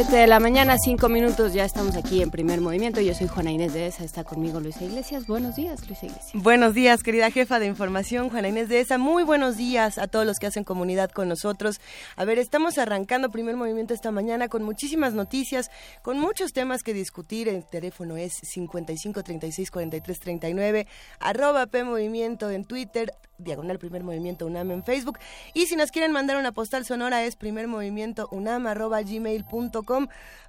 Siete de la mañana, cinco minutos, ya estamos aquí en primer movimiento. Yo soy Juana Inés de ESA, está conmigo Luisa Iglesias. Buenos días, Luisa Iglesias. Buenos días, querida jefa de información, Juana Inés de ESA. Muy buenos días a todos los que hacen comunidad con nosotros. A ver, estamos arrancando primer movimiento esta mañana con muchísimas noticias, con muchos temas que discutir. El teléfono es 55 36 43 39, arroba P Movimiento en Twitter, diagonal primer movimiento UNAM en Facebook. Y si nos quieren mandar una postal sonora es primer movimiento UNAM arroba gmail.com.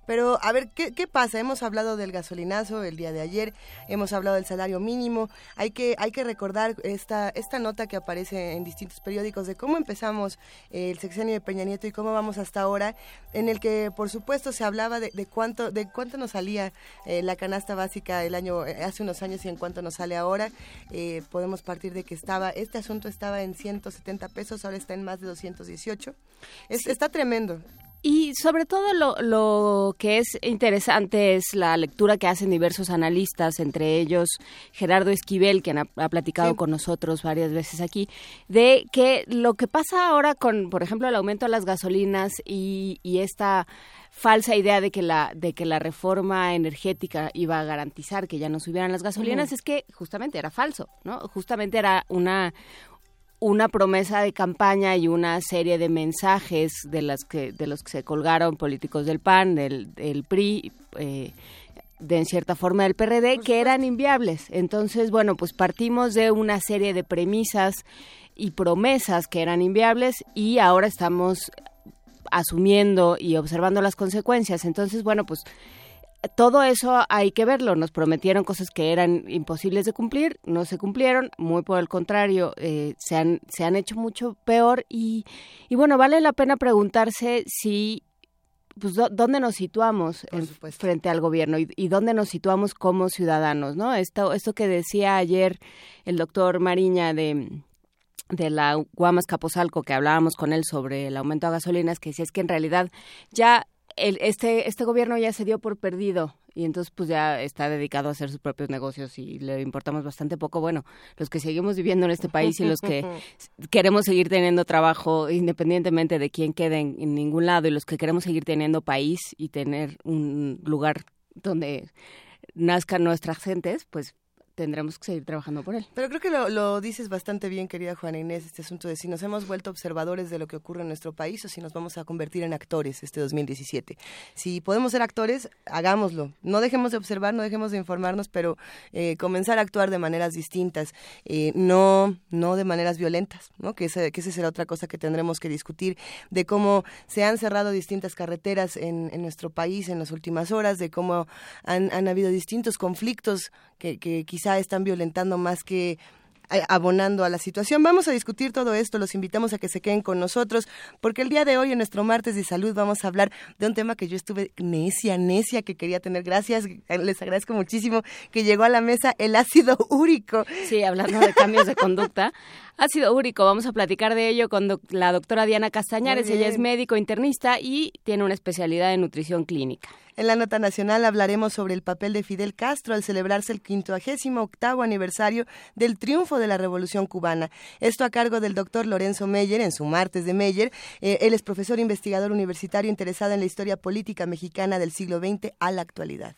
Pero a ver, ¿qué, ¿qué, pasa? Hemos hablado del gasolinazo el día de ayer, hemos hablado del salario mínimo. Hay que, hay que recordar esta, esta nota que aparece en distintos periódicos de cómo empezamos el sexenio de Peña Nieto y cómo vamos hasta ahora, en el que por supuesto se hablaba de, de cuánto, de cuánto nos salía eh, la canasta básica el año, eh, hace unos años y en cuánto nos sale ahora. Eh, podemos partir de que estaba, este asunto estaba en 170 pesos, ahora está en más de 218. Es, sí. Está tremendo. Y sobre todo lo, lo, que es interesante es la lectura que hacen diversos analistas, entre ellos Gerardo Esquivel, quien ha, ha platicado sí. con nosotros varias veces aquí, de que lo que pasa ahora con, por ejemplo, el aumento de las gasolinas y, y esta falsa idea de que la de que la reforma energética iba a garantizar que ya no subieran las gasolinas uh -huh. es que justamente era falso, ¿no? Justamente era una una promesa de campaña y una serie de mensajes de las que de los que se colgaron políticos del PAN, del, del PRI, eh, de en cierta forma del PRD, que eran inviables. Entonces, bueno, pues partimos de una serie de premisas y promesas que eran inviables y ahora estamos asumiendo y observando las consecuencias. Entonces, bueno, pues todo eso hay que verlo. Nos prometieron cosas que eran imposibles de cumplir, no se cumplieron, muy por el contrario, eh, se, han, se han hecho mucho peor y, y bueno, vale la pena preguntarse si pues dónde nos situamos en, frente al gobierno y, y, dónde nos situamos como ciudadanos, ¿no? Esto, esto que decía ayer el doctor Mariña de de la Guamas Capozalco que hablábamos con él sobre el aumento de gasolinas que si es que en realidad ya el, este este gobierno ya se dio por perdido y entonces pues ya está dedicado a hacer sus propios negocios y le importamos bastante poco. Bueno, los que seguimos viviendo en este país y los que queremos seguir teniendo trabajo independientemente de quién quede en, en, ningún lado y los que queremos seguir teniendo país y tener un lugar donde nazcan nuestras gentes, pues tendremos que seguir trabajando por él. Pero creo que lo, lo, dices bastante bien, querida Juana Inés, este asunto de si nos hemos vuelto observadores de lo que ocurre en nuestro país o si nos vamos a convertir en actores este 2017. Si podemos ser actores, hagámoslo. No dejemos de observar, no dejemos de informarnos, pero eh, comenzar a actuar de maneras distintas, eh, no, no de maneras violentas, ¿no? Que, ese, que esa será otra cosa que tendremos que discutir, de cómo se han cerrado distintas carreteras en, en nuestro país en las últimas horas, de cómo han, han habido distintos conflictos que, que quizá están violentando más que eh, abonando a la situación. Vamos a discutir todo esto, los invitamos a que se queden con nosotros, porque el día de hoy en nuestro martes de salud vamos a hablar de un tema que yo estuve necia, necia, que quería tener. Gracias, les agradezco muchísimo que llegó a la mesa el ácido úrico. Sí, hablando de cambios de conducta. Ácido úrico, vamos a platicar de ello con doc la doctora Diana Castañares, ella es médico internista y tiene una especialidad en nutrición clínica. En la nota nacional hablaremos sobre el papel de Fidel Castro al celebrarse el 58 aniversario del triunfo de la Revolución Cubana. Esto a cargo del doctor Lorenzo Meyer en su martes de Meyer. Eh, él es profesor investigador universitario interesado en la historia política mexicana del siglo XX a la actualidad.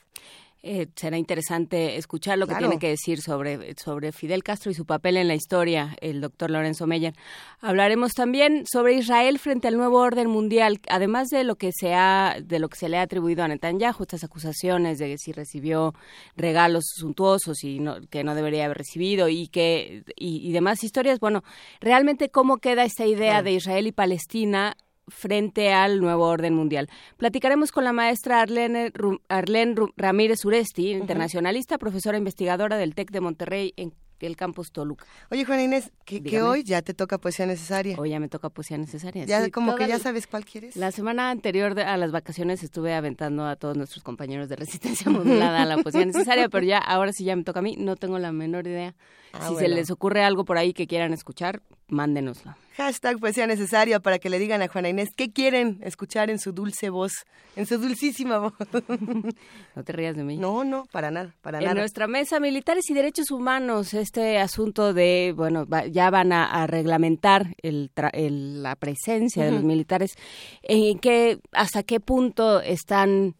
Eh, será interesante escuchar lo claro. que tiene que decir sobre, sobre Fidel Castro y su papel en la historia, el doctor Lorenzo Meyer. Hablaremos también sobre Israel frente al nuevo orden mundial, además de lo que se ha, de lo que se le ha atribuido a Netanyahu, estas acusaciones de que si recibió regalos suntuosos y no, que no debería haber recibido y que y, y demás historias. Bueno, realmente cómo queda esta idea claro. de Israel y Palestina frente al nuevo orden mundial. Platicaremos con la maestra Arlene, Arlene Ramírez Uresti, uh -huh. internacionalista, profesora investigadora del TEC de Monterrey en el campus Toluca. Oye, Juana Inés, que, que, hoy ya te toca poesía necesaria. Hoy ya me toca poesía necesaria. Ya sí, como que ya sabes cuál quieres. La semana anterior de, a las vacaciones estuve aventando a todos nuestros compañeros de resistencia modulada a la poesía necesaria, pero ya ahora sí ya me toca a mí, no tengo la menor idea. Ah, si bueno. se les ocurre algo por ahí que quieran escuchar, mándenoslo. Hashtag pues sea necesario para que le digan a Juana Inés qué quieren escuchar en su dulce voz, en su dulcísima voz. No te rías de mí. No, no, para nada, para en nada. nuestra mesa Militares y Derechos Humanos, este asunto de, bueno, ya van a, reglamentar el, la presencia de los militares, en qué, hasta qué punto están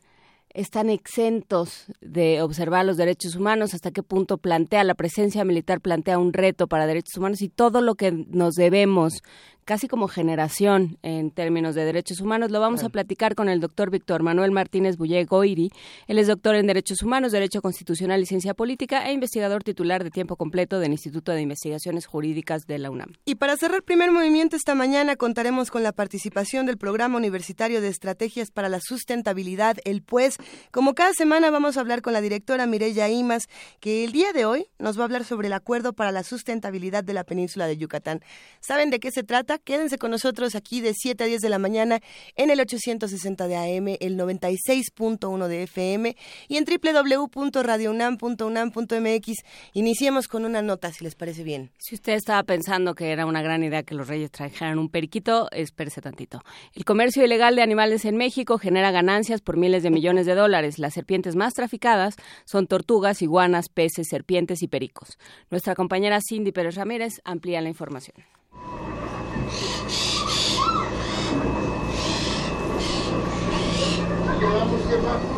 están exentos de observar los derechos humanos, hasta qué punto plantea la presencia militar, plantea un reto para derechos humanos y todo lo que nos debemos casi como generación en términos de derechos humanos. Lo vamos a platicar con el doctor Víctor Manuel Martínez Bulle Goiri. Él es doctor en Derechos Humanos, Derecho Constitucional y Ciencia Política e investigador titular de tiempo completo del Instituto de Investigaciones Jurídicas de la UNAM. Y para cerrar primer movimiento esta mañana contaremos con la participación del Programa Universitario de Estrategias para la Sustentabilidad, el PUES. Como cada semana vamos a hablar con la directora Mireya Imas, que el día de hoy nos va a hablar sobre el Acuerdo para la Sustentabilidad de la Península de Yucatán. ¿Saben de qué se trata? Quédense con nosotros aquí de 7 a 10 de la mañana en el 860 de AM, el 96.1 de FM y en www.radiounam.unam.mx. Iniciemos con una nota, si les parece bien. Si usted estaba pensando que era una gran idea que los reyes trajeran un periquito, espérese tantito. El comercio ilegal de animales en México genera ganancias por miles de millones de dólares. Las serpientes más traficadas son tortugas, iguanas, peces, serpientes y pericos. Nuestra compañera Cindy Pérez Ramírez amplía la información.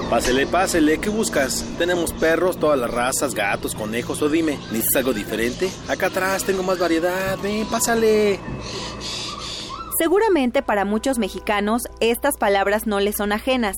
Pásele, pásele, ¿qué buscas? Tenemos perros, todas las razas, gatos, conejos, o dime, ¿necesitas algo diferente? Acá atrás tengo más variedad, ven, pásale. Seguramente para muchos mexicanos estas palabras no les son ajenas.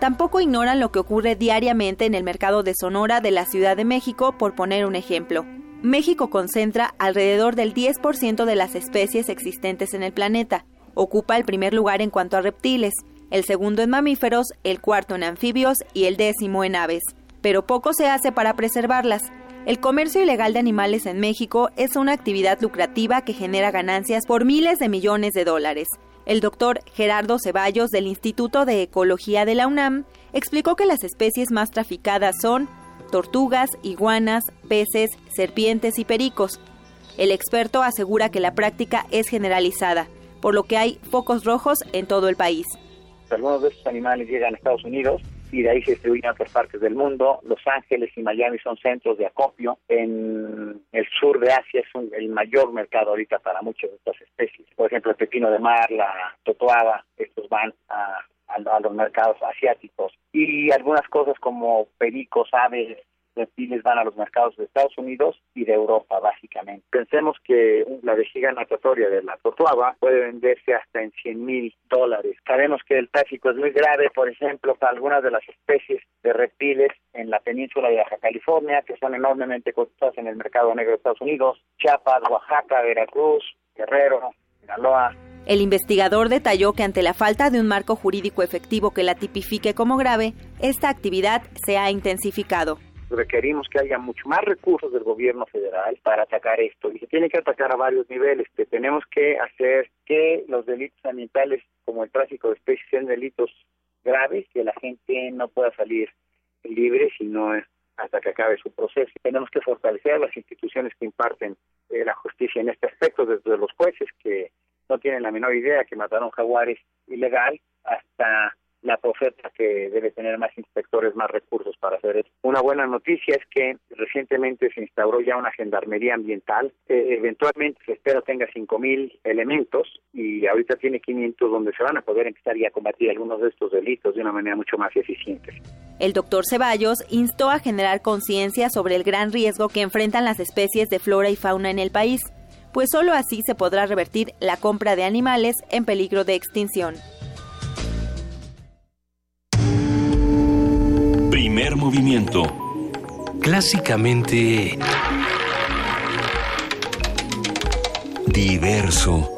Tampoco ignoran lo que ocurre diariamente en el mercado de Sonora de la Ciudad de México, por poner un ejemplo. México concentra alrededor del 10% de las especies existentes en el planeta. Ocupa el primer lugar en cuanto a reptiles, el segundo en mamíferos, el cuarto en anfibios y el décimo en aves. Pero poco se hace para preservarlas. El comercio ilegal de animales en México es una actividad lucrativa que genera ganancias por miles de millones de dólares. El doctor Gerardo Ceballos del Instituto de Ecología de la UNAM explicó que las especies más traficadas son tortugas, iguanas, peces, serpientes y pericos. El experto asegura que la práctica es generalizada, por lo que hay focos rojos en todo el país. Algunos de estos animales llegan a Estados Unidos y de ahí se distribuyen a otras partes del mundo. Los Ángeles y Miami son centros de acopio. En el sur de Asia es el mayor mercado ahorita para muchas de estas especies. Por ejemplo, el pepino de mar, la totoaba, estos van a a, los mercados asiáticos y algunas cosas como pericos, aves, reptiles van a los mercados de Estados Unidos y de Europa, básicamente. Pensemos que la vejiga natatoria de la tortuaba puede venderse hasta en 100 mil dólares. Sabemos que el tráfico es muy grave, por ejemplo, para algunas de las especies de reptiles en la península de Baja California, que son enormemente cotizadas en el mercado negro de Estados Unidos, Chiapas, Oaxaca, Veracruz, Guerrero, Sinaloa, el investigador detalló que ante la falta de un marco jurídico efectivo que la tipifique como grave, esta actividad se ha intensificado requerimos que haya mucho más recursos del gobierno federal para atacar esto y se tiene que atacar a varios niveles. Que tenemos que hacer que los delitos ambientales como el tráfico de especies sean delitos graves, que la gente no pueda salir libre sino hasta que acabe su proceso. Tenemos que fortalecer las instituciones que imparten eh, la justicia en este aspecto, desde los jueces que no tienen la menor idea que matar a un jaguar es ilegal, hasta la profeta que debe tener más inspectores, más recursos para hacer eso. Una buena noticia es que recientemente se instauró ya una gendarmería ambiental. eventualmente se espera tenga 5.000 elementos y ahorita tiene 500 donde se van a poder empezar ya a combatir algunos de estos delitos de una manera mucho más eficiente. El doctor Ceballos instó a generar conciencia sobre el gran riesgo que enfrentan las especies de flora y fauna en el país pues solo así se podrá revertir la compra de animales en peligro de extinción. Primer movimiento. Clásicamente... Diverso.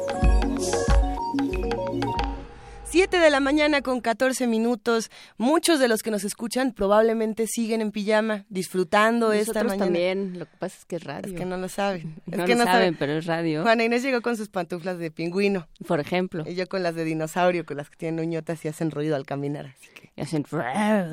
7 de la mañana con 14 minutos. Muchos de los que nos escuchan probablemente siguen en pijama, disfrutando esta mañana. también, lo que pasa es que es radio. Es que no lo saben. No que lo saben, pero es radio. Juana Inés llegó con sus pantuflas de pingüino. Por ejemplo. Y yo con las de dinosaurio, con las que tienen uñotas y hacen ruido al caminar. Así que... Y hacen...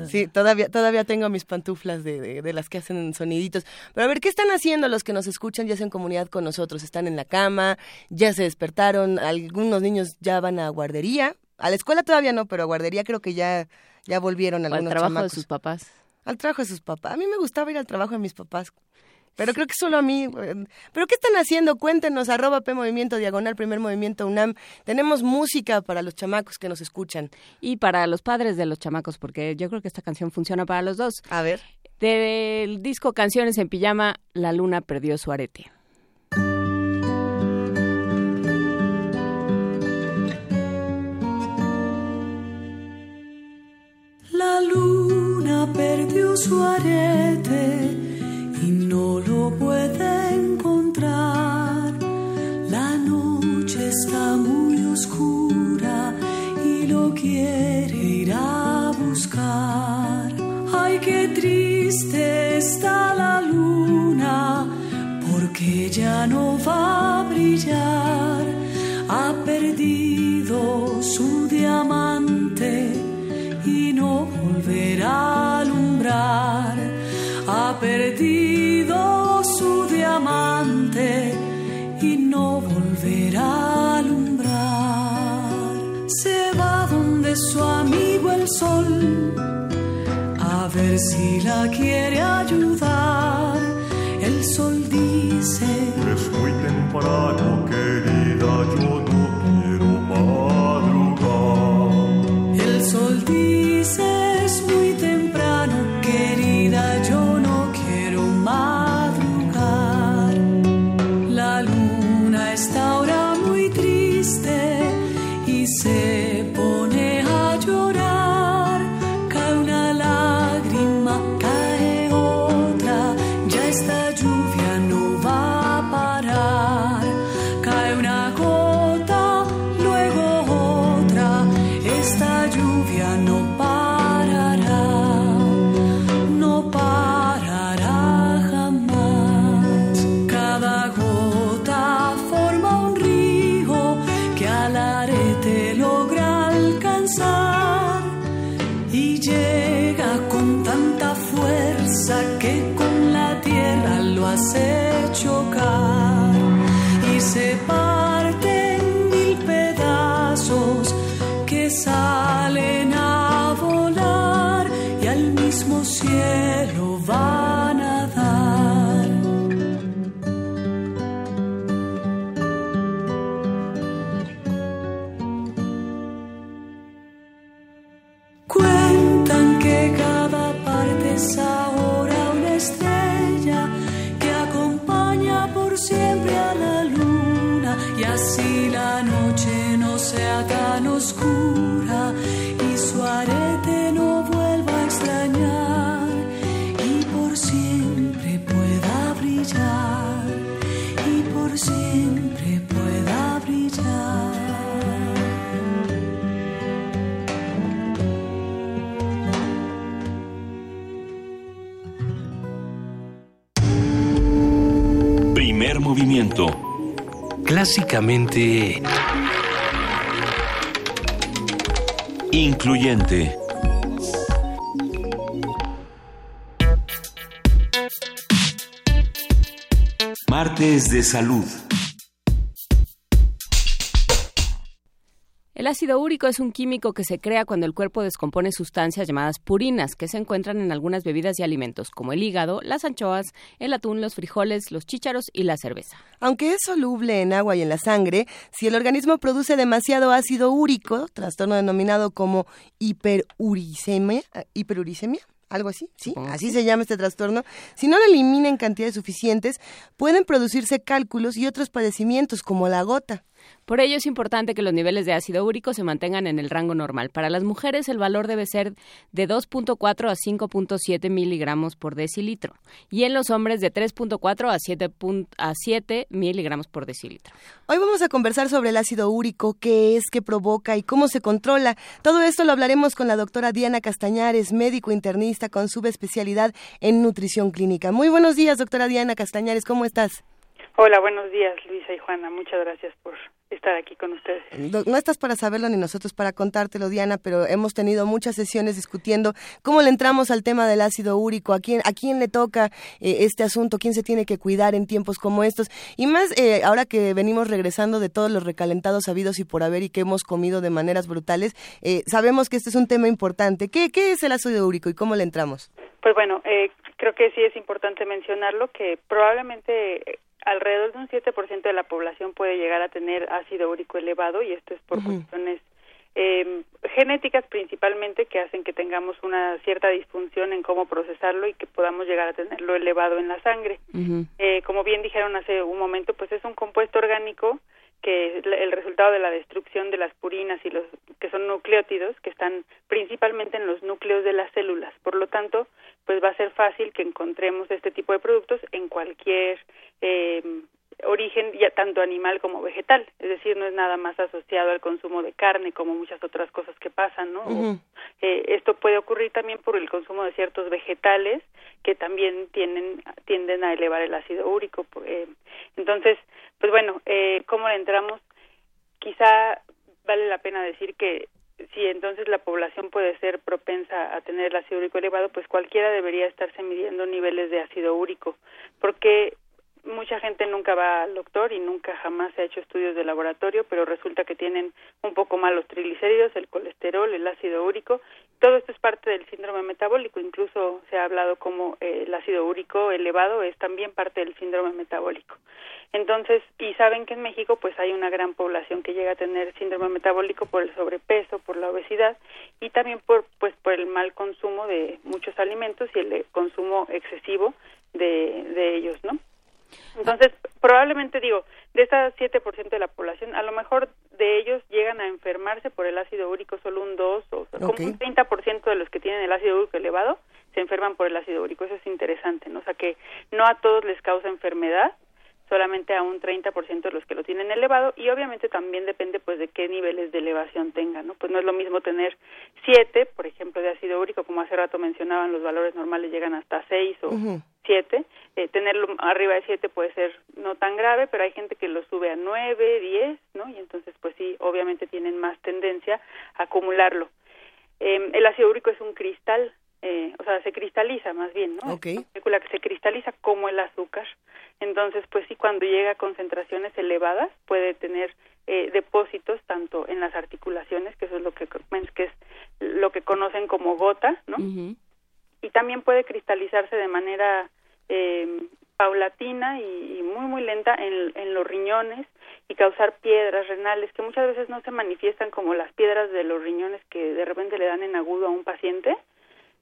Sí, todavía, todavía tengo mis pantuflas de, de, de, las que hacen soniditos. Pero a ver, ¿qué están haciendo los que nos escuchan ya hacen comunidad con nosotros? ¿Están en la cama? ¿Ya se despertaron? Algunos niños ya van a guardería a la escuela todavía no, pero a guardería creo que ya, ya volvieron algunos Al trabajo chamacos. de sus papás. Al trabajo de sus papás. A mí me gustaba ir al trabajo de mis papás. Pero creo que solo a mí. ¿Pero qué están haciendo? Cuéntenos, arroba P Movimiento Diagonal, Primer Movimiento UNAM. Tenemos música para los chamacos que nos escuchan. Y para los padres de los chamacos, porque yo creo que esta canción funciona para los dos. A ver. Del disco Canciones en Pijama, La Luna perdió su arete. Su arete y no lo puede encontrar. La noche está muy oscura y lo quiere ir a buscar. Ay, qué triste está la luna porque ya no va a brillar. Ha perdido su diamante y no volverá Ha perdido su diamante y no volverá a alumbrar. Se va donde su amigo el sol a ver si la quiere ayudar. El sol dice: Es muy temprano, Incluyente. Martes de salud. Ácido úrico es un químico que se crea cuando el cuerpo descompone sustancias llamadas purinas, que se encuentran en algunas bebidas y alimentos, como el hígado, las anchoas, el atún, los frijoles, los chícharos y la cerveza. Aunque es soluble en agua y en la sangre, si el organismo produce demasiado ácido úrico, trastorno denominado como hiperuricemia, eh, hiperuricemia algo así, sí, así se llama este trastorno, si no lo elimina en cantidades suficientes, pueden producirse cálculos y otros padecimientos como la gota. Por ello es importante que los niveles de ácido úrico se mantengan en el rango normal. Para las mujeres el valor debe ser de 2.4 a 5.7 miligramos por decilitro y en los hombres de 3.4 a 7, a 7 miligramos por decilitro. Hoy vamos a conversar sobre el ácido úrico, qué es, qué provoca y cómo se controla. Todo esto lo hablaremos con la doctora Diana Castañares, médico internista con subespecialidad en nutrición clínica. Muy buenos días, doctora Diana Castañares, ¿cómo estás? Hola, buenos días, Luisa y Juana. Muchas gracias por estar aquí con ustedes. No estás para saberlo ni nosotros para contártelo, Diana, pero hemos tenido muchas sesiones discutiendo cómo le entramos al tema del ácido úrico, a quién, a quién le toca eh, este asunto, quién se tiene que cuidar en tiempos como estos. Y más eh, ahora que venimos regresando de todos los recalentados habidos y por haber y que hemos comido de maneras brutales, eh, sabemos que este es un tema importante. ¿Qué, ¿Qué es el ácido úrico y cómo le entramos? Pues bueno, creo que sí es importante mencionarlo, que probablemente alrededor de un 7% de la población puede llegar a tener ácido úrico elevado y esto es por cuestiones eh, genéticas principalmente que hacen que tengamos una cierta disfunción en cómo procesarlo y que podamos llegar a tenerlo elevado en la sangre. eh, como bien dijeron hace un momento, pues es un compuesto orgánico que es el resultado de la destrucción de las purinas y los que son nucleótidos que están principalmente en los núcleos de las células. Por lo tanto, pues va a ser fácil que encontremos este tipo de productos en cualquier eh, origen, ya tanto animal como vegetal. Es decir, no es nada más asociado al consumo de carne como muchas otras cosas que pasan, ¿no? eh, esto puede ocurrir también por el consumo de ciertos vegetales que también tienen, tienden a elevar el ácido úrico. Eh, entonces, pues bueno, eh, ¿cómo le entramos? Quizá vale la pena decir que si entonces la población puede ser propensa a tener el ácido úrico elevado, pues cualquiera debería estarse midiendo niveles de ácido úrico, porque mucha gente nunca va al doctor y nunca jamás se ha hecho estudios de laboratorio, pero resulta que tienen un poco más los triglicéridos, el colesterol, el ácido úrico. Todo esto es parte del síndrome metabólico. Incluso se ha hablado como eh, el ácido úrico elevado es también parte del síndrome metabólico. Entonces, y saben que en México pues hay una gran población que llega a tener síndrome metabólico por el sobrepeso, por la obesidad y también por pues por el mal consumo de muchos alimentos y el consumo excesivo de, de ellos, ¿no? Entonces, probablemente digo, de ese 7% de la población, a lo mejor de ellos llegan a enfermarse por el ácido úrico solo un 2 o como un 30% de los que tienen el ácido úrico elevado se enferman por el ácido úrico. Eso es interesante, ¿no? O sea que no a todos les causa enfermedad, solamente a un 30% de los que lo tienen elevado y obviamente también depende pues de qué niveles de elevación tengan, ¿no? Pues no es lo mismo tener 7, por ejemplo, de ácido úrico, como hace rato mencionaban, los valores normales llegan hasta 6 o 7, eh, tenerlo arriba de 7 puede ser no tan grave, pero hay gente que lo sube a 9, 10, ¿no? Y entonces pues sí, obviamente tienen más tendencia a acumularlo. Eh, el ácido úrico es un cristal, eh, o sea, se cristaliza más bien, ¿no? Okay. Es una molécula que se cristaliza como el azúcar. Entonces, pues sí, cuando llega a concentraciones elevadas puede tener eh, depósitos tanto en las articulaciones, que eso es lo que, que es lo que conocen como gota, ¿no? Y también puede cristalizarse de manera eh, paulatina y, y, muy muy lenta en, en los riñones y causar piedras renales que muchas veces no se manifiestan como las piedras de los riñones que de repente le dan en agudo a un paciente,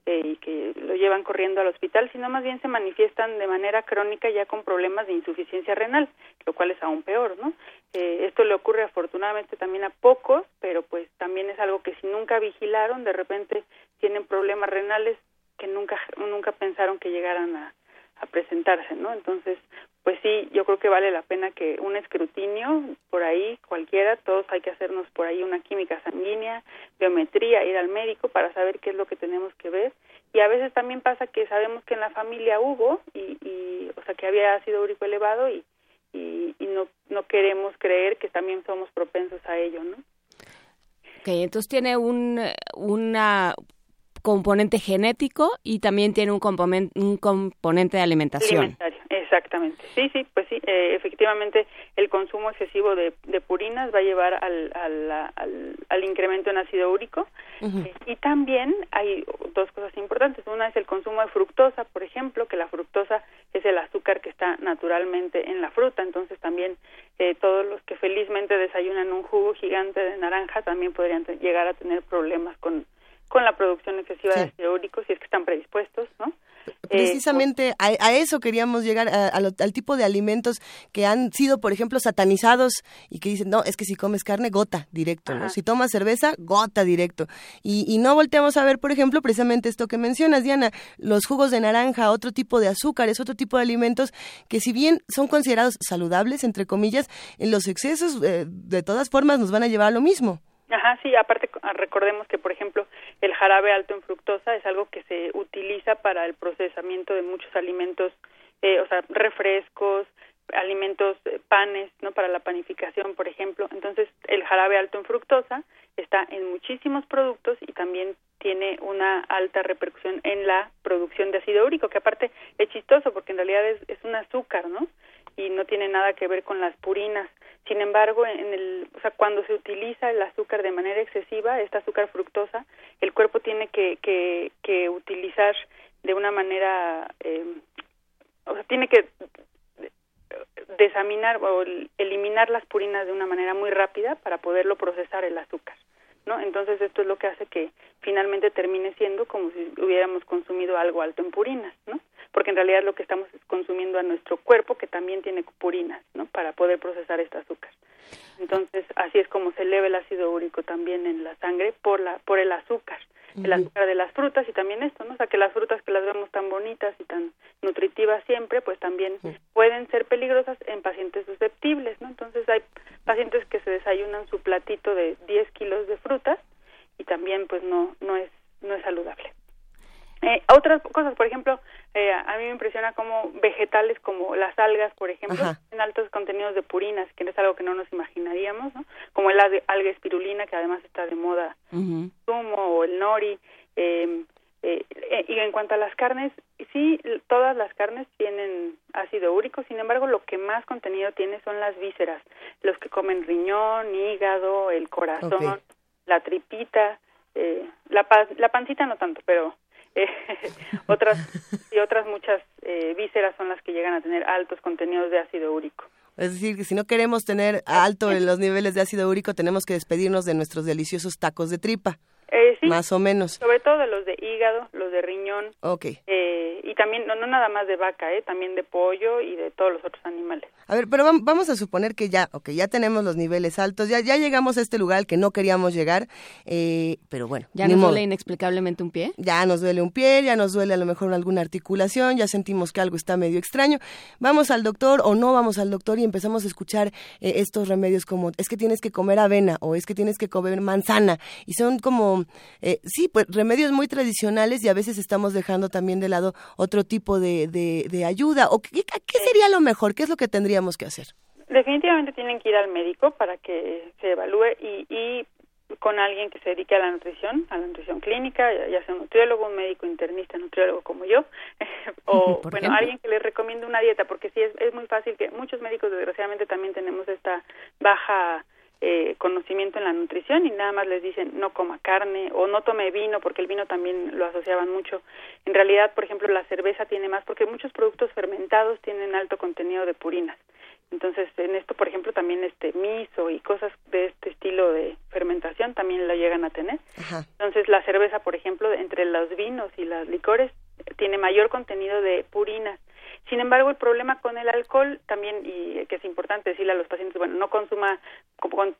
eh, y que lo llevan corriendo al hospital, sino más bien se manifiestan de manera crónica ya con problemas de insuficiencia renal, lo cual es aún peor, ¿no? Eh, esto le ocurre afortunadamente también a pocos, pero pues también es algo que si nunca vigilaron, de repente tienen problemas renales que nunca nunca pensaron que llegaran a, a presentarse, ¿no? Entonces, pues sí, yo creo que vale la pena que un escrutinio por ahí, cualquiera, todos hay que hacernos por ahí una química sanguínea, biometría, ir al médico para saber qué es lo que tenemos que ver. Y a veces también pasa que sabemos que en la familia hubo, y, y o sea, que había ácido úrico elevado y, y, y no, no queremos creer que también somos propensos a ello, ¿no? Ok, entonces tiene un, una componente genético y también tiene un componente, un componente de alimentación. Alimentario, exactamente. Sí, sí, pues sí, eh, efectivamente el consumo excesivo de, de, purinas va a llevar al, al, al, al incremento en ácido úrico uh -huh. eh, y también hay dos cosas importantes. Una es el consumo de fructosa, por ejemplo, que la fructosa es el azúcar que está naturalmente en la fruta, entonces también eh, todos los que felizmente desayunan un jugo gigante de naranja también podrían llegar a tener problemas con con la producción excesiva sí. de ácido úrico si es que están predispuestos, ¿no? Precisamente a, a eso queríamos llegar, a- a lo- al tipo de alimentos que han sido, por ejemplo, satanizados y que dicen, no, es que si comes carne, gota directo, ¿no? Si tomas cerveza, gota directo. Y, y no volteamos a ver, por ejemplo, precisamente esto que mencionas, Diana, los jugos de naranja, otro tipo de azúcares, otro tipo de alimentos que si bien son considerados saludables, entre comillas, en los excesos, eh, de todas formas, nos van a llevar a lo mismo. Ajá, sí, aparte ah, recordemos que, por ejemplo, el jarabe alto en fructosa es algo que se utiliza para el procesamiento de muchos alimentos, eh, o sea, refrescos, alimentos, eh, panes, ¿no? Para la panificación, por ejemplo. Entonces, el jarabe alto en fructosa está en muchísimos productos y también tiene una alta repercusión en la producción de ácido úrico, que aparte es chistoso porque en realidad es, es un azúcar, ¿no? Y no tiene nada que ver con las purinas. Sin embargo, en el, o sea, cuando se utiliza el azúcar de manera excesiva, esta azúcar fructosa, el cuerpo tiene que, que, utilizar de una manera, eh, o sea, tiene que desaminar o el- eliminar las purinas de una manera muy rápida para poderlo procesar el azúcar, ¿no? Entonces esto es lo que hace que finalmente termine siendo como si hubiéramos consumido algo alto en purinas, ¿no? Porque en realidad lo que estamos es consumiendo a nuestro cuerpo que también tiene purinas, ¿no? Para poder procesar este azúcar. Entonces así es como se eleva el ácido úrico también en la sangre por la por el azúcar, el azúcar de las frutas y también esto, ¿no? O sea, que las frutas que las vemos tan bonitas y tan nutritivas siempre, pues también pueden ser peligrosas en pacientes susceptibles, ¿no? Entonces hay pacientes que se desayunan su platito de 10 kilos de frutas y también pues no no es no es saludable. Eh, otras cosas, por ejemplo, eh, a mí me impresiona como vegetales como las algas, por ejemplo, Ajá. en altos contenidos de purinas, que es algo que no nos imaginaríamos, ¿no? Como el alga espirulina, que además está de moda zumo o el nori. eh, eh, eh, y en cuanto a las carnes, sí, todas las carnes tienen ácido úrico, sin embargo, lo que más contenido tiene son las vísceras, los que comen riñón, hígado, el corazón. La tripita, eh, la, la pancita no tanto, pero eh, otras y otras muchas eh, vísceras son las que llegan a tener altos contenidos de ácido úrico. Es decir, que si no queremos tener alto en los niveles de ácido úrico, tenemos que despedirnos de nuestros deliciosos tacos de tripa. Eh, sí, Más o menos. sobre todo de los de hígado, los de riñón, Ok. eh, y también no, no nada más de vaca, eh, también de pollo y de todos los otros animales. A ver, pero vam- vamos a suponer que ya, ok, ya tenemos los niveles altos, ya, ya llegamos a este lugar al que no queríamos llegar, eh, pero bueno. ¿Ya nos modo. duele inexplicablemente un pie? Ya nos duele un pie, ya nos duele a lo mejor alguna articulación, ya sentimos que algo está medio extraño. Vamos al doctor o no vamos al doctor y empezamos a escuchar eh, estos remedios como es que tienes que comer avena o es que tienes que comer manzana. Y son como, eh, sí, pues remedios muy tradicionales y a veces estamos dejando también de lado otro tipo de, de, de ayuda. ¿O qué, qué sería lo mejor? ¿Qué es lo que tendríamos que hacer? Definitivamente tienen que ir al médico para que se evalúe y, y con alguien que se dedique a la nutrición, a la nutrición clínica, ya sea un nutriólogo, un médico internista, nutriólogo como yo, o bueno, ejemplo. alguien que les recomiende una dieta, porque sí es, es muy fácil que muchos médicos desgraciadamente también tenemos esta baja eh, conocimiento en la nutrición y nada más les dicen no coma carne o no tome vino porque el vino también lo asociaban mucho. En realidad, por ejemplo, la cerveza tiene más porque muchos productos fermentados tienen alto contenido de purinas. Entonces, en esto, por ejemplo, también este miso y cosas de este estilo de fermentación también lo llegan a tener. Entonces, la cerveza, por ejemplo, entre los vinos y los licores tiene mayor contenido de purinas. Sin embargo, el problema con el alcohol también, y que es importante decirle a los pacientes, bueno, no consuma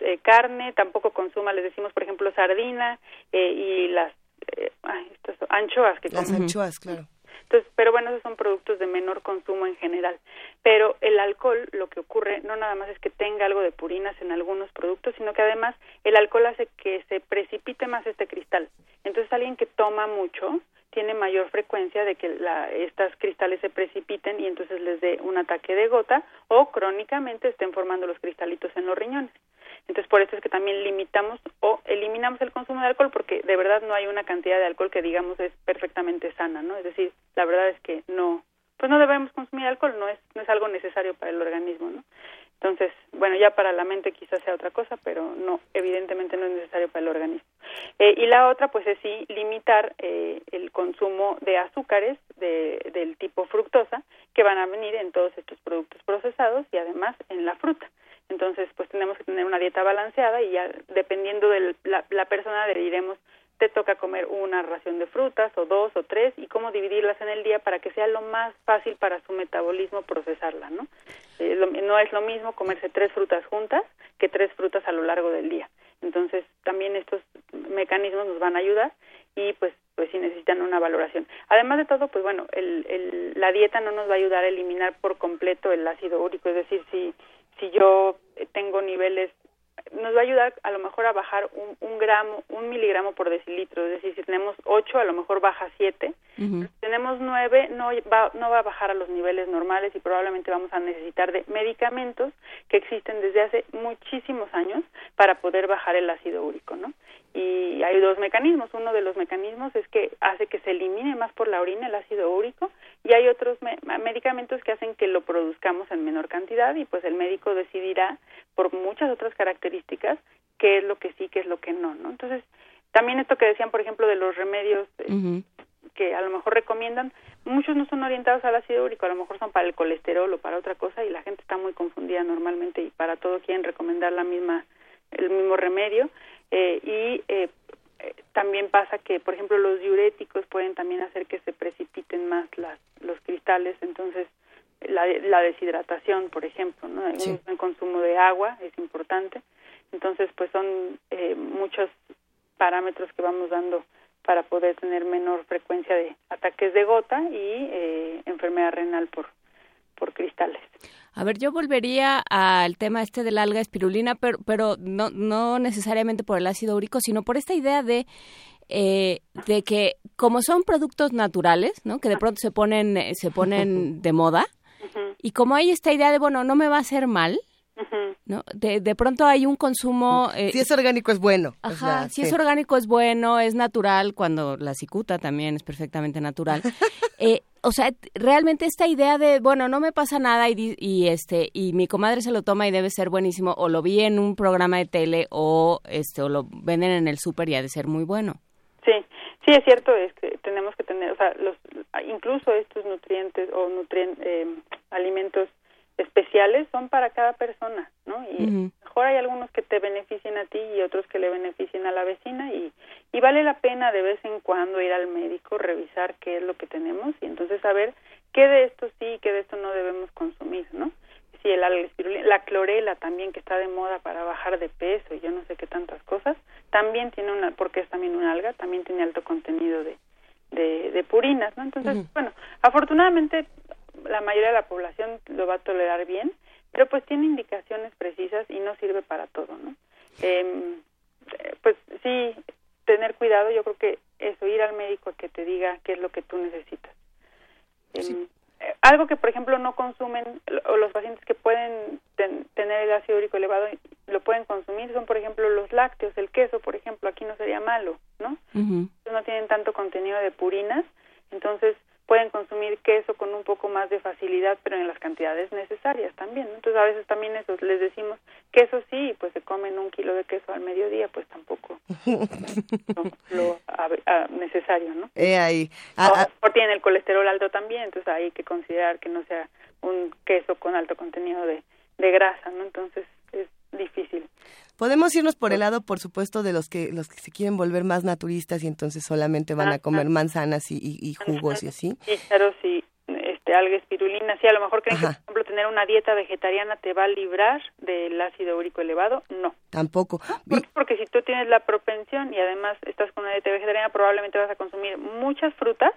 eh, carne, tampoco consuma, les decimos, por ejemplo, sardina eh, y las eh, ay, estas anchoas que Las anchoas, claro. Entonces, pero bueno, esos son productos de menor consumo en general. Pero el alcohol, lo que ocurre, no nada más es que tenga algo de purinas en algunos productos, sino que además el alcohol hace que se precipite más este cristal. Entonces, alguien que toma mucho tiene mayor frecuencia de que la, estas cristales se precipiten y entonces les dé un ataque de gota o crónicamente estén formando los cristalitos en los riñones. Entonces, por eso es que también limitamos o eliminamos el consumo de alcohol porque de verdad no hay una cantidad de alcohol que digamos es perfectamente sana, ¿no? Es decir, la verdad es que no, pues no debemos consumir alcohol, no es no es algo necesario para el organismo, ¿no? Entonces, bueno, ya para la mente quizás sea otra cosa, pero no, evidentemente no es necesario para el organismo. Eh, y la otra, pues es sí limitar eh, el consumo de azúcares de, del tipo fructosa que van a venir en todos estos productos procesados y además en la fruta. Entonces, pues tenemos que tener una dieta balanceada y ya dependiendo de la, la persona diremos te toca comer una ración de frutas o dos o tres y cómo dividirlas en el día para que sea lo más fácil para su metabolismo procesarla, ¿no? Eh, no es lo mismo comerse tres frutas juntas que tres frutas a lo largo del día. Entonces, también estos mecanismos nos van a ayudar y pues pues sí necesitan una valoración. Además de todo, pues bueno, el, el, la dieta no nos va a ayudar a eliminar por completo el ácido úrico, es decir, si si yo tengo niveles nos va a ayudar a lo mejor a bajar un, un gramo, un miligramo por decilitro, es decir, si tenemos 8, a lo mejor baja 7, si tenemos 9, no va, no va a bajar a los niveles normales y probablemente vamos a necesitar de medicamentos que existen desde hace muchísimos años para poder bajar el ácido úrico, ¿no? Y hay dos mecanismos, uno de los mecanismos es que hace que se elimine más por la orina el ácido úrico y hay otros me- medicamentos que hacen que lo produzcamos en menor cantidad y pues el médico decidirá por muchas otras características qué es lo que sí, qué es lo que no, ¿no? Entonces, también esto que decían, por ejemplo, de los remedios eh, que a lo mejor recomiendan, muchos no son orientados al ácido úrico, a lo mejor son para el colesterol o para otra cosa y la gente está muy confundida normalmente y para todo quieren recomendar la misma el mismo remedio y eh, eh, también pasa que por ejemplo los diuréticos pueden también hacer que se precipiten más las los cristales entonces la, la deshidratación por ejemplo no Sí. un consumo de agua es importante entonces pues son eh, muchos parámetros que vamos dando para poder tener menor frecuencia de ataques de gota y eh, enfermedad renal por por cristales A ver, yo volvería al tema este del alga espirulina, pero, pero no, no necesariamente por el ácido úrico, sino por esta idea de, eh, de que como son productos naturales, ¿no? Que de pronto se ponen, eh, se ponen de moda, y como hay esta idea de, bueno, no me va a hacer mal, ¿no? De, de pronto hay un consumo... eh, Si es orgánico es bueno. o Ajá, sea, si sí. es orgánico es bueno, es natural, cuando la cicuta también es perfectamente natural. Eh, o sea, realmente esta idea de, bueno, no me pasa nada y, y este y mi comadre se lo toma y debe ser buenísimo, o lo vi en un programa de tele o este o lo venden en el súper y ha de ser muy bueno. Sí, sí es cierto, es que tenemos que tener, o sea, los, incluso estos nutrientes o nutrien, eh, alimentos especiales son para cada persona, ¿no? Y. mejor hay algunos que te beneficien a ti y otros que le beneficien a la vecina y, y vale la pena de vez en cuando ir al médico, revisar qué es lo que tenemos y entonces saber qué de esto sí y qué de esto no debemos consumir, ¿no? Si el la clorela también que está de moda para bajar de peso y yo no sé qué tantas cosas, también tiene una, porque es también un alga, también tiene alto contenido de, de, de purinas, ¿no? Entonces, bueno, afortunadamente la mayoría de la población lo va a tolerar bien, pero pues tiene indicaciones precisas y no sirve para todo, ¿no? Em, eh, pues sí, tener cuidado, yo creo que eso, ir al médico a que te diga qué es lo que tú necesitas. Em, eh, algo que, por ejemplo, no consumen, o los pacientes que pueden ten- tener el ácido úrico elevado lo pueden consumir, son, por ejemplo, los lácteos, el queso, por ejemplo, aquí no sería malo, ¿no? No tienen tanto contenido de purinas, entonces pueden consumir queso con un poco más de facilidad, pero en las cantidades necesarias también. ¿no? Entonces a veces también eso les decimos queso sí, pues se comen un kilo de queso al mediodía, pues tampoco lo a- a- necesario, ¿no? He ahí. Ah, ah, O tienen el colesterol alto también, entonces hay que considerar que no sea un queso con alto contenido de, de grasa, ¿no? Entonces es difícil. Podemos irnos por el lado, por supuesto, de los que los que se quieren volver más naturistas y entonces solamente van a comer manzanas y, y- y jugos y así. Chícharos y este, alga espirulina, sí, a lo mejor creen que, por ejemplo, tener una dieta vegetariana te va a librar del ácido úrico elevado. No, Tampoco. Porque- porque si tú tienes la propensión y además estás con una dieta vegetariana, probablemente vas a consumir muchas frutas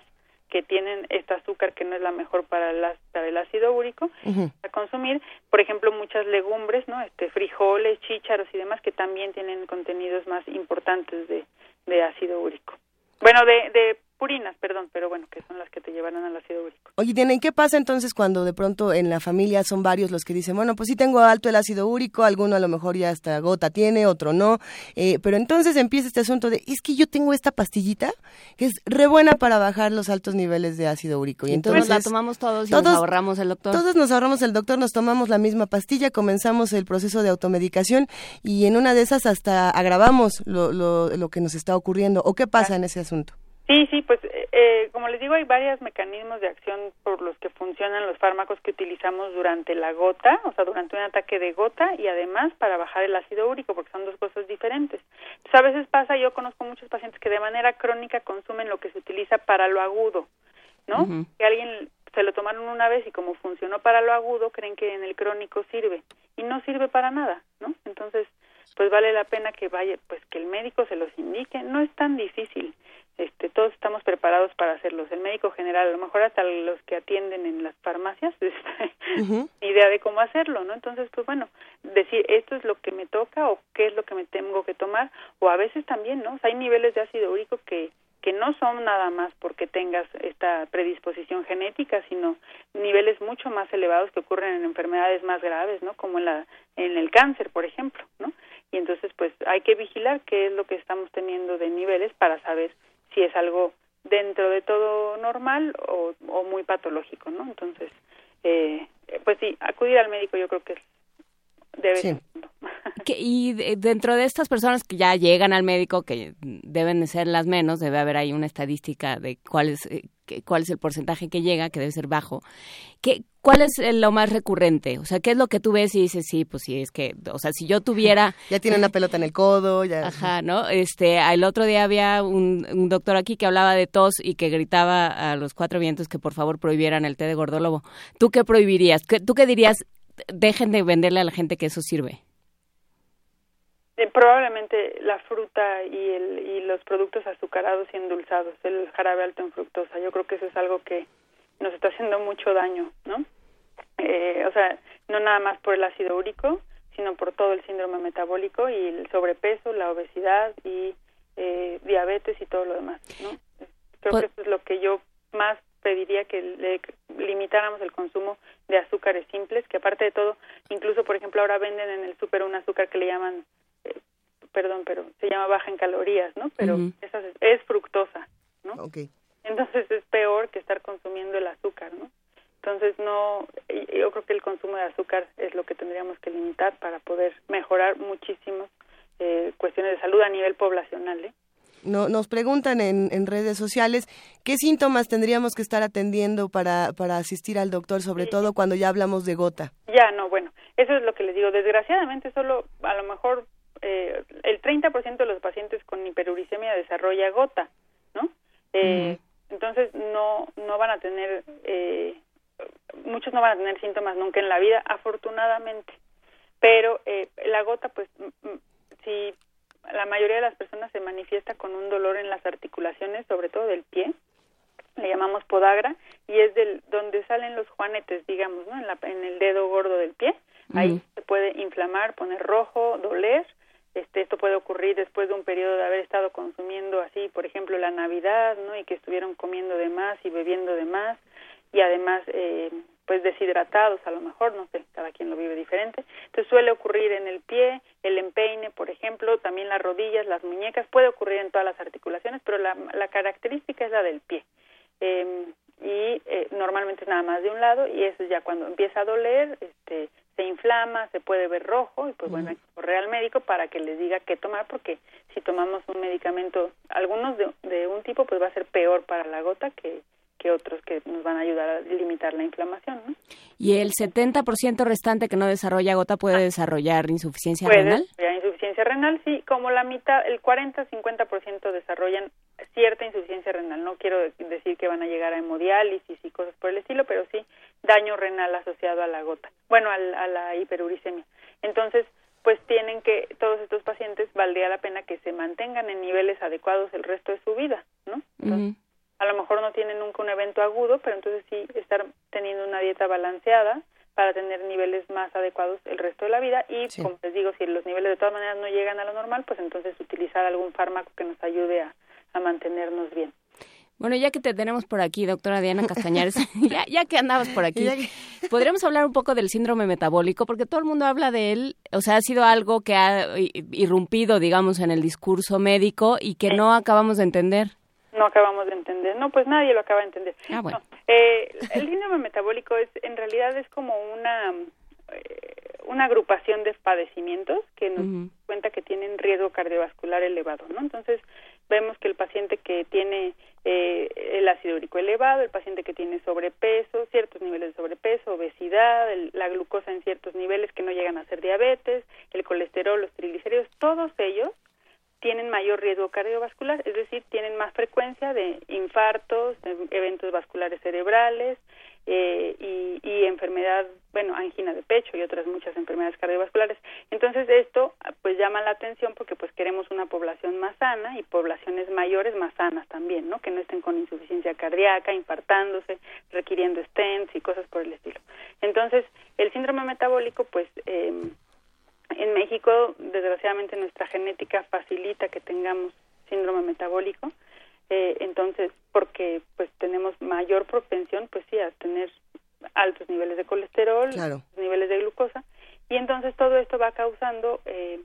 que tienen este azúcar que no es la mejor para, las, para el ácido úrico, a consumir, por ejemplo, muchas legumbres, ¿no? Este, frijoles, chícharos y demás que también tienen contenidos más importantes de, de ácido úrico. Bueno, de, de purinas, perdón, pero bueno, que son las que te llevarán al ácido úrico. Oye, Diana, ¿y qué pasa entonces cuando de pronto en la familia son varios los que dicen, bueno, pues sí tengo alto el ácido úrico, alguno a lo mejor ya hasta gota tiene, otro no, eh, pero entonces empieza este asunto de, es que yo tengo esta pastillita que es re buena para bajar los altos niveles de ácido úrico. Y entonces entonces la tomamos todos y nos ahorramos el doctor. Todos nos ahorramos el doctor, nos tomamos la misma pastilla, comenzamos el proceso de automedicación y en una de esas hasta agravamos lo, lo, lo que nos está ocurriendo. ¿O qué pasa en ese asunto? Sí, sí, pues eh, como les digo, hay varios mecanismos de acción por los que funcionan los fármacos que utilizamos durante la gota, o sea, durante un ataque de gota y además para bajar el ácido úrico, porque son dos cosas diferentes. Entonces, a veces pasa, yo conozco muchos pacientes que de manera crónica consumen lo que se utiliza para lo agudo, ¿no? Que alguien se lo tomaron una vez y como funcionó para lo agudo, creen que en el crónico sirve y no sirve para nada, ¿no? Entonces, pues vale la pena que vaya, pues que el médico se los indique, no es tan difícil este, todos estamos preparados para hacerlos. El médico general, a lo mejor hasta los que atienden en las farmacias, este, idea de cómo hacerlo, ¿no? Entonces, pues bueno, decir esto es lo que me toca o qué es lo que me tengo que tomar, o a veces también, ¿no? hay niveles de ácido úrico que que no son nada más porque tengas esta predisposición genética, sino niveles mucho más elevados que ocurren en enfermedades más graves, ¿no? Como en la en el cáncer, por ejemplo, ¿no? Y entonces pues hay que vigilar qué es lo que estamos teniendo de niveles para saber si es algo dentro de todo normal o, muy patológico, ¿no? Entonces, eh, pues sí, acudir al médico yo creo que ser. y dentro de estas personas que ya llegan al médico, que deben de ser las menos, debe haber ahí una estadística de cuál es, eh, cuál es el porcentaje que llega, que debe ser bajo. ¿Qué, ¿Cuál es lo más recurrente? O sea, ¿qué es lo que tú ves y dices, sí, pues sí, es que, o sea, si yo tuviera... ya tiene una pelota en el codo, ya... Ajá, ¿no? Este, el otro día había un, un, doctor aquí que hablaba de tos y que gritaba a los cuatro vientos que por favor prohibieran el té de gordólogo. ¿Tú qué prohibirías? ¿Tú qué dirías? Dejen de venderle a la gente que eso sirve. Eh, probablemente la fruta y, el, y los productos azucarados y endulzados, el jarabe alto en fructosa. Yo creo que eso es algo que nos está haciendo mucho daño, ¿no? Eh, o sea, no nada más por el ácido úrico, sino por todo el síndrome metabólico y el sobrepeso, la obesidad y eh, diabetes y todo lo demás, ¿no? Creo que eso es lo que yo más pediría que le limitáramos el consumo de azúcares simples, que aparte de todo, incluso por ejemplo ahora venden en el súper un azúcar que le llaman, eh, perdón, pero se llama baja en calorías, ¿no? Pero esa es, es, fructosa, ¿no? Okay entonces es peor que estar consumiendo el azúcar, ¿no? Entonces no, yo creo que el consumo de azúcar es lo que tendríamos que limitar para poder mejorar muchísimas eh, cuestiones de salud a nivel poblacional. ¿eh? No, nos preguntan en, en, redes sociales qué síntomas tendríamos que estar atendiendo para, para asistir al doctor, sobre todo cuando ya hablamos de gota. Ya, no, bueno, eso es lo que les digo. Desgraciadamente solo a lo mejor eh, el 30% de los pacientes con hiperuricemia desarrolla gota, ¿no? Eh, entonces no no van a tener eh, muchos no van a tener síntomas nunca en la vida afortunadamente pero eh, la gota pues si la mayoría de las personas se manifiesta con un dolor en las articulaciones sobre todo del pie le llamamos podagra y es del donde salen los juanetes digamos no en la en el dedo gordo del pie. Ahí se puede inflamar poner rojo doler. Este, esto puede ocurrir después de un periodo de haber estado consumiendo así, por ejemplo, la Navidad, ¿no? Y que estuvieron comiendo de más y bebiendo de más. Y además, eh, pues deshidratados a lo mejor, no sé, cada quien lo vive diferente. Entonces suele ocurrir en el pie, el empeine, por ejemplo, también las rodillas, las muñecas, puede ocurrir en todas las articulaciones, pero la, la característica es la del pie. Eh, y eh, normalmente es nada más de un lado y eso ya cuando empieza a doler, este, se inflama, se puede ver rojo y pues bueno, hay que correr al médico para que les diga qué tomar porque si tomamos un medicamento, algunos de, de un tipo pues va a ser peor para la gota que, que otros que nos van a ayudar a limitar la inflamación. ¿no? ¿Y el 70% restante que no desarrolla gota puede ah. desarrollar insuficiencia renal? Puede insuficiencia renal, sí, como la mitad, el 40-50% desarrollan cierta insuficiencia renal. No quiero decir que van a llegar a hemodiálisis y cosas por el estilo, pero sí daño renal asociado a la gota, bueno, a, la hiperuricemia. Entonces, pues tienen que, todos estos pacientes, valdría la pena que se mantengan en niveles adecuados el resto de su vida, ¿no? A lo mejor no tienen nunca un evento agudo, pero entonces sí estar teniendo una dieta balanceada para tener niveles más adecuados el resto de la vida y, como les digo, si los niveles de todas maneras no llegan a lo normal, pues entonces utilizar algún fármaco que nos ayude a, a mantenernos bien. Bueno, ya que te tenemos por aquí, doctora Diana Castañares, ya, ya, que andabas por aquí, podríamos hablar un poco del síndrome metabólico, porque todo el mundo habla de él, o sea, ha sido algo que ha irrumpido, digamos, en el discurso médico y que no acabamos de entender. No acabamos de entender, no, pues nadie lo acaba de entender. Ah, bueno. eh, el síndrome metabólico es, en realidad, es como una eh, una agrupación de padecimientos que nos cuenta que tienen riesgo cardiovascular elevado, ¿no? Entonces, vemos que el paciente que tiene eh, el ácido úrico elevado, el paciente que tiene sobrepeso, ciertos niveles de sobrepeso, obesidad, el- la glucosa en ciertos niveles que no llegan a ser diabetes, el colesterol, los triglicéridos, todos ellos tienen mayor riesgo cardiovascular, es decir, tienen más frecuencia de infartos, de eventos vasculares cerebrales eh, y, y enfermedad, bueno, angina de pecho y otras muchas enfermedades cardiovasculares. Entonces esto pues llama la atención porque pues queremos una población más sana y poblaciones mayores más sanas también, ¿no? Que no estén con insuficiencia cardíaca, infartándose, requiriendo stents y cosas por el estilo. Entonces el síndrome metabólico pues eh, en México, desgraciadamente, nuestra genética facilita que tengamos síndrome metabólico. Eh, entonces, porque pues tenemos mayor propensión, pues sí, a tener altos niveles de colesterol, Claro. niveles de glucosa, y entonces todo esto va causando, eh,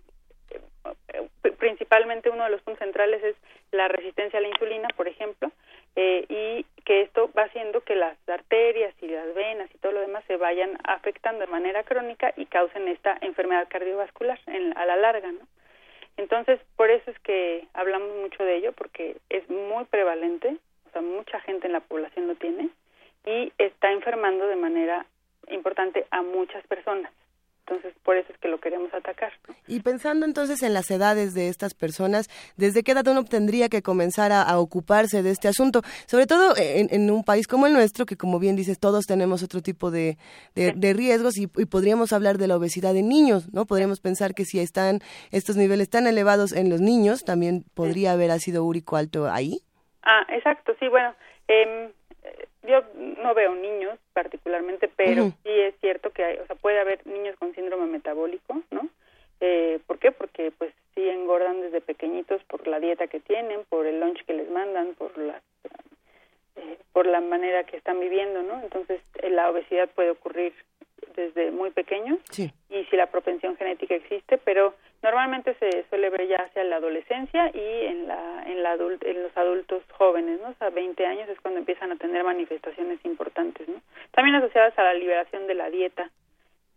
eh, principalmente uno de los puntos centrales es la resistencia a la insulina, por ejemplo, eh, y que esto va haciendo que las arterias y las venas y todo lo demás se vayan afectando de manera crónica y causen esta enfermedad cardiovascular en, a la larga, ¿no? Entonces, por eso es que hablamos mucho de ello, porque es muy prevalente, o sea, mucha gente en la población lo tiene y está enfermando de manera importante a muchas personas. Entonces, por eso es que lo queremos atacar. ¿no? Y pensando entonces en las edades de estas personas, ¿desde qué edad uno tendría que comenzar a, a ocuparse de este asunto? Sobre todo en, en un país como el nuestro, que como bien dices, todos tenemos otro tipo de, de- de riesgos y, y podríamos hablar de la obesidad en niños, ¿no? Podríamos pensar que si están estos niveles tan elevados en los niños, también podría haber ácido úrico alto ahí. Ah, exacto, sí, bueno, eh, yo no veo niños particularmente, pero sí es cierto que hay, o sea, puede haber niños con síndrome metabólico, ¿no? Eh, ¿Por qué? Porque pues sí engordan desde pequeñitos por la dieta que tienen, por el lunch que les mandan, por la eh, por la manera que están viviendo, ¿no? Entonces eh, la obesidad puede ocurrir desde muy pequeños Sí. y si la propensión genética existe, pero normalmente se suele ver ya hacia la adolescencia y en la en la adult- en los adultos jóvenes, ¿no? O sea, 20 años es cuando empiezan a tener manifestaciones importantes, ¿no? También asociadas a la liberación de la dieta,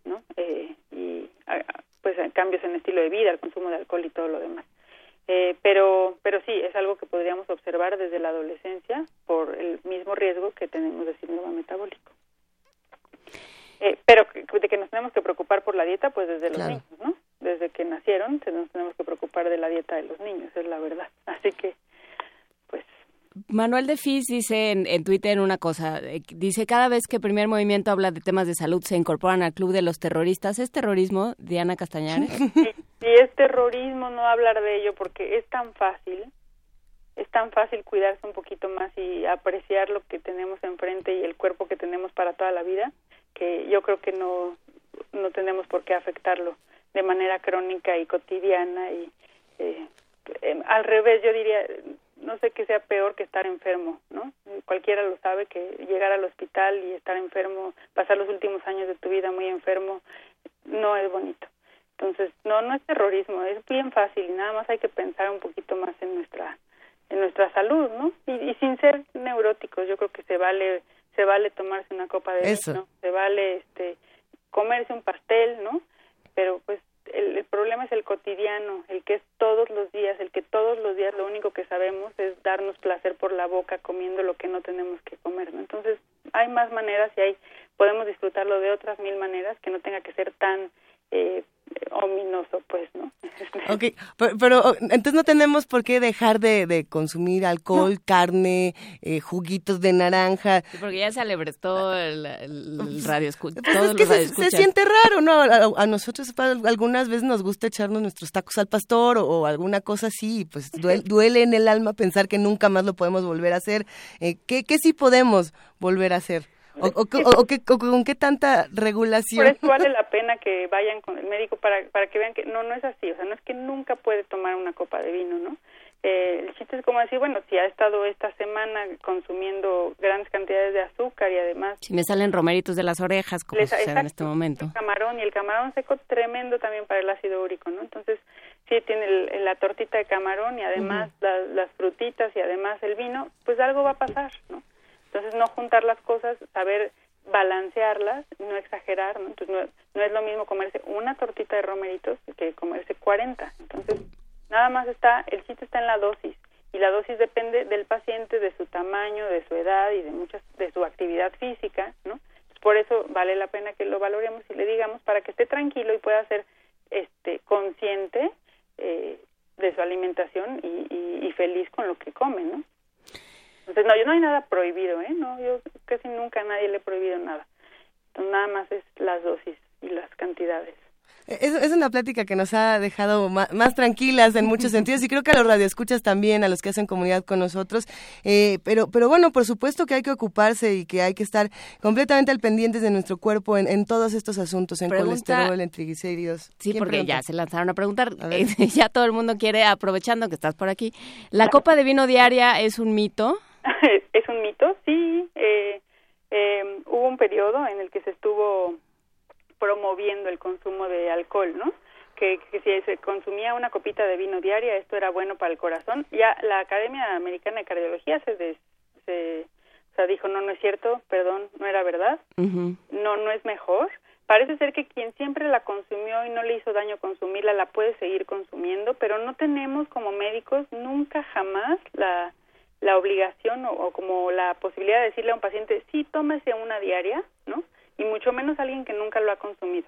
¿no? Eh, y a- pues a cambios en el estilo de vida, el consumo de alcohol y todo lo demás. Eh, pero pero sí, es algo que podríamos observar desde la adolescencia por el mismo riesgo que tenemos de síndrome metabólico. Eh, pero que- de que nos tenemos que preocupar por la dieta, pues desde los niños, ¿no? Desde que nacieron se- nos tenemos que preocupar de la dieta de los niños, es la verdad. Así que, pues, Manuel de Fis dice en, en Twitter una cosa, eh, dice cada vez que Primer Movimiento habla de temas de salud se incorporan al club de los terroristas. ¿Es terrorismo, Diana Castañares? si, si es terrorismo no hablar de ello porque es tan fácil, es tan fácil cuidarse un poquito más y apreciar lo que tenemos enfrente y el cuerpo que tenemos para toda la vida, que yo creo que no, no tenemos por qué afectarlo de manera crónica y cotidiana y eh, eh, al revés yo diría no sé qué sea peor que estar enfermo no cualquiera lo sabe que llegar al hospital y estar enfermo pasar los últimos años de tu vida muy enfermo no es bonito. Entonces no no es terrorismo es bien fácil y nada más hay que pensar un poquito más en nuestra en nuestra salud no y sin ser neuróticos yo creo que se vale se vale tomarse una copa de Eso. vino se vale este comerse un pastel no pero pues el, el problema es el cotidiano, el que es todos los días, el que todos los días lo único que sabemos es darnos placer por la boca comiendo lo que no tenemos que comer, ¿no? Entonces hay más maneras y hay podemos disfrutarlo de otras mil maneras que no tenga que ser tan eh, ominoso, pues, ¿no? Ok, pero, pero, oh, entonces no tenemos por qué dejar de, de consumir alcohol, carne, eh, juguitos de naranja. Sí, porque ya se alebrestó el, el- el radio escucha. Pues es que se, se siente raro, ¿no? A, a nosotros algunas veces nos gusta echarnos nuestros tacos al pastor o, o alguna cosa así, pues duele, duele en el alma pensar que nunca más lo podemos volver a hacer. Eh, ¿qué, ¿Qué sí podemos volver a hacer? ¿O, o con qué tanta regulación? Por eso vale la pena que vayan con el médico para, para que vean que no, no es así, o sea, no es que nunca puede tomar una copa de vino, ¿no? Eh, el chiste es como decir, bueno, si ha estado esta semana consumiendo grandes cantidades de azúcar y además Si me salen romeritos de las orejas, como Les- sucede en este momento. camarón y el camarón seco tremendo también para el ácido úrico, ¿no? Entonces, sí tiene el- la tortita de camarón y además la- las frutitas y además el vino, pues algo va a pasar, ¿no? Entonces, no juntar las cosas, saber balancearlas, no exagerar, ¿no? Entonces, no, es lo mismo comerse una tortita de romeritos que comerse 40. Entonces, nada más está, el chiste está en la dosis y la dosis depende del paciente, de su tamaño, de su edad y de muchas de su actividad física, ¿no? Por eso vale la pena que lo valoremos y le digamos para que esté tranquilo y pueda ser este consciente eh, de su alimentación y, y, feliz con lo que come, ¿no? Entonces, no, yo no hay nada prohibido, ¿eh? No, yo casi nunca a nadie le he prohibido nada. Entonces, nada más es las dosis y las cantidades. Es, una plática que nos ha dejado más, tranquilas en muchos sentidos y creo que a los radioescuchas también, a los que hacen comunidad con nosotros. Eh, pero, pero bueno, por supuesto que hay que ocuparse y que hay que estar completamente al pendiente de nuestro cuerpo en, todos estos asuntos, en colesterol, en triglicéridos. Sí, porque ya se lanzaron a preguntar. ya todo el mundo quiere, aprovechando que estás por aquí. ¿La copa de vino diaria es un mito? es un mito, sí. Eh, eh, hubo un periodo en el que se estuvo promoviendo el consumo de alcohol, ¿no? Que, que, si se consumía una copita de vino diaria, esto era bueno para el corazón. Ya la Academia Americana de Cardiología se, se o sea, dijo, no, no es cierto, perdón, no era verdad, no, no es mejor. Parece ser que quien siempre la consumió y no le hizo daño consumirla, la puede seguir consumiendo, pero no tenemos como médicos nunca jamás la, la obligación o, como la posibilidad de decirle a un paciente, sí, tómese una diaria, ¿no? y mucho menos alguien que nunca lo ha consumido.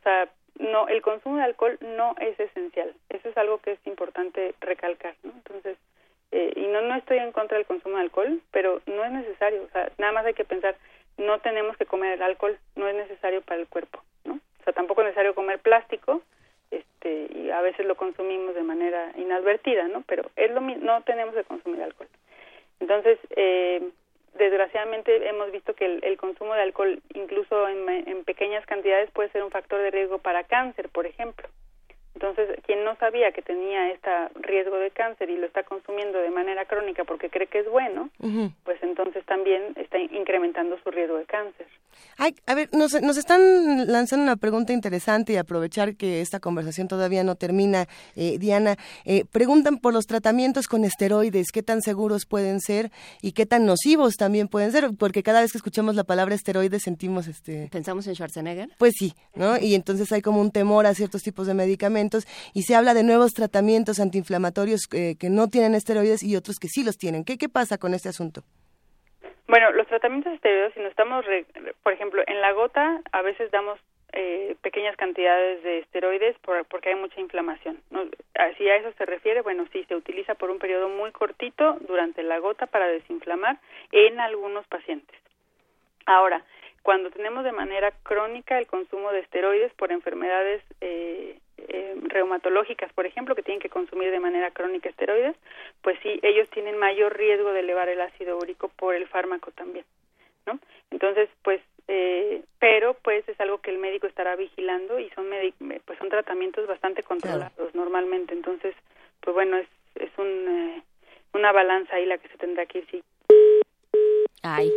O sea, no, el consumo de alcohol no es esencial. Eso es algo que es importante recalcar, ¿no? Entonces, eh, y no, no estoy en contra del consumo de alcohol, pero no es necesario. O sea, nada más hay que pensar, no tenemos que comer el alcohol, no es necesario para el cuerpo, ¿no? O sea, tampoco es necesario comer plástico, este, y a veces lo consumimos de manera inadvertida, ¿no? Pero es lo no tenemos que consumir alcohol. Entonces, eh, desgraciadamente hemos visto que el, consumo de alcohol, incluso en, en, pequeñas cantidades, puede ser un factor de riesgo para cáncer, por ejemplo. Entonces, quien no sabía que tenía este riesgo de cáncer y lo está consumiendo de manera crónica porque cree que es bueno, pues entonces también está incrementando su riesgo de cáncer. Ay, a ver, nos, nos están lanzando una pregunta interesante y aprovechar que esta conversación todavía no termina, eh, Diana. Eh, preguntan por los tratamientos con esteroides, qué tan seguros pueden ser y qué tan nocivos también pueden ser, porque cada vez que escuchamos la palabra esteroides sentimos este... ¿Pensamos en Schwarzenegger? Pues sí, ¿no? Y entonces hay como un temor a ciertos tipos de medicamentos y se habla de nuevos tratamientos antiinflamatorios eh, que no tienen esteroides y otros que sí los tienen. ¿Qué, qué pasa con este asunto? Bueno, los tratamientos esteroides, si no estamos, por ejemplo, en la gota a veces damos eh, pequeñas cantidades de esteroides porque hay mucha inflamación. ¿no? Si a eso se refiere, bueno, sí, se utiliza por un periodo muy cortito durante la gota para desinflamar en algunos pacientes. Ahora, cuando tenemos de manera crónica el consumo de esteroides por enfermedades eh, eh, reumatológicas, por ejemplo, que tienen que consumir de manera crónica esteroides, pues sí, ellos tienen mayor riesgo de elevar el ácido úrico por el fármaco también, ¿no? Entonces, pues, eh, pero pues es algo que el médico estará vigilando y son pues son tratamientos bastante controlados normalmente, entonces, pues bueno, es, es un, eh, una balanza ahí la que se tendrá que ir, sí. Ay.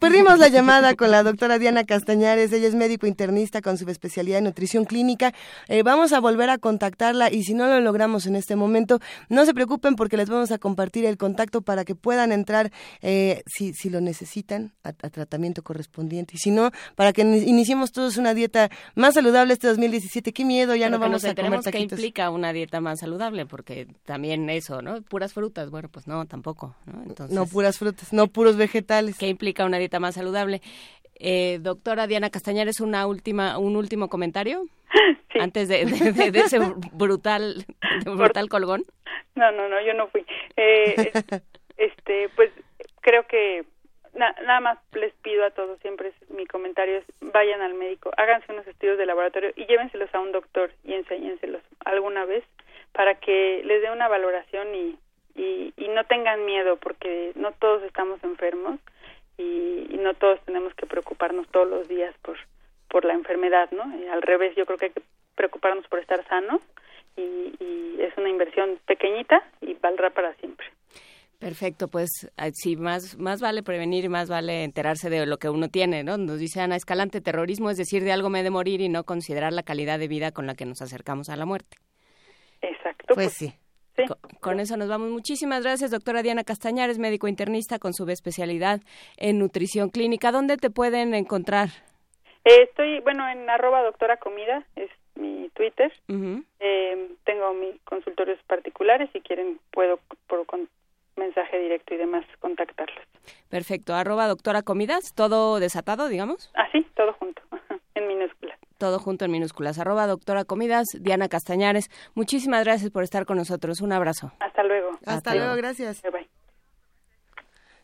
Perdimos la llamada con la doctora Diana Castañares, ella es médico internista con su especialidad en nutrición clínica. Eh, vamos a volver a contactarla y si no lo logramos en este momento, no se preocupen porque les vamos a compartir el contacto para que puedan entrar eh, si, si lo necesitan a, tratamiento correspondiente y si no, para que iniciemos todos una dieta más saludable este 2017. Qué miedo, ya no vamos a comer taquitos. ¿Qué implica una dieta más saludable? Porque también eso, ¿no? Puras frutas, bueno, pues no, tampoco, ¿no? Entonces, no puras frutas, no puros vegetales. ¿Qué implica una dieta más saludable. Eh, doctora Diana Castañares, una última, un último comentario antes de, ese brutal, brutal colgón. No, no, no, yo no fui. Eh, este, pues creo que nada más les pido a todos siempre mi comentario es vayan al médico, háganse unos estudios de laboratorio y llévenselos a un doctor y enséñenselos alguna vez para que les dé una valoración y, y, y no tengan miedo porque no todos estamos enfermos y, no todos tenemos que preocuparnos todos los días por por la enfermedad, ¿no? al revés, yo creo que hay que preocuparnos por estar sanos y, es una inversión pequeñita y valdrá para siempre. Perfecto, pues ah, sí, más, más vale prevenir y más vale enterarse de lo que uno tiene, ¿no? Nos dice Ana Escalante, terrorismo es decir de algo me de morir y no considerar la calidad de vida con la que nos acercamos a la muerte. Exacto. Pues, pues sí. Con, eso nos vamos. Muchísimas gracias, doctora Diana Castañares, médico internista con su especialidad en nutrición clínica. ¿Dónde te pueden encontrar? Eh, estoy, bueno, en arroba doctora comida, es mi Twitter. Eh, tengo mis consultorios particulares, si quieren puedo por con mensaje directo y demás contactarlos. Perfecto, arroba doctora comidas, todo desatado, digamos. Ah, sí, todo junto, en minúsculas. Todo junto en minúsculas, arroba doctora comidas, Diana Castañares. Muchísimas gracias por estar con nosotros, un abrazo. Hasta luego. Hasta, luego, gracias. Bye, bye.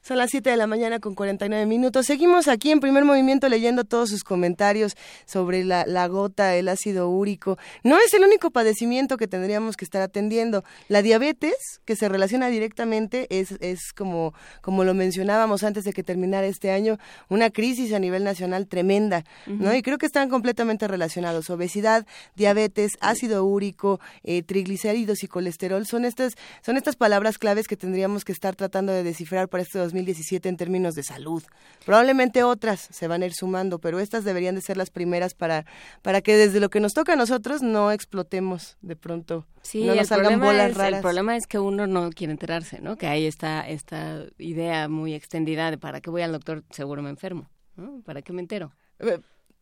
Son las 7 de la mañana con 49 minutos. Seguimos aquí en primer movimiento leyendo todos sus comentarios sobre la, la, gota, el ácido úrico. No es el único padecimiento que tendríamos que estar atendiendo. La diabetes, que se relaciona directamente, es, es como, como lo mencionábamos antes de que terminara este año, una crisis a nivel nacional tremenda, ¿no? Y creo que están completamente relacionados. Obesidad, diabetes, ácido úrico, eh, triglicéridos y colesterol son estas, son estas palabras claves que tendríamos que estar tratando de descifrar para estos 2017 en términos de salud. Probablemente otras se van a ir sumando, pero estas deberían de ser las primeras para, para que desde lo que nos toca a nosotros no explotemos de pronto. Sí, no nos el, salgan problema bolas es, raras. el problema es que uno no quiere enterarse, ¿no? Que hay esta, esta idea muy extendida de para qué voy al doctor, seguro me enfermo, ¿no? ¿Para qué me entero?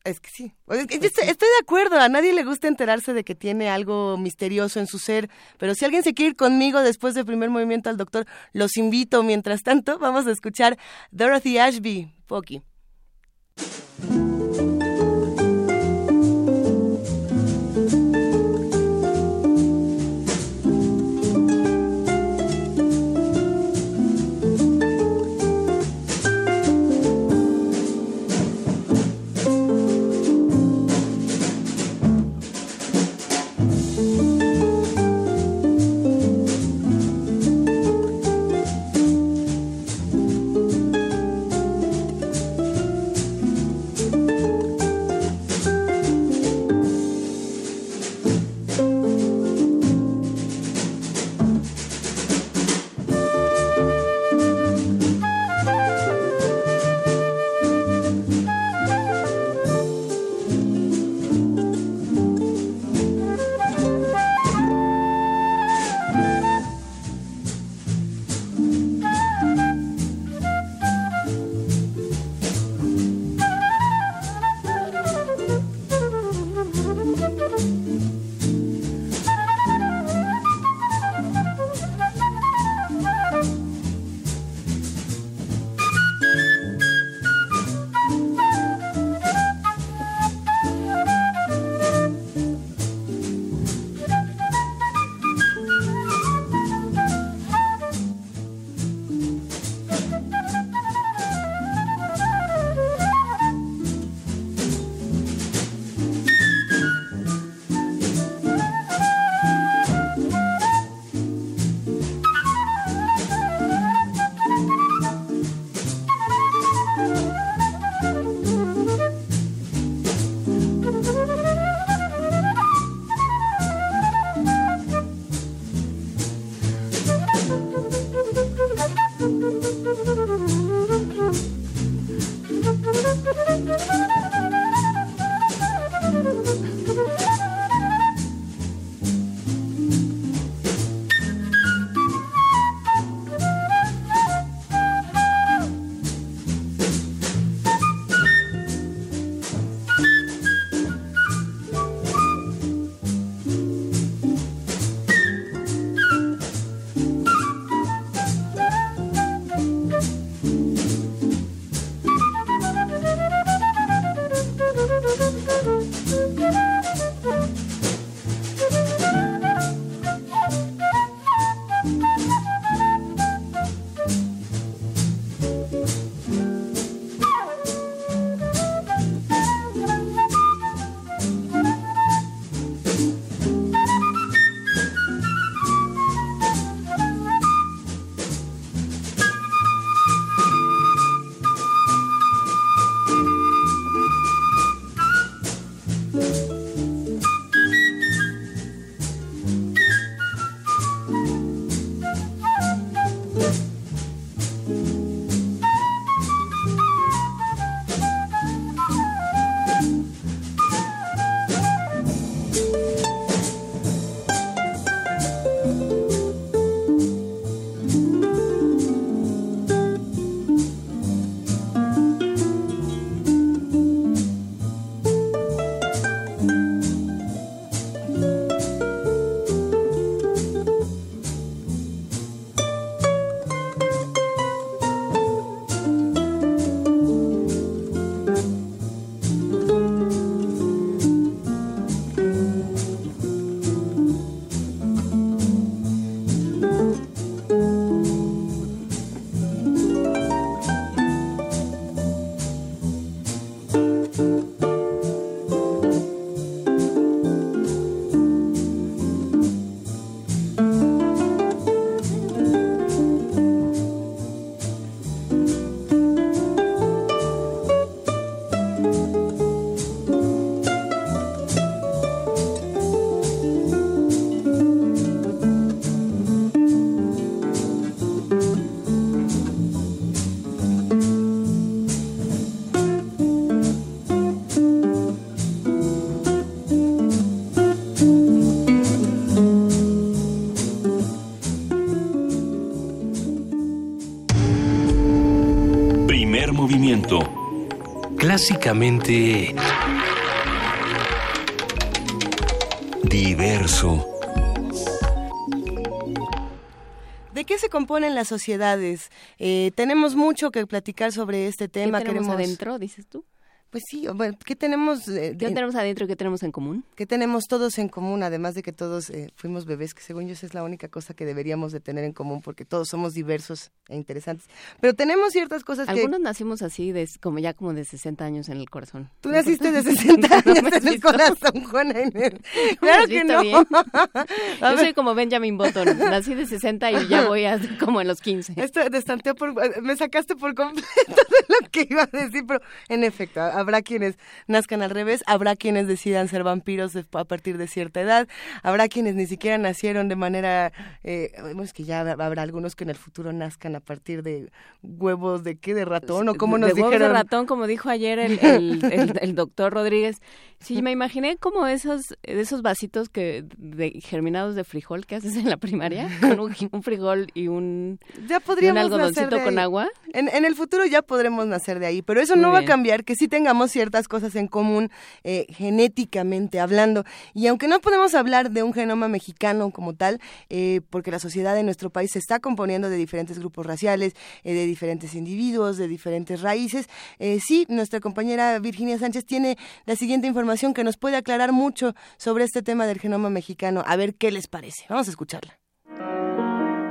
Es que sí. Es que estoy, estoy de acuerdo. A nadie le gusta enterarse de que tiene algo misterioso en su ser. Pero si alguien se quiere ir conmigo después del primer movimiento al doctor, los invito. Mientras tanto, vamos a escuchar Dorothy Ashby, Pocky. Movimiento. Clásicamente... Diverso. ¿De qué se componen las sociedades? Eh, tenemos mucho que platicar sobre este tema. ¿Qué tenemos Queremos- adentro, dices tú? Pues sí, bueno, ¿qué tenemos? eh, ¿Qué tenemos adentro qué tenemos en común? ¿Qué tenemos todos en común? Además de que todos eh, fuimos bebés, que según yo esa es la única cosa que deberíamos de tener en común, porque todos somos diversos e interesantes. Pero tenemos ciertas cosas que... Algunos nacimos así, de, como ya como de 60 años en el corazón. Tú ¿No naciste de importa? 60 ¿No años has en el corazón, Juana Inés. ¿No Claro que no. bien? A Yo soy como Benjamin Button. Nací de 60 y ya voy a como en los 15. Esto destanteó por, me sacaste por completo de lo que iba a decir, pero en efecto, habrá quienes nazcan al revés, habrá quienes decidan ser vampiros de- a partir de cierta edad, habrá quienes ni siquiera nacieron de manera, eh, es que ya habrá algunos que en el futuro nazcan a partir de huevos de qué, de ratón o como nos de huevos dijeron. de ratón, como dijo ayer el, el, el- el doctor Rodríguez. Sí, me imaginé como esos, esos vasitos que de, germinados de frijol que haces en la primaria, con un, un frijol y un, ya y un podríamos nacer algodoncito de con agua. En, en el futuro ya podremos nacer de ahí, pero eso Muy no va a cambiar que sí tengamos ciertas cosas en común eh, genéticamente hablando. Y aunque no podemos hablar de un genoma mexicano como tal, eh, porque la sociedad de nuestro país se está componiendo de diferentes grupos raciales, eh, de diferentes individuos, de diferentes raíces, eh, sí, nuestra compañera Virginia Sánchez tiene la siguiente información que nos puede aclarar mucho sobre este tema del genoma mexicano. A ver qué les parece. Vamos a escucharla.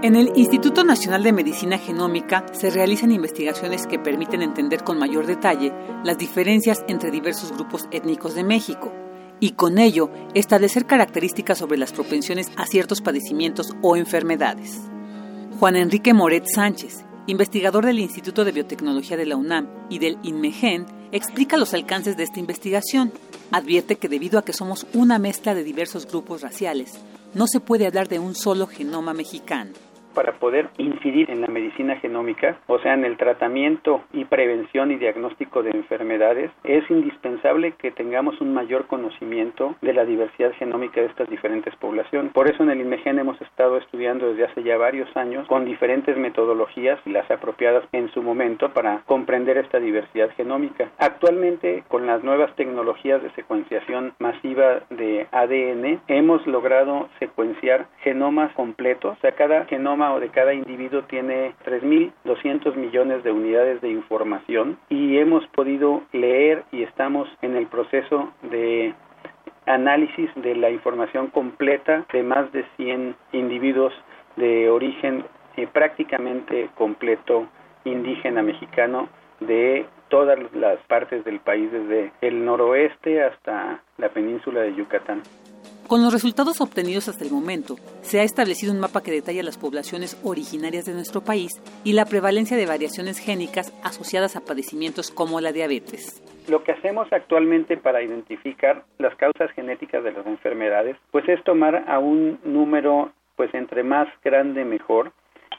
En el Instituto Nacional de Medicina Genómica se realizan investigaciones que permiten entender con mayor detalle las diferencias entre diversos grupos étnicos de México y con ello establecer características sobre las propensiones a ciertos padecimientos o enfermedades. Juan Enrique Moret Sánchez, investigador del Instituto de Biotecnología de la UNAM y del INMEGEN, explica los alcances de esta investigación. Advierte que debido a que somos una mezcla de diversos grupos raciales, no se puede hablar de un solo genoma mexicano. Para poder incidir en la medicina genómica, o sea, en el tratamiento y prevención y diagnóstico de enfermedades, es indispensable que tengamos un mayor conocimiento de la diversidad genómica de estas diferentes poblaciones. Por eso en el INMEGEN hemos estado estudiando desde hace ya varios años con diferentes metodologías y las apropiadas en su momento para comprender esta diversidad genómica. Actualmente, con las nuevas tecnologías de secuenciación masiva de ADN, hemos logrado secuenciar genomas completos, o sea, cada genoma o de cada individuo tiene 3.200 millones de unidades de información y hemos podido leer y estamos en el proceso de análisis de la información completa de más de 100 individuos de origen eh, prácticamente completo indígena mexicano de todas las partes del país, desde el noroeste hasta la península de Yucatán. Con los resultados obtenidos hasta el momento, se ha establecido un mapa que detalla las poblaciones originarias de nuestro país y la prevalencia de variaciones génicas asociadas a padecimientos como la diabetes. Lo que hacemos actualmente para identificar las causas genéticas de las enfermedades, pues es tomar a un número, pues entre más grande mejor,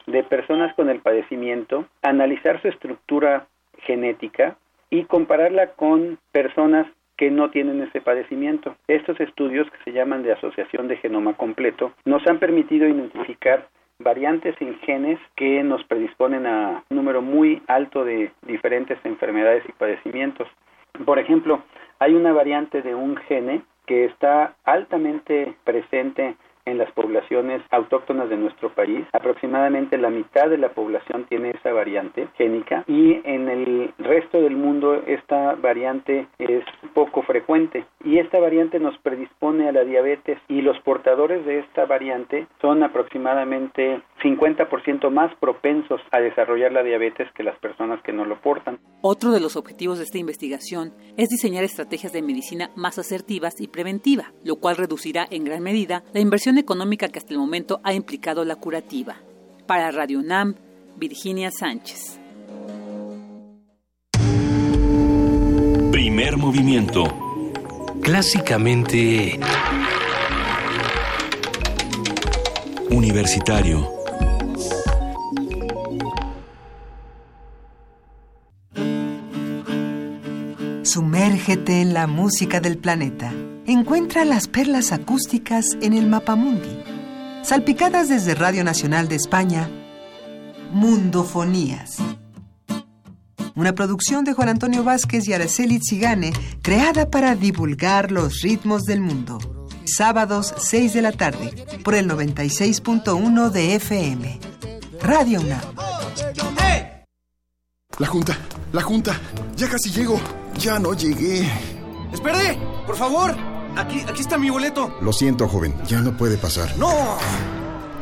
de personas con el padecimiento, analizar su estructura genética y compararla con personas que no tienen ese padecimiento. Estos estudios, que se llaman de asociación de genoma completo, nos han permitido identificar variantes en genes que nos predisponen a un número muy alto de diferentes enfermedades y padecimientos. Por ejemplo, hay una variante de un gene que está altamente presente en las poblaciones autóctonas de nuestro país. Aproximadamente la mitad de la población tiene esa variante génica y en el resto del mundo esta variante es poco frecuente y esta variante nos predispone a la diabetes y los portadores de esta variante son aproximadamente 50% más propensos a desarrollar la diabetes que las personas que no lo portan. Otro de los objetivos de esta investigación es diseñar estrategias de medicina más asertivas y preventiva, lo cual reducirá en gran medida la inversión económica que hasta el momento ha implicado la curativa. Para Radio UNAM, Virginia Sánchez. Primer movimiento. Clásicamente... Universitario. Sumérgete en la música del planeta. Encuentra las perlas acústicas en el Mapamundi. Salpicadas desde Radio Nacional de España, Mundofonías. una producción de Juan Antonio Vázquez y Araceli Zigane, creada para divulgar los ritmos del mundo. Sábados 6 de la tarde, por el 96.1 de FM. Radio UNAM. La junta, la junta. Ya casi llego. Ya no llegué. ¡Espere! ¡Por favor! Aquí, aquí está mi boleto. Lo siento, joven. Ya no puede pasar. ¡No!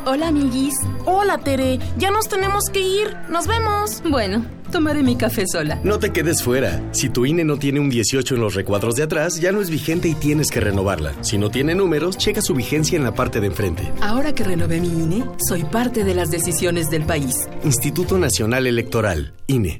Hola, amiguis. Hola, Tere. Ya nos tenemos que ir. Nos vemos. Bueno, tomaré mi café sola. No te quedes fuera. Si tu INE no tiene un 18 en los recuadros de atrás, ya no es vigente y tienes que renovarla. Si no tiene números, checa su vigencia en la parte de enfrente. Ahora que renové mi INE, soy parte de las decisiones del país. Instituto Nacional Electoral, INE.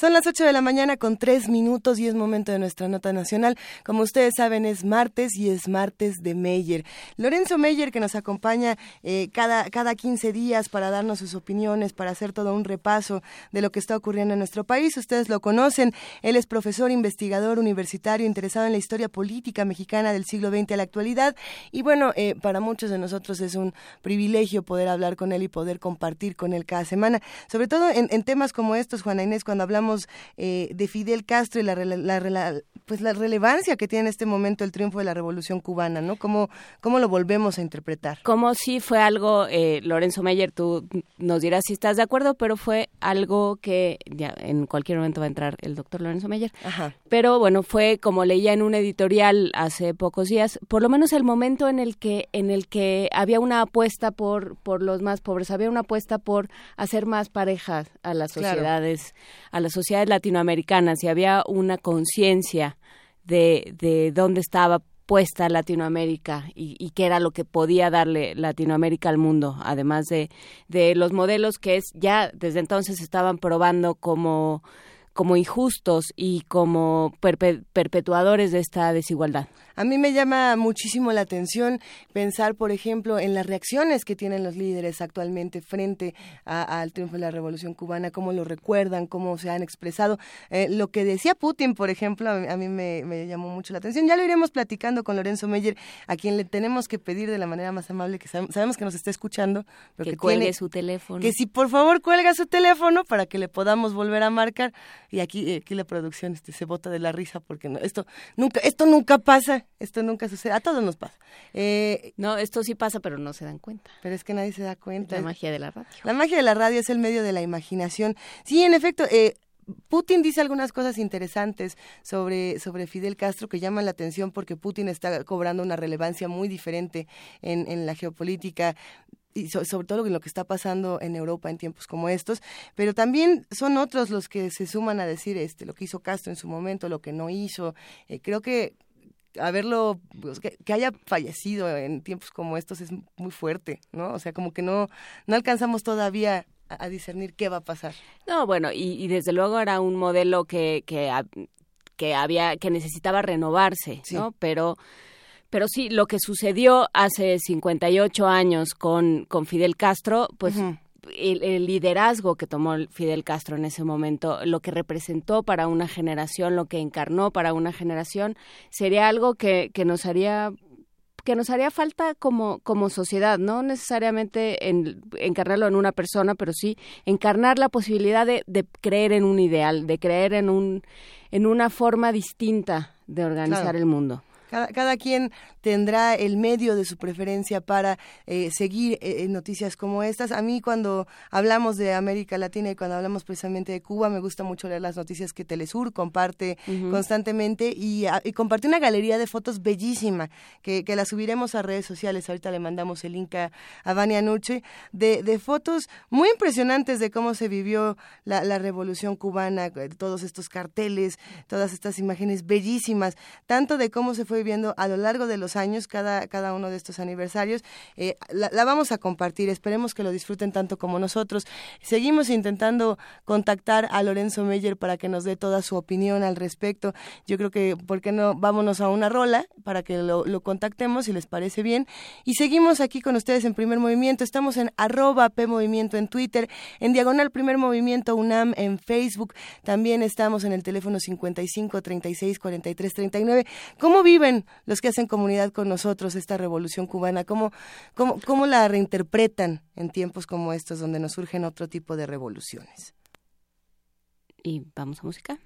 Son las 8 de la mañana con 3 minutos y es momento de nuestra nota nacional. Como ustedes saben, es martes y es martes de Meyer. Lorenzo Meyer, que nos acompaña eh, cada, cada 15 días para darnos sus opiniones, para hacer todo un repaso de lo que está ocurriendo en nuestro país. Ustedes lo conocen. Él es profesor, investigador universitario, interesado en la historia política mexicana del siglo XX a la actualidad. Y bueno, eh, para muchos de nosotros es un privilegio poder hablar con él y poder compartir con él cada semana. Sobre todo en, en temas como estos, Juana Inés, cuando hablamos eh, de Fidel Castro y la, la, la, pues la relevancia que tiene en este momento el triunfo de la Revolución Cubana, ¿no? ¿Cómo, cómo lo volvemos a interpretar? Como si fue algo, eh, Lorenzo Meyer, tú nos dirás si estás de acuerdo, pero fue algo que ya en cualquier momento va a entrar el doctor Lorenzo Meyer. Ajá. Pero bueno, fue como leía en un editorial hace pocos días, por lo menos el momento en el que en el que había una apuesta por por los más pobres, había una apuesta por hacer más parejas a las sociedades, claro. a las sociedades latinoamericanas y había una conciencia de, de dónde estaba puesta Latinoamérica y, y qué era lo que podía darle Latinoamérica al mundo, además de, de los modelos que es ya desde entonces estaban probando como como injustos y como perpe perpetuadores de esta desigualdad. A mí me llama muchísimo la atención pensar, por ejemplo, en las reacciones que tienen los líderes actualmente frente al triunfo de la Revolución Cubana, cómo lo recuerdan, cómo se han expresado. Eh, lo que decía Putin, por ejemplo, a mí, me, me, llamó mucho la atención. Ya lo iremos platicando con Lorenzo Meyer, a quien le tenemos que pedir de la manera más amable, que sabemos que nos está escuchando, pero que, que cuelgue tiene, su teléfono. Que si por favor cuelga su teléfono para que le podamos volver a marcar. Y aquí, aquí la producción este, se bota de la risa porque no, esto nunca, esto nunca pasa, esto nunca sucede, a todos nos pasa. Eh, no, esto sí pasa, pero no se dan cuenta. Pero es que nadie se da cuenta. La magia de la radio. La magia de la radio es el medio de la imaginación. Sí, en efecto, eh, Putin dice algunas cosas interesantes sobre, sobre Fidel Castro que llaman la atención porque Putin está cobrando una relevancia muy diferente en, en la geopolítica y sobre todo en lo que está pasando en Europa en tiempos como estos, pero también son otros los que se suman a decir este lo que hizo Castro en su momento, lo que no hizo. Eh, creo que haberlo pues, que, haya fallecido en tiempos como estos es muy fuerte, ¿no? O sea, como que no no alcanzamos todavía a, discernir qué va a pasar. No, bueno, y, desde luego era un modelo que que, que había que necesitaba renovarse, ¿no? Pero pero sí, lo que sucedió hace 58 años con, con Fidel Castro, pues el, liderazgo que tomó Fidel Castro en ese momento, lo que representó para una generación, lo que encarnó para una generación, sería algo que, que nos haría que nos haría falta como, como sociedad, no necesariamente en, encarnarlo en una persona, pero sí encarnar la posibilidad de, de creer en un ideal, de creer en un en una forma distinta de organizar el mundo. Cada, cada quien tendrá el medio de su preferencia para eh, seguir eh, noticias como estas. A mí cuando hablamos de América Latina y cuando hablamos precisamente de Cuba, me gusta mucho leer las noticias que Telesur comparte constantemente y, y, comparte una galería de fotos bellísima que, que la subiremos a redes sociales. Ahorita le mandamos el link a, Vania Nuche de, de, fotos muy impresionantes de cómo se vivió la, la revolución cubana, eh, todos estos carteles, todas estas imágenes bellísimas, tanto de cómo se fue viviendo a lo largo de los años cada, cada uno de estos aniversarios. Eh, la, vamos a compartir, esperemos que lo disfruten tanto como nosotros. Seguimos intentando contactar a Lorenzo Meyer para que nos dé toda su opinión al respecto. Yo creo que, ¿por qué no? Vámonos a una rola para que lo, lo contactemos si les parece bien. Y seguimos aquí con ustedes en Primer Movimiento. Estamos en arroba P Movimiento en Twitter, en Diagonal Primer Movimiento UNAM en Facebook. También estamos en el teléfono 55 36 43 39. ¿Cómo viven los que hacen comunidad con nosotros esta revolución cubana? ¿Cómo, cómo, cómo la reinterpretan en tiempos como estos donde nos surgen otro tipo de revoluciones? Y vamos a música.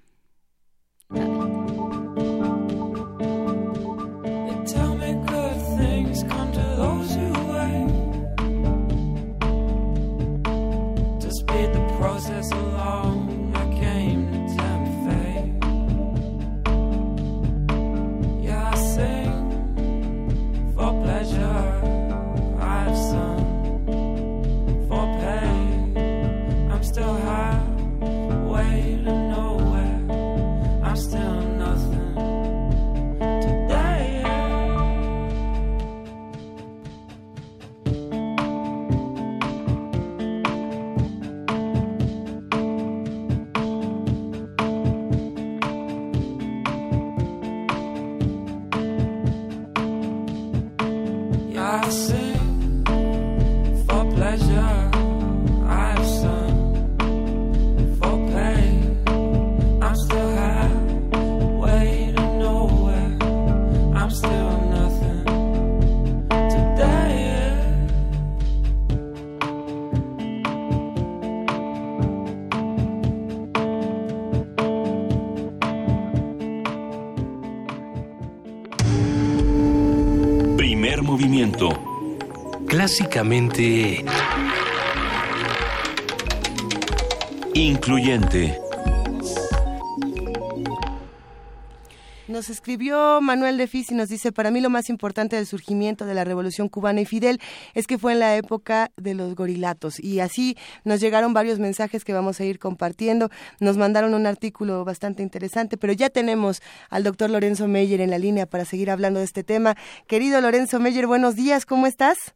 Clásicamente... Incluyente. Nos escribió Manuel de Fis y nos dice, para mí lo más importante del surgimiento de la Revolución Cubana y Fidel es que fue en la época de los gorilatos. Y así nos llegaron varios mensajes que vamos a ir compartiendo. Nos mandaron un artículo bastante interesante, pero ya tenemos al doctor Lorenzo Meyer en la línea para seguir hablando de este tema. Querido Lorenzo Meyer, buenos días, ¿cómo estás?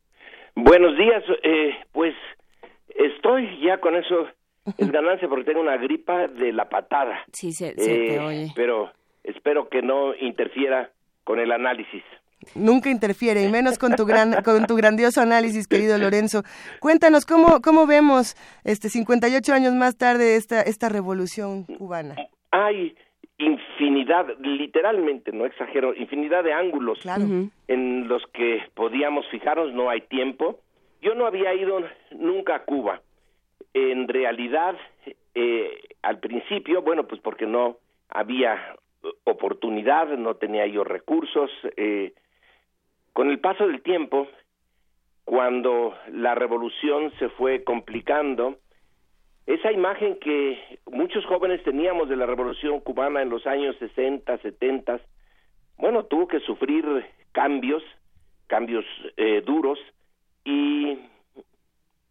Buenos días, eh, pues estoy ya con eso, es ganancia porque tengo una gripa de la patada. Sí, se, te eh, oye. Pero espero que no interfiera con el análisis. Nunca interfiere, y menos con tu gran, con tu grandioso análisis, querido Lorenzo. Cuéntanos cómo, cómo vemos, este, 58 años más tarde esta, esta revolución cubana. Hay infinidad, literalmente, no exagero, infinidad de ángulos en los que podíamos fijarnos, no hay tiempo. Yo no había ido nunca a Cuba. En realidad, eh, al principio, bueno, pues porque no había oportunidad, no tenía yo recursos. Eh, con el paso del tiempo, cuando la revolución se fue complicando, esa imagen que muchos jóvenes teníamos de la revolución cubana en los años 60, 70, bueno, tuvo que sufrir cambios, cambios eh, duros, y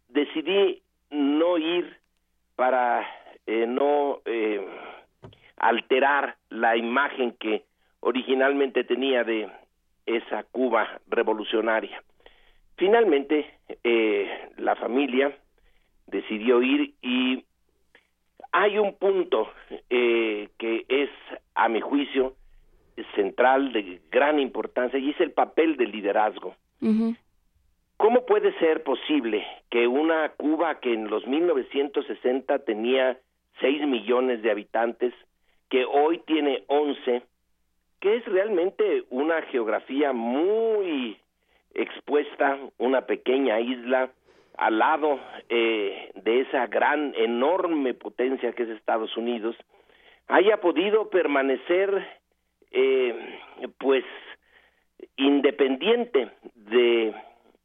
decidí no ir para eh, no eh, alterar la imagen que originalmente tenía de esa Cuba revolucionaria. Finalmente, la familia decidió ir y hay un punto eh, que es, a mi juicio, central, de gran importancia, y es el papel del liderazgo. ¿Cómo puede ser posible que una Cuba que en los 1960 tenía 6 millones de habitantes, que hoy tiene 11, que es realmente una geografía muy expuesta, una pequeña isla, al lado eh, de esa gran, enorme potencia que es Estados Unidos, haya podido permanecer, eh, pues, independiente de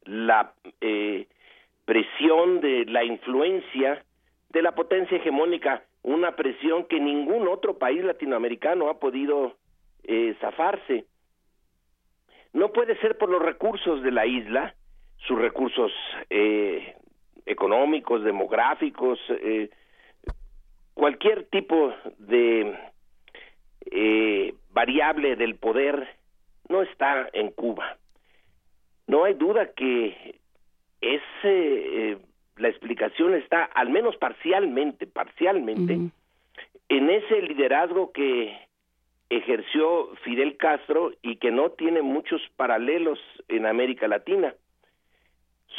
la eh, presión, de la influencia de la potencia hegemónica, una presión que ningún otro país latinoamericano ha podido zafarse. No puede ser por los recursos de la isla, sus recursos eh, económicos, demográficos, eh, cualquier tipo de eh, variable del poder no está en Cuba. No hay duda que ese, la explicación está, al menos parcialmente, parcialmente, en ese liderazgo que ejerció Fidel Castro y que no tiene muchos paralelos en América Latina.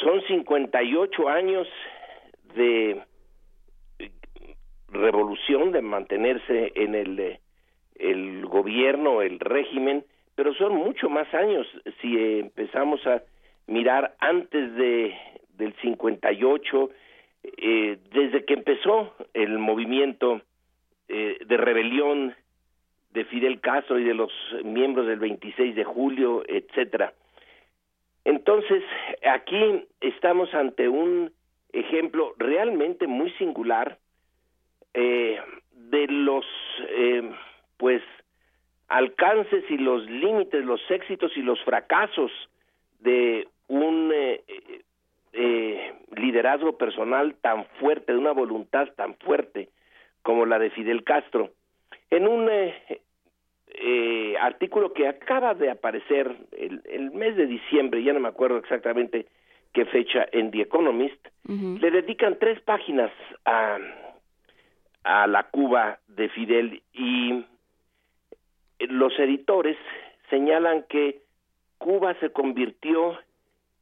Son 58 años de revolución, de mantenerse en el, el gobierno, el régimen, pero son mucho más años si empezamos a mirar antes de del 58, eh, desde que empezó el movimiento eh, de rebelión de Fidel Castro y de los miembros del 26 de julio, etcétera. Entonces, aquí estamos ante un ejemplo realmente muy singular eh, de los, eh, pues, alcances y los límites, los éxitos y los fracasos de un eh, liderazgo personal tan fuerte, de una voluntad tan fuerte como la de Fidel Castro. En un eh, artículo que acaba de aparecer el, mes de diciembre, ya no me acuerdo exactamente qué fecha, en The Economist, le dedican tres páginas a, a la Cuba de Fidel y los editores señalan que Cuba se convirtió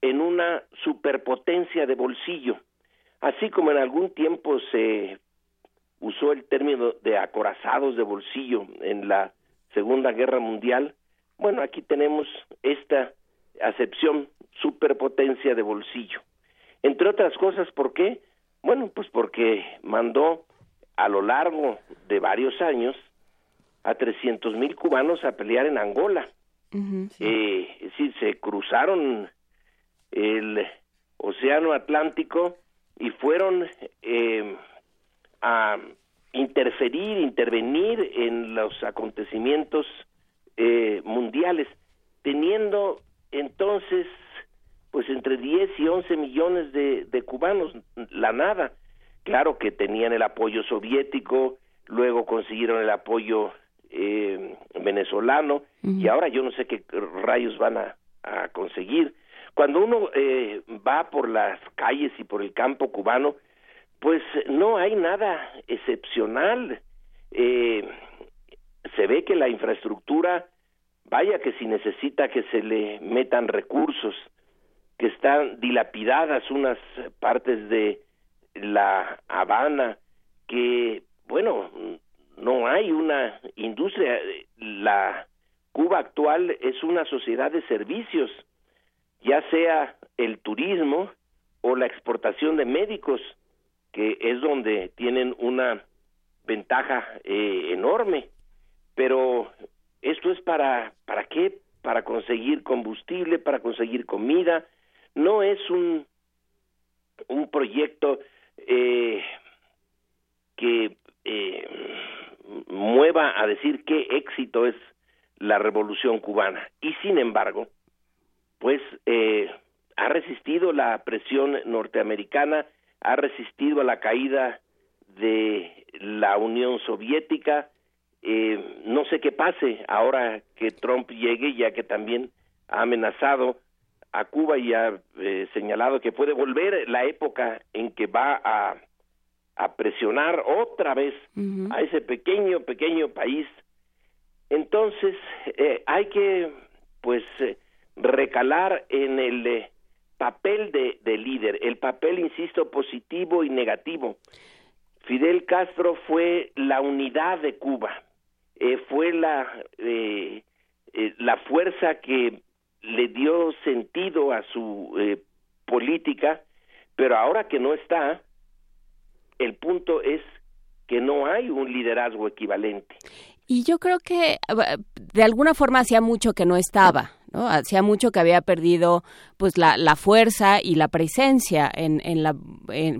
en una superpotencia de bolsillo, así como en algún tiempo se usó el término de acorazados de bolsillo en la Segunda Guerra Mundial, bueno, aquí tenemos esta acepción superpotencia de bolsillo. Entre otras cosas, ¿por qué? Bueno, pues porque mandó a lo largo de varios años a 300 mil cubanos a pelear en Angola. Eh, es decir, se cruzaron el Océano Atlántico y fueron eh, a interferir, intervenir en los acontecimientos eh, mundiales, teniendo entonces pues entre 10 y 11 millones de, de cubanos, la nada. Claro que tenían el apoyo soviético, luego consiguieron el apoyo eh, venezolano y ahora yo no sé qué rayos van a, a conseguir. Cuando uno eh, va por las calles y por el campo cubano, pues no hay nada excepcional. Eh, se ve que la infraestructura, vaya que si necesita que se le metan recursos, que están dilapidadas unas partes de la Habana, que, bueno, no hay una industria. La Cuba actual es una sociedad de servicios, ya sea el turismo o la exportación de médicos que es donde tienen una ventaja eh, enorme. Pero esto es para, ¿para qué? Para conseguir combustible, para conseguir comida. No es un, un proyecto eh, que eh, mueva a decir qué éxito es la revolución cubana. Y sin embargo, pues eh, ha resistido la presión norteamericana, ha resistido a la caída de la Unión Soviética. Eh, no sé qué pase ahora que Trump llegue, ya que también ha amenazado a Cuba y ha eh, señalado que puede volver la época en que va a, a presionar otra vez a ese pequeño, pequeño país. Entonces, eh, hay que, pues, eh, recalar en el papel de, de líder, el papel, insisto, positivo y negativo. Fidel Castro fue la unidad de Cuba, fue la, la fuerza que le dio sentido a su eh, política, pero ahora que no está, el punto es que no hay un liderazgo equivalente. Y yo creo que de alguna forma hacía mucho que no estaba, ¿no? Hacía mucho que había perdido pues la, la fuerza y la presencia en, en la,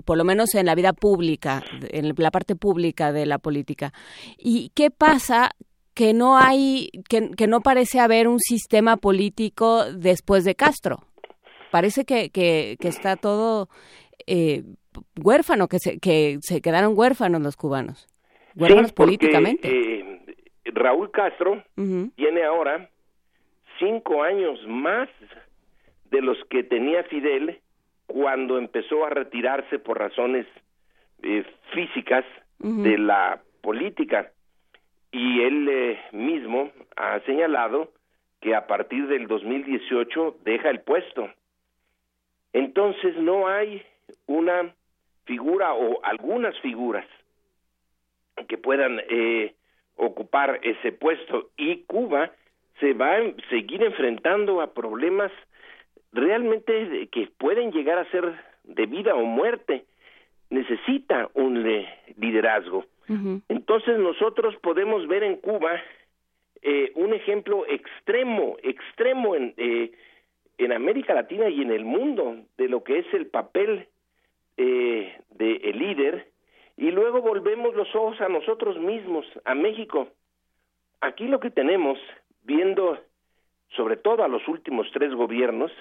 por lo menos en la vida pública, en la parte pública de la política. ¿Y qué pasa que no hay, que, que, no parece haber un sistema político después de Castro. Parece que, que, que está todo eh, huérfano, que se, que se quedaron huérfanos los cubanos, huérfanos políticamente. Eh, Raúl Castro tiene ahora cinco años más de los que tenía Fidel cuando empezó a retirarse por razones eh, físicas de la política. Y él eh, mismo ha señalado que a partir del 2018 deja el puesto. Entonces no hay una figura o algunas figuras que puedan eh, ocupar ese puesto. Y Cuba se va a seguir enfrentando a problemas realmente que pueden llegar a ser de vida o muerte. Necesita un liderazgo. Entonces nosotros podemos ver en Cuba eh, un ejemplo extremo, extremo en, eh, en América Latina y en el mundo de lo que es el papel eh, del el líder y luego volvemos los ojos a nosotros mismos, a México. Aquí lo que tenemos, viendo sobre todo a los últimos tres gobiernos,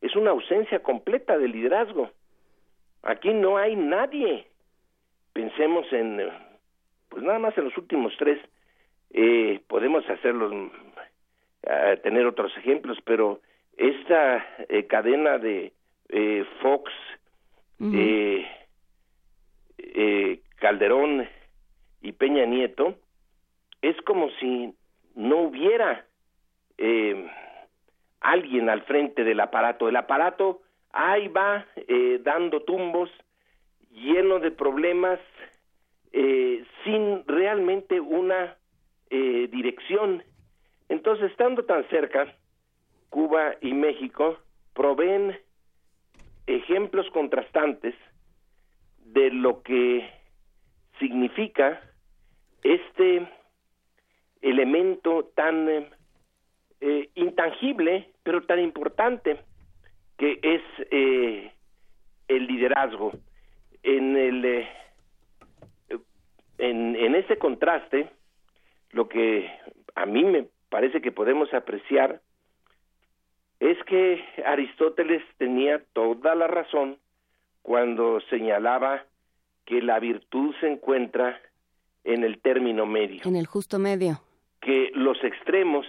es una ausencia completa de liderazgo. Aquí no hay nadie. Pensemos en, pues nada más en los últimos tres, eh, podemos hacerlos, uh, tener otros ejemplos, pero esta eh, cadena de eh, Fox, eh, eh, Calderón y Peña Nieto, es como si no hubiera eh, alguien al frente del aparato. El aparato ahí va eh, dando tumbos, lleno de problemas, eh, sin realmente una eh, dirección. Entonces, estando tan cerca, Cuba y México proveen ejemplos contrastantes de lo que significa este elemento tan eh, intangible, pero tan importante, que es eh, el liderazgo en el eh, en, en ese contraste lo que a mí me parece que podemos apreciar es que Aristóteles tenía toda la razón cuando señalaba que la virtud se encuentra en el término medio. En el justo medio. Que los extremos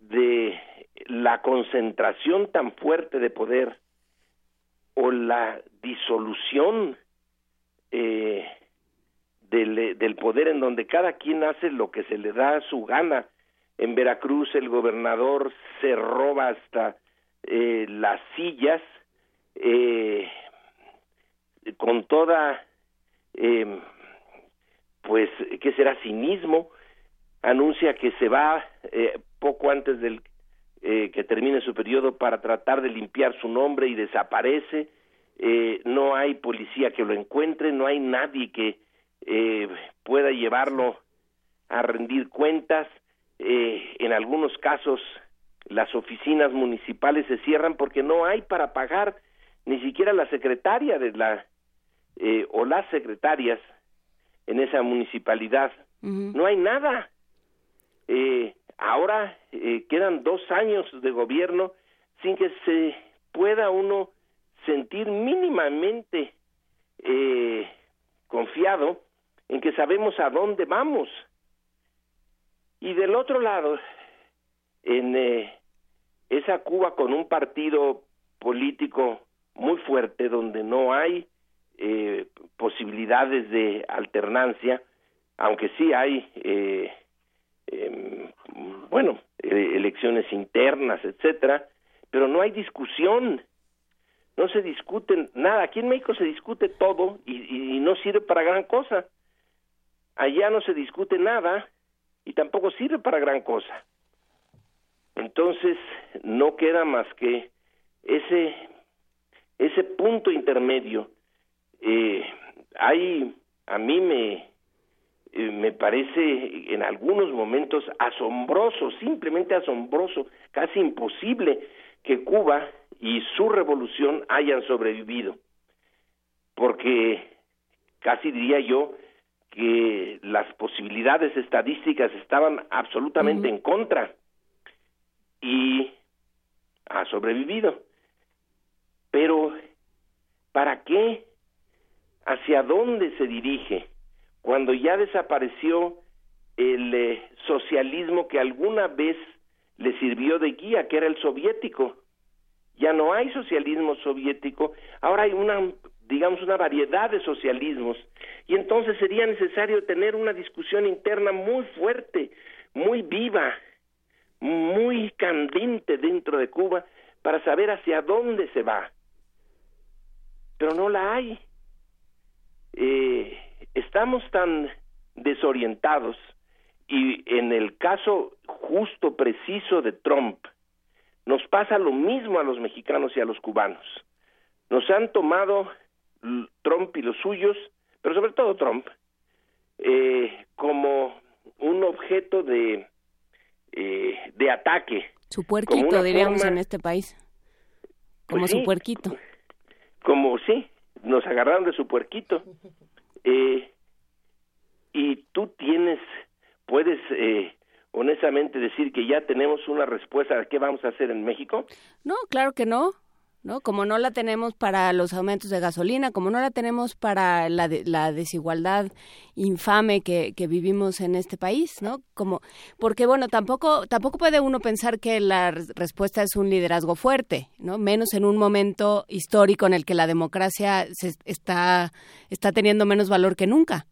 de la concentración tan fuerte de poder o la disolución eh, del, del, poder en donde cada quien hace lo que se le da a su gana. En Veracruz el gobernador se roba hasta eh, las sillas eh, con toda, eh, pues, ¿qué será? Cinismo. Anuncia que se va eh, poco antes del eh, que termine su periodo para tratar de limpiar su nombre y desaparece, eh, no hay policía que lo encuentre, no hay nadie que eh, pueda llevarlo a rendir cuentas, eh, en algunos casos las oficinas municipales se cierran porque no hay para pagar ni siquiera la secretaria de la eh, o las secretarias en esa municipalidad. No hay nada. Eh, ahora eh, quedan dos años de gobierno sin que se pueda uno sentir mínimamente eh, confiado en que sabemos a dónde vamos. Y del otro lado, en eh, esa Cuba con un partido político muy fuerte donde no hay eh, posibilidades de alternancia, aunque sí hay, eh, em, bueno, elecciones internas, etcétera, pero no hay discusión, no se discute nada. Aquí en México se discute todo y, y no sirve para gran cosa. Allá no se discute nada y tampoco sirve para gran cosa. Entonces, no queda más que ese, ese punto intermedio. Eh, hay, a mí me, eh, me parece en algunos momentos asombroso, simplemente asombroso, casi imposible que Cuba y su revolución hayan sobrevivido. Porque casi diría yo que las posibilidades estadísticas estaban absolutamente en contra y ha sobrevivido. Pero, ¿para qué? ¿Hacia dónde se dirige? Cuando ya desapareció el eh, socialismo que alguna vez le sirvió de guía, que era el soviético. Ya no hay socialismo soviético, ahora hay una digamos, una variedad de socialismos. Y entonces sería necesario tener una discusión interna muy fuerte, muy viva, muy candente dentro de Cuba para saber hacia dónde se va. Pero no la hay. Eh, estamos tan desorientados y en el caso justo, preciso de Trump, nos pasa lo mismo a los mexicanos y a los cubanos. Nos han tomado Trump y los suyos, pero sobre todo Trump, eh, como un objeto de, eh, de ataque. Su puerquito, diríamos, en este país. Como pues su puerquito. Como sí, nos agarraron de su puerquito. Eh, y tú tienes, puedes eh, honestamente decir que ya tenemos una respuesta de qué vamos a hacer en México. No, claro que no. ¿No? Como no la tenemos para los aumentos de gasolina, como no la tenemos para la, la desigualdad infame que, que, vivimos en este país, ¿no? Como, porque bueno, tampoco, tampoco puede uno pensar que la respuesta es un liderazgo fuerte, ¿no? Menos en un momento histórico en el que la democracia se está, está teniendo menos valor que nunca.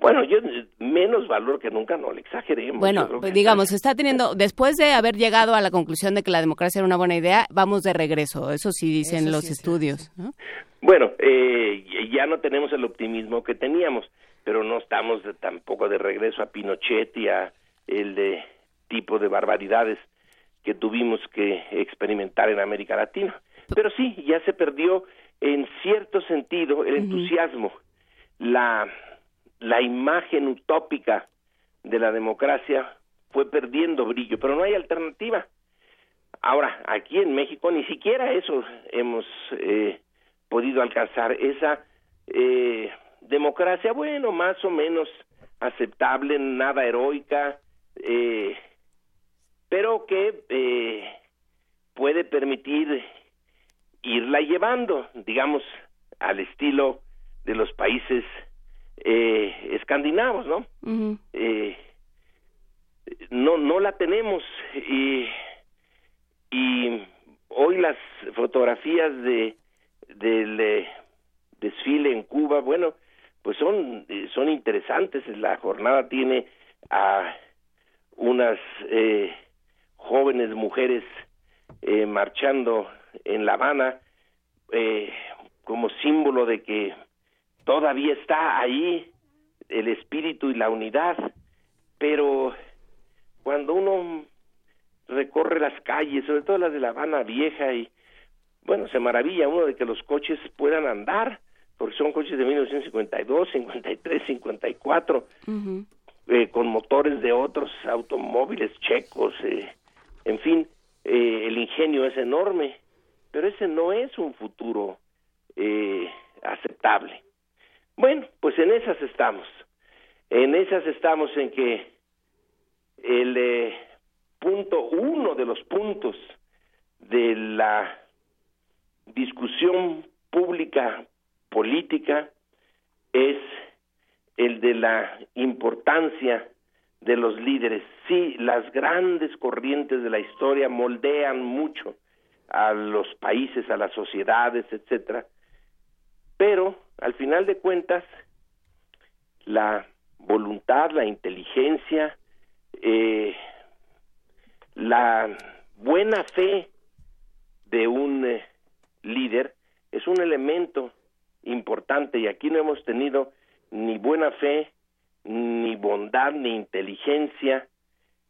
Bueno, yo menos valor que nunca, no le exageremos. Bueno, pues, digamos, está teniendo, después de haber llegado a la conclusión de que la democracia era una buena idea, vamos de regreso, eso sí dicen los estudios. Bueno, eh, ya no tenemos el optimismo que teníamos, pero no estamos tampoco de regreso a Pinochet y a el de tipo de barbaridades que tuvimos que experimentar en América Latina. Pero sí, ya se perdió en cierto sentido el entusiasmo, la la imagen utópica de la democracia fue perdiendo brillo, pero no hay alternativa. Ahora, aquí en México ni siquiera eso hemos eh, podido alcanzar, esa eh, democracia, bueno, más o menos aceptable, nada heroica, eh, pero que eh, puede permitir irla llevando, digamos, al estilo de los países eh, escandinavos, ¿no? eh, no no la tenemos y, y hoy las fotografías de del eh, desfile en Cuba, bueno, pues son eh, son interesantes. La jornada tiene a unas eh, jóvenes mujeres eh, marchando en La Habana eh, como símbolo de que todavía está ahí el espíritu y la unidad, pero cuando uno recorre las calles, sobre todo las de La Habana Vieja, y bueno, se maravilla uno de que los coches puedan andar, porque son coches de 1952, 53, 54, eh, con motores de otros automóviles checos, eh, en fin, eh, el ingenio es enorme, pero ese no es un futuro eh, aceptable. Bueno, pues en esas estamos. En esas estamos en que el eh, punto, uno de los puntos de la discusión pública política es el de la importancia de los líderes. Sí, las grandes corrientes de la historia moldean mucho a los países, a las sociedades, etcétera. Pero al final de cuentas, la voluntad, la inteligencia, eh, la buena fe de un eh, líder es un elemento importante y aquí no hemos tenido ni buena fe, ni bondad, ni inteligencia,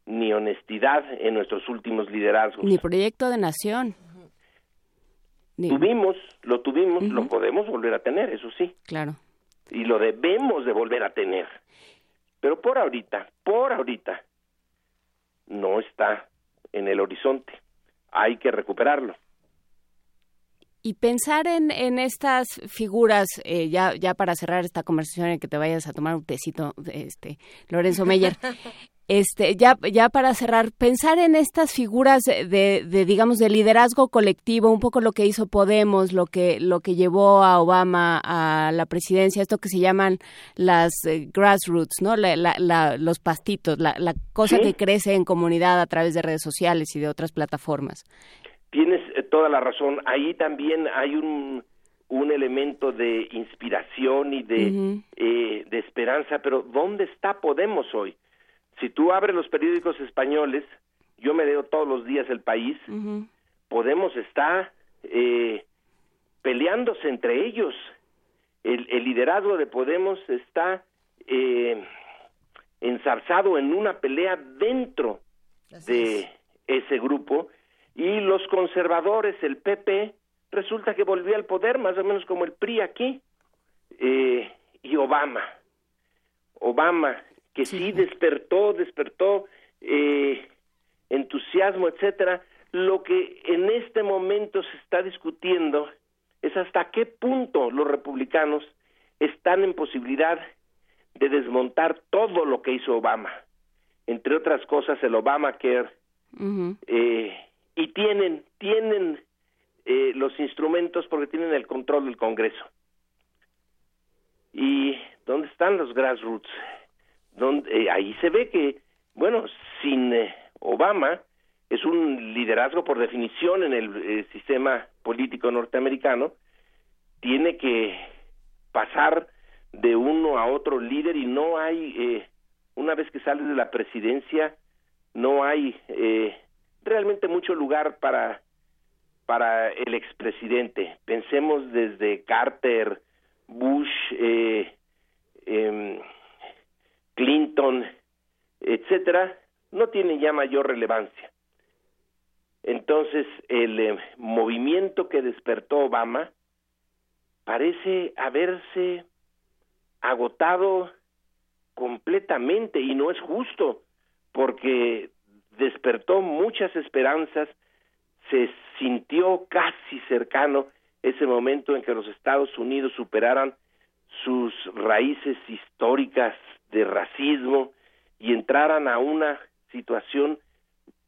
ni honestidad en nuestros últimos liderazgos. Ni proyecto de nación. Tuvimos, lo tuvimos, lo podemos volver a tener, eso sí. Claro. Y lo debemos de volver a tener. Pero por ahorita, por ahorita, no está en el horizonte. Hay que recuperarlo. Y pensar en, en estas figuras, eh, ya, ya para cerrar esta conversación en que te vayas a tomar un tecito, este, Lorenzo Meyer, este, ya, ya para cerrar, pensar en estas figuras de, de, digamos, de liderazgo colectivo, un poco lo que hizo Podemos, lo que, lo que llevó a Obama a la presidencia, esto que se llaman las eh, grassroots, ¿no? La, la, los pastitos, la, la cosa que crece en comunidad a través de redes sociales y de otras plataformas. Tienes eh, toda la razón. Ahí también hay un, un elemento de inspiración y de, eh, de esperanza, pero ¿dónde está Podemos hoy? Si tú abres los periódicos españoles, yo me leo todos los días el país, Podemos está eh, peleándose entre ellos. El, el, liderazgo de Podemos está eh, ensarzado en una pelea dentro de ese grupo y los conservadores, el PP, resulta que volvió al poder más o menos como el PRI aquí, eh, y Obama. Obama, que sí, despertó, despertó eh, entusiasmo, etcétera. Lo que en este momento se está discutiendo es hasta qué punto los republicanos están en posibilidad de desmontar todo lo que hizo Obama, entre otras cosas el Obamacare, eh, y tienen tienen eh, los instrumentos porque tienen el control del Congreso. ¿Y dónde están los grassroots? Donde eh, ahí se ve que, bueno, sin eh, Obama es un liderazgo por definición en el eh, sistema político norteamericano, tiene que pasar de uno a otro líder y no hay, eh, una vez que sales de la presidencia, no hay realmente mucho lugar para para el expresidente. Pensemos desde Carter, Bush, eh, eh, Clinton, etcétera, no tiene ya mayor relevancia. Entonces, el eh, movimiento que despertó Obama parece haberse agotado completamente y no es justo porque despertó muchas esperanzas, se sintió casi cercano ese momento en que los Estados Unidos superaran sus raíces históricas de racismo y entraran a una situación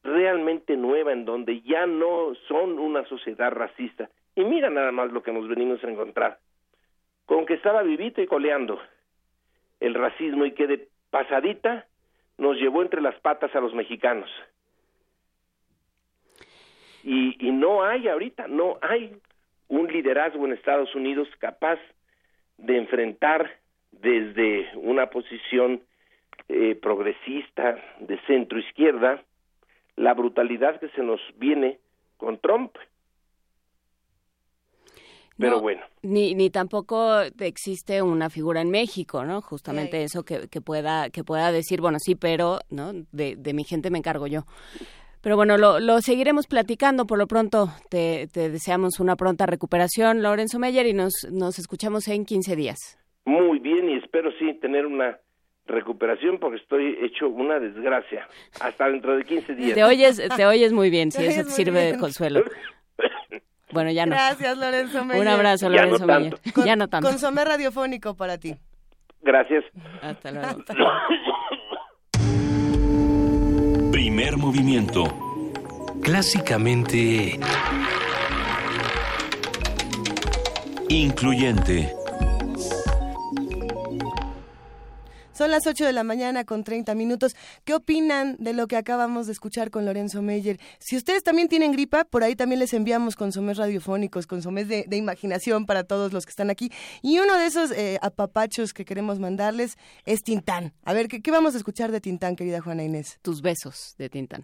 realmente nueva en donde ya no son una sociedad racista. Y mira nada más lo que nos venimos a encontrar. Con que estaba vivito y coleando el racismo y que de pasadita nos llevó entre las patas a los mexicanos. Y, y no hay ahorita, no hay un liderazgo en Estados Unidos capaz de enfrentar desde una posición eh, progresista de centro izquierda la brutalidad que se nos viene con Trump. Pero bueno. Ni, ni tampoco existe una figura en México, ¿no? Justamente eso que, que, pueda que pueda decir, bueno, sí, pero, ¿no? De, de mi gente me encargo yo. Pero bueno, lo, lo, seguiremos platicando. Por lo pronto, te, te, deseamos una pronta recuperación, Lorenzo Meyer, y nos, nos escuchamos en 15 días. Muy bien, y espero sí tener una recuperación porque estoy hecho una desgracia. Hasta dentro de 15 días. Te oyes, te oyes muy bien, si eso te sirve bien. de consuelo. Bueno, ya no. Gracias, Lorenzo Meyer. Un abrazo, Ya no Lorenzo Meyer. Ya no tanto. Consomé radiofónico para ti. Gracias. Hasta luego. Primer movimiento. Clásicamente... Incluyente. Son las 8 de la mañana con 30 minutos. ¿Qué opinan de lo que acabamos de escuchar con Lorenzo Meyer? Si ustedes también tienen gripa, por ahí también les enviamos consomés radiofónicos, consomés de, de imaginación para todos los que están aquí. Y uno de esos eh, apapachos que queremos mandarles es Tintán. A ver, ¿qué, ¿qué vamos a escuchar de Tintán, querida Juana Inés? Tus besos de Tintán.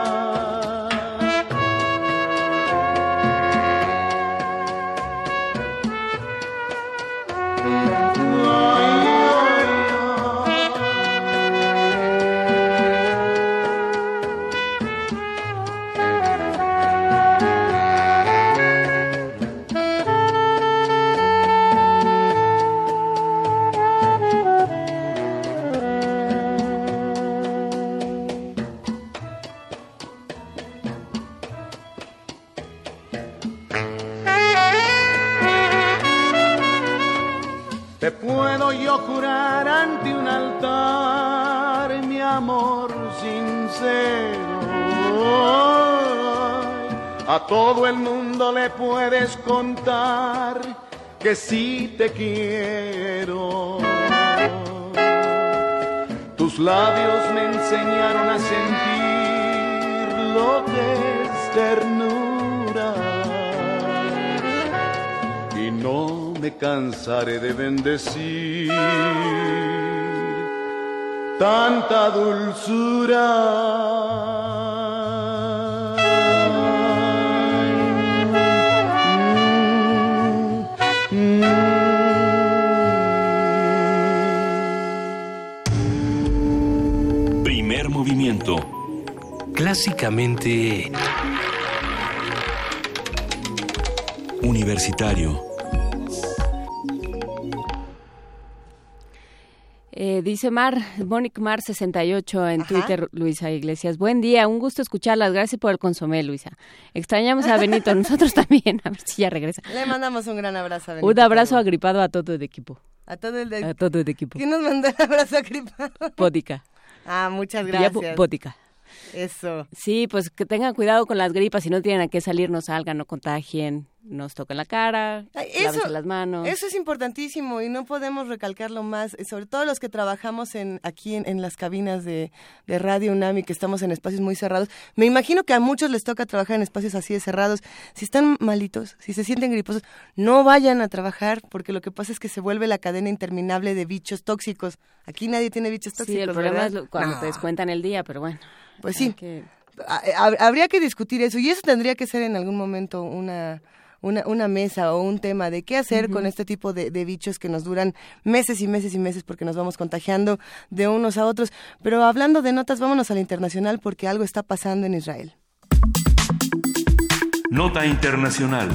A todo el mundo le puedes contar que sí te quiero. Tus labios me enseñaron a sentir lo que es ternura. Y no me cansaré de bendecir tanta dulzura. Clásicamente... Universitario. Eh, dice Mar, Monic Mar 68 en Twitter, Luisa Iglesias. Buen día, un gusto escucharlas. Gracias por el consomé, Luisa. Extrañamos a Benito, nosotros también. A ver si ya regresa. Le mandamos un gran abrazo a Benito. Un abrazo agripado a todo el equipo. A todo el de... A todo el equipo. ¿Quién nos mandó el abrazo agripado? Pótica. Ah, muchas gracias. Pótica. Eso. Sí, pues que tengan cuidado con las gripas. Si no tienen a qué salir, no salgan, no contagien. Nos toquen la cara, Eso, las manos. eso es importantísimo y no podemos recalcarlo más, eh, sobre todo los que trabajamos en aquí en, en las cabinas de, de Radio UNAMI, que estamos en espacios muy cerrados. Me imagino que a muchos les toca trabajar en espacios así de cerrados. Si están malitos, si se sienten griposos, no vayan a trabajar porque lo que pasa es que se vuelve la cadena interminable de bichos tóxicos. Aquí nadie tiene bichos tóxicos. Sí, el problema ¿verdad? es lo- cuando No. te descuentan el día, pero bueno. Pues sí. que- hab- Habría que discutir eso y eso tendría que ser en algún momento una, una, una mesa o un tema de qué hacer con este tipo de, de bichos que nos duran meses y meses y meses porque nos vamos contagiando de unos a otros. Pero hablando de notas, vámonos a la internacional porque algo está pasando en Israel. Nota Internacional.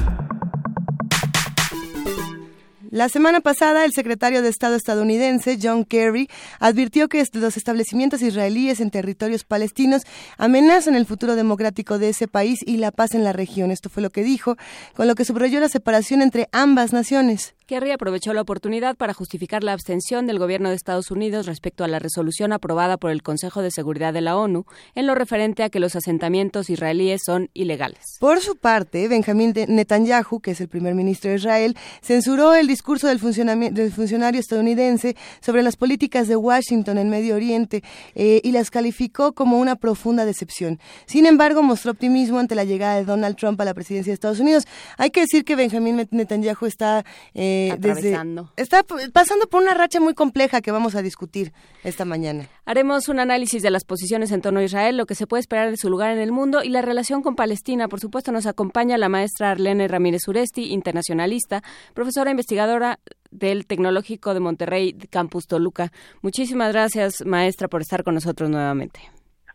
La semana pasada, el secretario de Estado estadounidense, John Kerry, advirtió que los establecimientos israelíes en territorios palestinos amenazan el futuro democrático de ese país y la paz en la región. Esto fue lo que dijo, con lo que subrayó la separación entre ambas naciones. Kerry aprovechó la oportunidad para justificar la abstención del gobierno de Estados Unidos respecto a la resolución aprobada por el Consejo de Seguridad de la ONU en lo referente a que los asentamientos israelíes son ilegales. Por su parte, Benjamín Netanyahu, que es el primer ministro de Israel, censuró el discurso del, funcionario estadounidense sobre las políticas de Washington en Medio Oriente eh, y las calificó como una profunda decepción. Sin embargo, mostró optimismo ante la llegada de Donald Trump a la presidencia de Estados Unidos. Hay que decir que Benjamín Netanyahu está... Eh, Atravesando. está pasando por una racha muy compleja que vamos a discutir esta mañana. Haremos un análisis de las posiciones en torno a Israel, lo que se puede esperar de su lugar en el mundo y la relación con Palestina. Por supuesto, nos acompaña la maestra Arlene Ramírez Uresti, internacionalista, profesora investigadora del Tecnológico de Monterrey, Campus Toluca. Muchísimas gracias, maestra, por estar con nosotros nuevamente.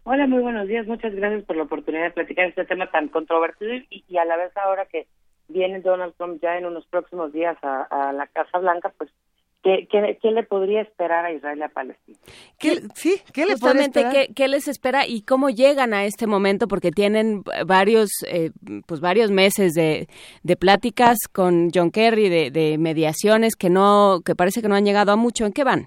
Hola, muy buenos días. Muchas gracias por la oportunidad de platicar este tema tan controvertido y a la vez ahora que viene Donald Trump ya en unos próximos días a, la Casa Blanca, pues ¿Qué, ¿Qué, le podría esperar a Israel y a Palestina? ¿Qué, sí, ¿qué le Justamente, ¿qué, les espera y cómo llegan a este momento? Porque tienen varios, eh, pues varios meses de, de pláticas con John Kerry, de, de mediaciones que no, que parece que no han llegado a mucho. ¿En qué van?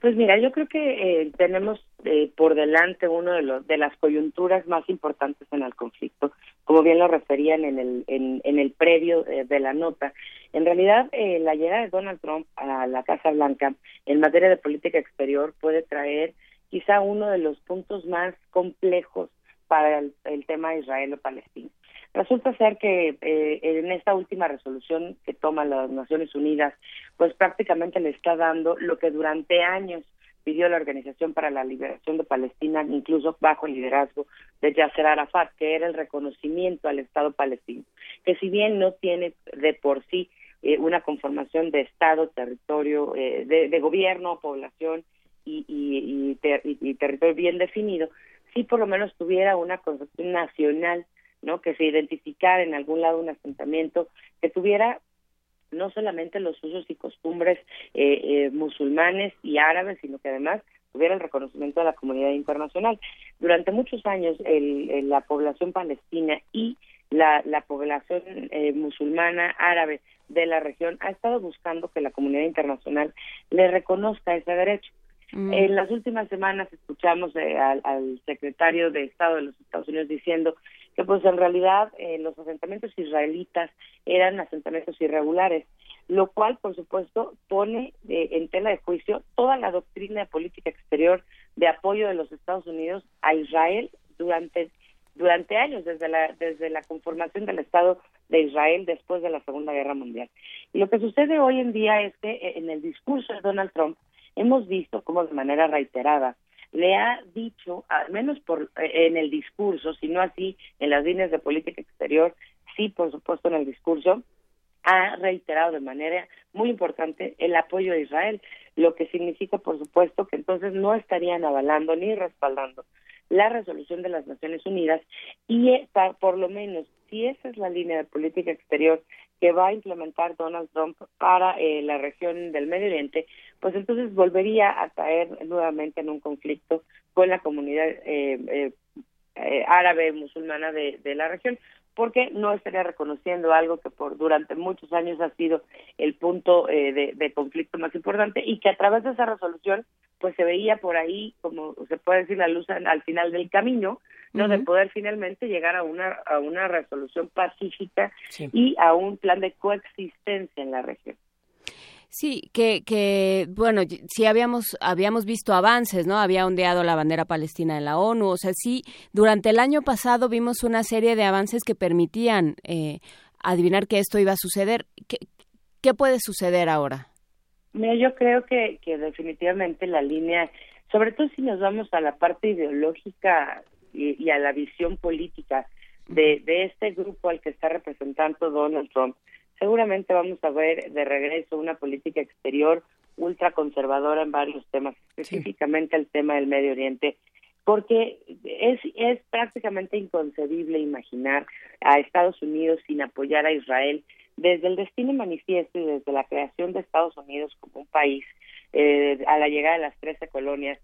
Pues mira, yo creo que eh, tenemos eh, por delante uno de los de las coyunturas más importantes en el conflicto, como bien lo referían en el en, en el previo eh, de la nota. En realidad, la llegada de Donald Trump a la Casa Blanca en materia de política exterior puede traer quizá uno de los puntos más complejos para el, el tema Israel-Palestina. Resulta ser que eh, en esta última resolución que toma las Naciones Unidas, pues prácticamente le está dando lo que durante años pidió la Organización para la Liberación de Palestina, incluso bajo el liderazgo de Yasser Arafat, que era el reconocimiento al Estado palestino, que si bien no tiene de por sí eh, una conformación de Estado, territorio, eh, de, gobierno, población y, y territorio bien definido, sí por lo menos tuviera una concepción nacional ¿no? Que se identificara en algún lado un asentamiento que tuviera no solamente los usos y costumbres eh, eh, musulmanes y árabes, sino que además tuviera el reconocimiento de la comunidad internacional. Durante muchos años el, la población palestina y la, la población eh, musulmana árabe de la región ha estado buscando que la comunidad internacional le reconozca ese derecho. Mm. En las últimas semanas escuchamos al, al, secretario de Estado de los Estados Unidos diciendo que pues en realidad eh, los asentamientos israelitas eran asentamientos irregulares, lo cual por supuesto pone eh, en tela de juicio toda la doctrina de política exterior de apoyo de los Estados Unidos a Israel durante durante años desde la desde la conformación del Estado de Israel después de la Segunda Guerra Mundial. Y lo que sucede hoy en día es que eh, en el discurso de Donald Trump hemos visto como de manera reiterada le ha dicho, al menos por eh, en el discurso, si no así en las líneas de política exterior, sí, por supuesto, en el discurso, ha reiterado de manera muy importante el apoyo a Israel, lo que significa, por supuesto, que entonces no estarían avalando ni respaldando la resolución de las Naciones Unidas y eh, por lo menos si esa es la línea de política exterior que va a implementar Donald Trump para eh, la región del Medio Oriente, pues entonces volvería a caer nuevamente en un conflicto con la comunidad eh, eh, árabe musulmana de, de la región porque no estaría reconociendo algo que por durante muchos años ha sido el punto eh, de, de, conflicto más importante y que a través de esa resolución pues se veía por ahí como se puede decir la luz al, final del camino no de poder finalmente llegar a una a una resolución pacífica y a un plan de coexistencia en la región Sí, que, que bueno, sí habíamos, habíamos visto avances, ¿no? Había ondeado la bandera palestina en la ONU, o sea, sí, durante el año pasado vimos una serie de avances que permitían eh, adivinar que esto iba a suceder. ¿Qué, ¿Qué puede suceder ahora? Mira, yo creo que, que definitivamente la línea, sobre todo si nos vamos a la parte ideológica y, y a la visión política de, de este grupo al que está representando Donald Trump, seguramente vamos a ver de regreso una política exterior ultraconservadora en varios temas, específicamente el tema del Medio Oriente, porque es, es prácticamente inconcebible imaginar a Estados Unidos sin apoyar a Israel desde el destino manifiesto y desde la creación de Estados Unidos como un país eh, a la llegada de las 13 colonias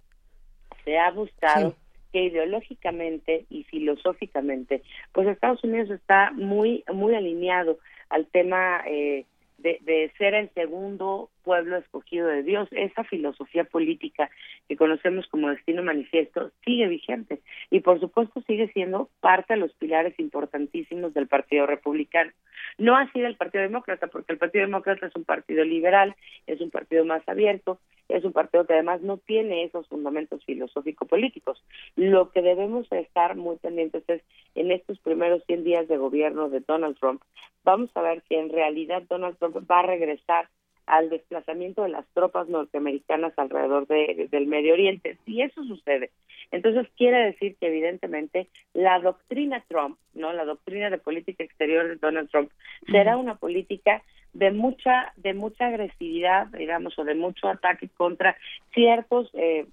se ha buscado que ideológicamente y filosóficamente pues Estados Unidos está muy muy alineado al tema eh, de, ser el segundo pueblo escogido de Dios. Esa filosofía política que conocemos como destino manifiesto sigue vigente y por supuesto sigue siendo parte de los pilares importantísimos del Partido Republicano. No así del Partido Demócrata, porque el Partido Demócrata es un partido liberal, es un partido más abierto, es un partido que además no tiene esos fundamentos filosófico-políticos. Lo que debemos estar muy pendientes es en estos primeros 100 días de gobierno de Donald Trump, vamos a ver si en realidad Donald Trump va a regresar al desplazamiento de las tropas norteamericanas alrededor de, del Medio Oriente. Si eso sucede, entonces quiere decir que evidentemente la doctrina Trump, no, la doctrina de política exterior de Donald Trump será una política de mucha de mucha agresividad, digamos, o de mucho ataque contra ciertos eh,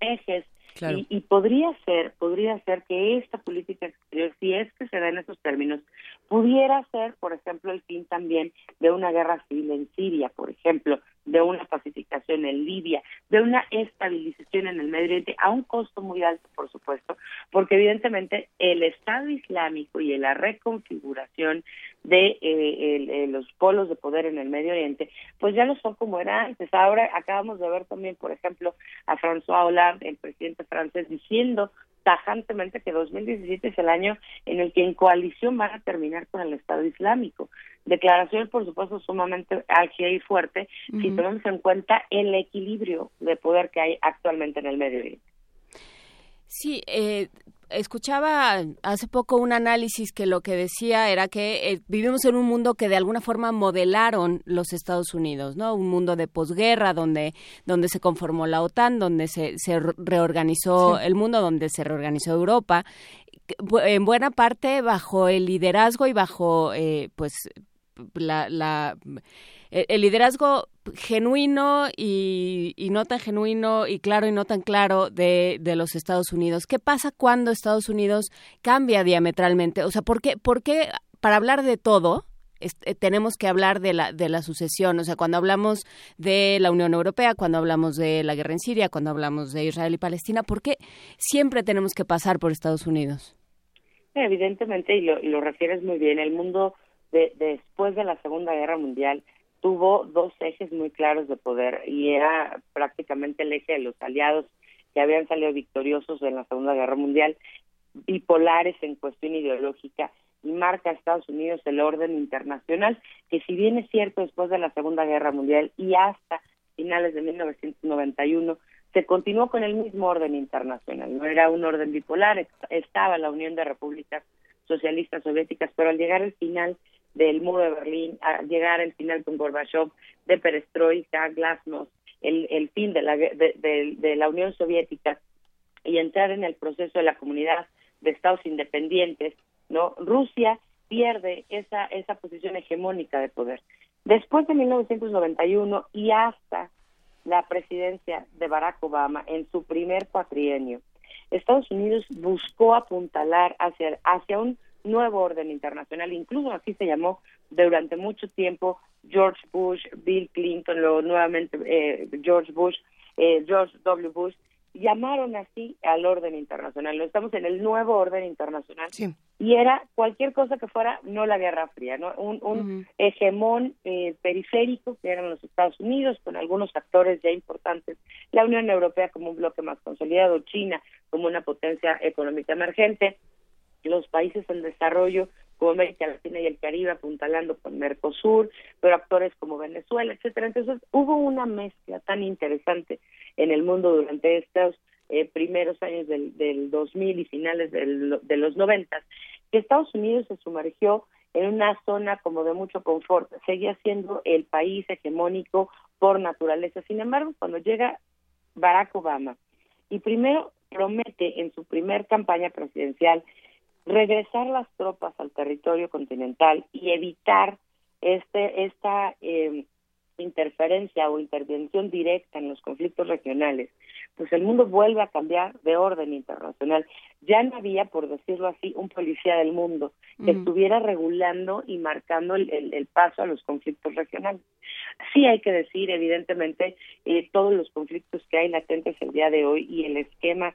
ejes y, podría ser, podría ser que esta política exterior, si es que se da en esos términos, pudiera ser, por ejemplo, el fin también de una guerra civil en Siria, por ejemplo, de una pacificación en Libia, de una estabilización en el Medio Oriente, a un costo muy alto, por supuesto, porque evidentemente el Estado Islámico y la reconfiguración de eh, los polos de poder en el Medio Oriente, pues ya no son como era antes. Ahora acabamos de ver también, por ejemplo, a François Hollande, el presidente francés, diciendo tajantemente que 2017 es el año en el que en coalición van a terminar con el Estado Islámico. Declaración, por supuesto, sumamente álgida y fuerte si tenemos en cuenta el equilibrio de poder que hay actualmente en el Medio Oriente. Sí, eh, escuchaba hace poco un análisis que lo que decía era que eh, vivimos en un mundo que de alguna forma modelaron los Estados Unidos, ¿no? Un mundo de posguerra donde donde se conformó la OTAN, donde se, se reorganizó el mundo, donde se reorganizó Europa, en buena parte bajo el liderazgo y bajo eh, pues la, la el liderazgo genuino y, no tan genuino y claro y no tan claro de, de, los Estados Unidos. ¿Qué pasa cuando Estados Unidos cambia diametralmente? O sea, ¿por qué, por qué para hablar de todo eh, tenemos que hablar de la, de la sucesión? O sea, cuando hablamos de la Unión Europea, cuando hablamos de la guerra en Siria, cuando hablamos de Israel y Palestina, ¿por qué siempre tenemos que pasar por Estados Unidos? Evidentemente, y lo, y lo refieres muy bien, el mundo de, después de la Segunda Guerra Mundial tuvo dos ejes muy claros de poder y era prácticamente el eje de los aliados que habían salido victoriosos en la Segunda Guerra Mundial, bipolares en cuestión ideológica y marca a Estados Unidos el orden internacional, que si bien es cierto después de la Segunda Guerra Mundial y hasta finales de 1991 se continuó con el mismo orden internacional, no era un orden bipolar, estaba la Unión de Repúblicas Socialistas Soviéticas, pero al llegar al final del muro de Berlín, a llegar al final con Gorbachev, de perestroika, glasnost, el, el fin de la, de, la Unión Soviética y entrar en el proceso de la comunidad de estados independientes, ¿no? Rusia pierde esa, esa posición hegemónica de poder. Después de 1991 y hasta la presidencia de Barack Obama en su primer cuatrienio, Estados Unidos buscó apuntalar hacia, hacia un nuevo orden internacional, incluso así se llamó durante mucho tiempo George Bush, Bill Clinton, luego nuevamente eh, George Bush, eh, George W. Bush, llamaron así al orden internacional. Estamos en el nuevo orden internacional y era cualquier cosa que fuera no la Guerra Fría, ¿no? Un, un hegemón eh, periférico que eran los Estados Unidos con algunos actores ya importantes, la Unión Europea como un bloque más consolidado, China como una potencia económica emergente, los países en desarrollo como América Latina y el Caribe apuntalando con Mercosur, pero actores como Venezuela, etcétera. Entonces hubo una mezcla tan interesante en el mundo durante estos eh, primeros años del, del 2000 y finales del, de los 90 que Estados Unidos se sumergió en una zona como de mucho confort, seguía siendo el país hegemónico por naturaleza. Sin embargo, cuando llega Barack Obama y primero promete en su primer campaña presidencial regresar las tropas al territorio continental y evitar este esta eh, interferencia o intervención directa en los conflictos regionales, pues el mundo vuelve a cambiar de orden internacional. Ya no había, por decirlo así, un policía del mundo que estuviera regulando y marcando el, paso a los conflictos regionales. Sí hay que decir, evidentemente, eh, todos los conflictos que hay latentes el día de hoy y el esquema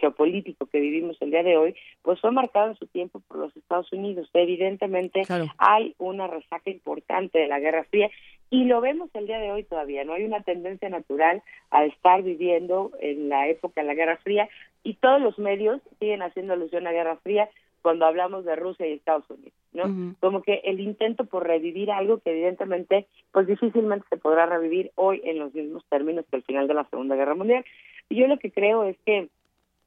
geopolítico que vivimos el día de hoy, pues fue marcado en su tiempo por los Estados Unidos. Evidentemente hay una resaca importante de la Guerra Fría y lo vemos el día de hoy todavía, no hay una tendencia natural a estar viviendo en la época de la Guerra Fría y todos los medios siguen haciendo alusión a Guerra Fría cuando hablamos de Rusia y Estados Unidos, ¿no? Como que el intento por revivir algo que evidentemente pues difícilmente se podrá revivir hoy en los mismos términos que el final de la Segunda Guerra Mundial. Y yo lo que creo es que eh, eh,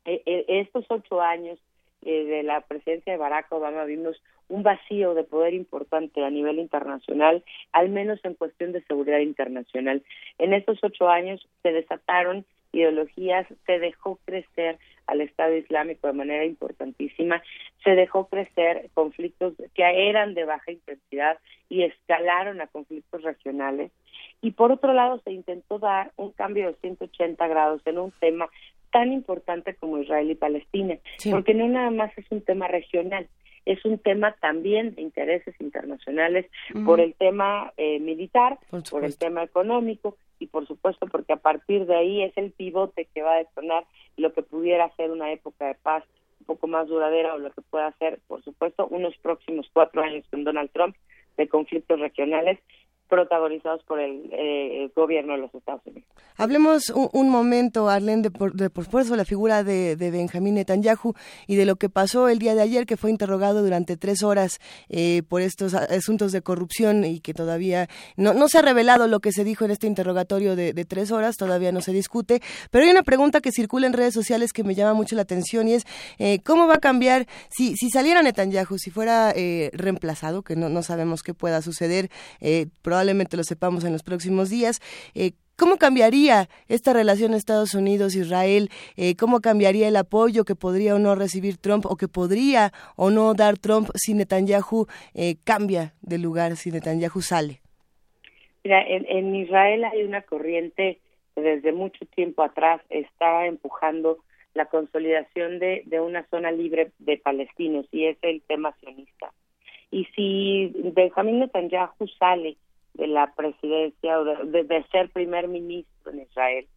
estos ocho años eh, de la presidencia de Barack Obama vimos un vacío de poder importante a nivel internacional, al menos en cuestión de seguridad internacional. En estos ocho años se desataron ideologías, se dejó crecer al Estado Islámico de manera importantísima, se dejó crecer conflictos que eran de baja intensidad y escalaron a conflictos regionales. Y por otro lado, se intentó dar un cambio de 180 grados en un tema tan importante como Israel y Palestina, porque no nada más es un tema regional, es un tema también de intereses internacionales por el tema eh, militar, por, el tema económico y por supuesto porque a partir de ahí es el pivote que va a detonar lo que pudiera ser una época de paz un poco más duradera o lo que pueda ser, por supuesto, unos próximos cuatro años con Donald Trump de conflictos regionales protagonizados por el eh, gobierno de los Estados Unidos. Hablemos un, momento, Arlene, de por, de por supuesto la figura de, Benjamín Netanyahu y de lo que pasó el día de ayer, que fue interrogado durante tres horas eh, por estos asuntos de corrupción y que todavía no, no se ha revelado lo que se dijo en este interrogatorio de, tres horas, todavía no se discute. Pero hay una pregunta que circula en redes sociales que me llama mucho la atención y es eh, cómo va a cambiar si, si saliera Netanyahu, si fuera reemplazado, que no, no sabemos qué pueda suceder, probablemente lo sepamos en los próximos días. Eh, ¿Cómo cambiaría esta relación Estados Unidos-Israel? Eh, ¿Cómo cambiaría el apoyo que podría o no recibir Trump o que podría o no dar Trump si Netanyahu eh, cambia de lugar, si Netanyahu sale? Mira, en, Israel hay una corriente que desde mucho tiempo atrás está empujando la consolidación de, de una zona libre de palestinos y es el tema sionista. Y si Benjamín Netanyahu sale de la presidencia o de, ser primer ministro en Israel,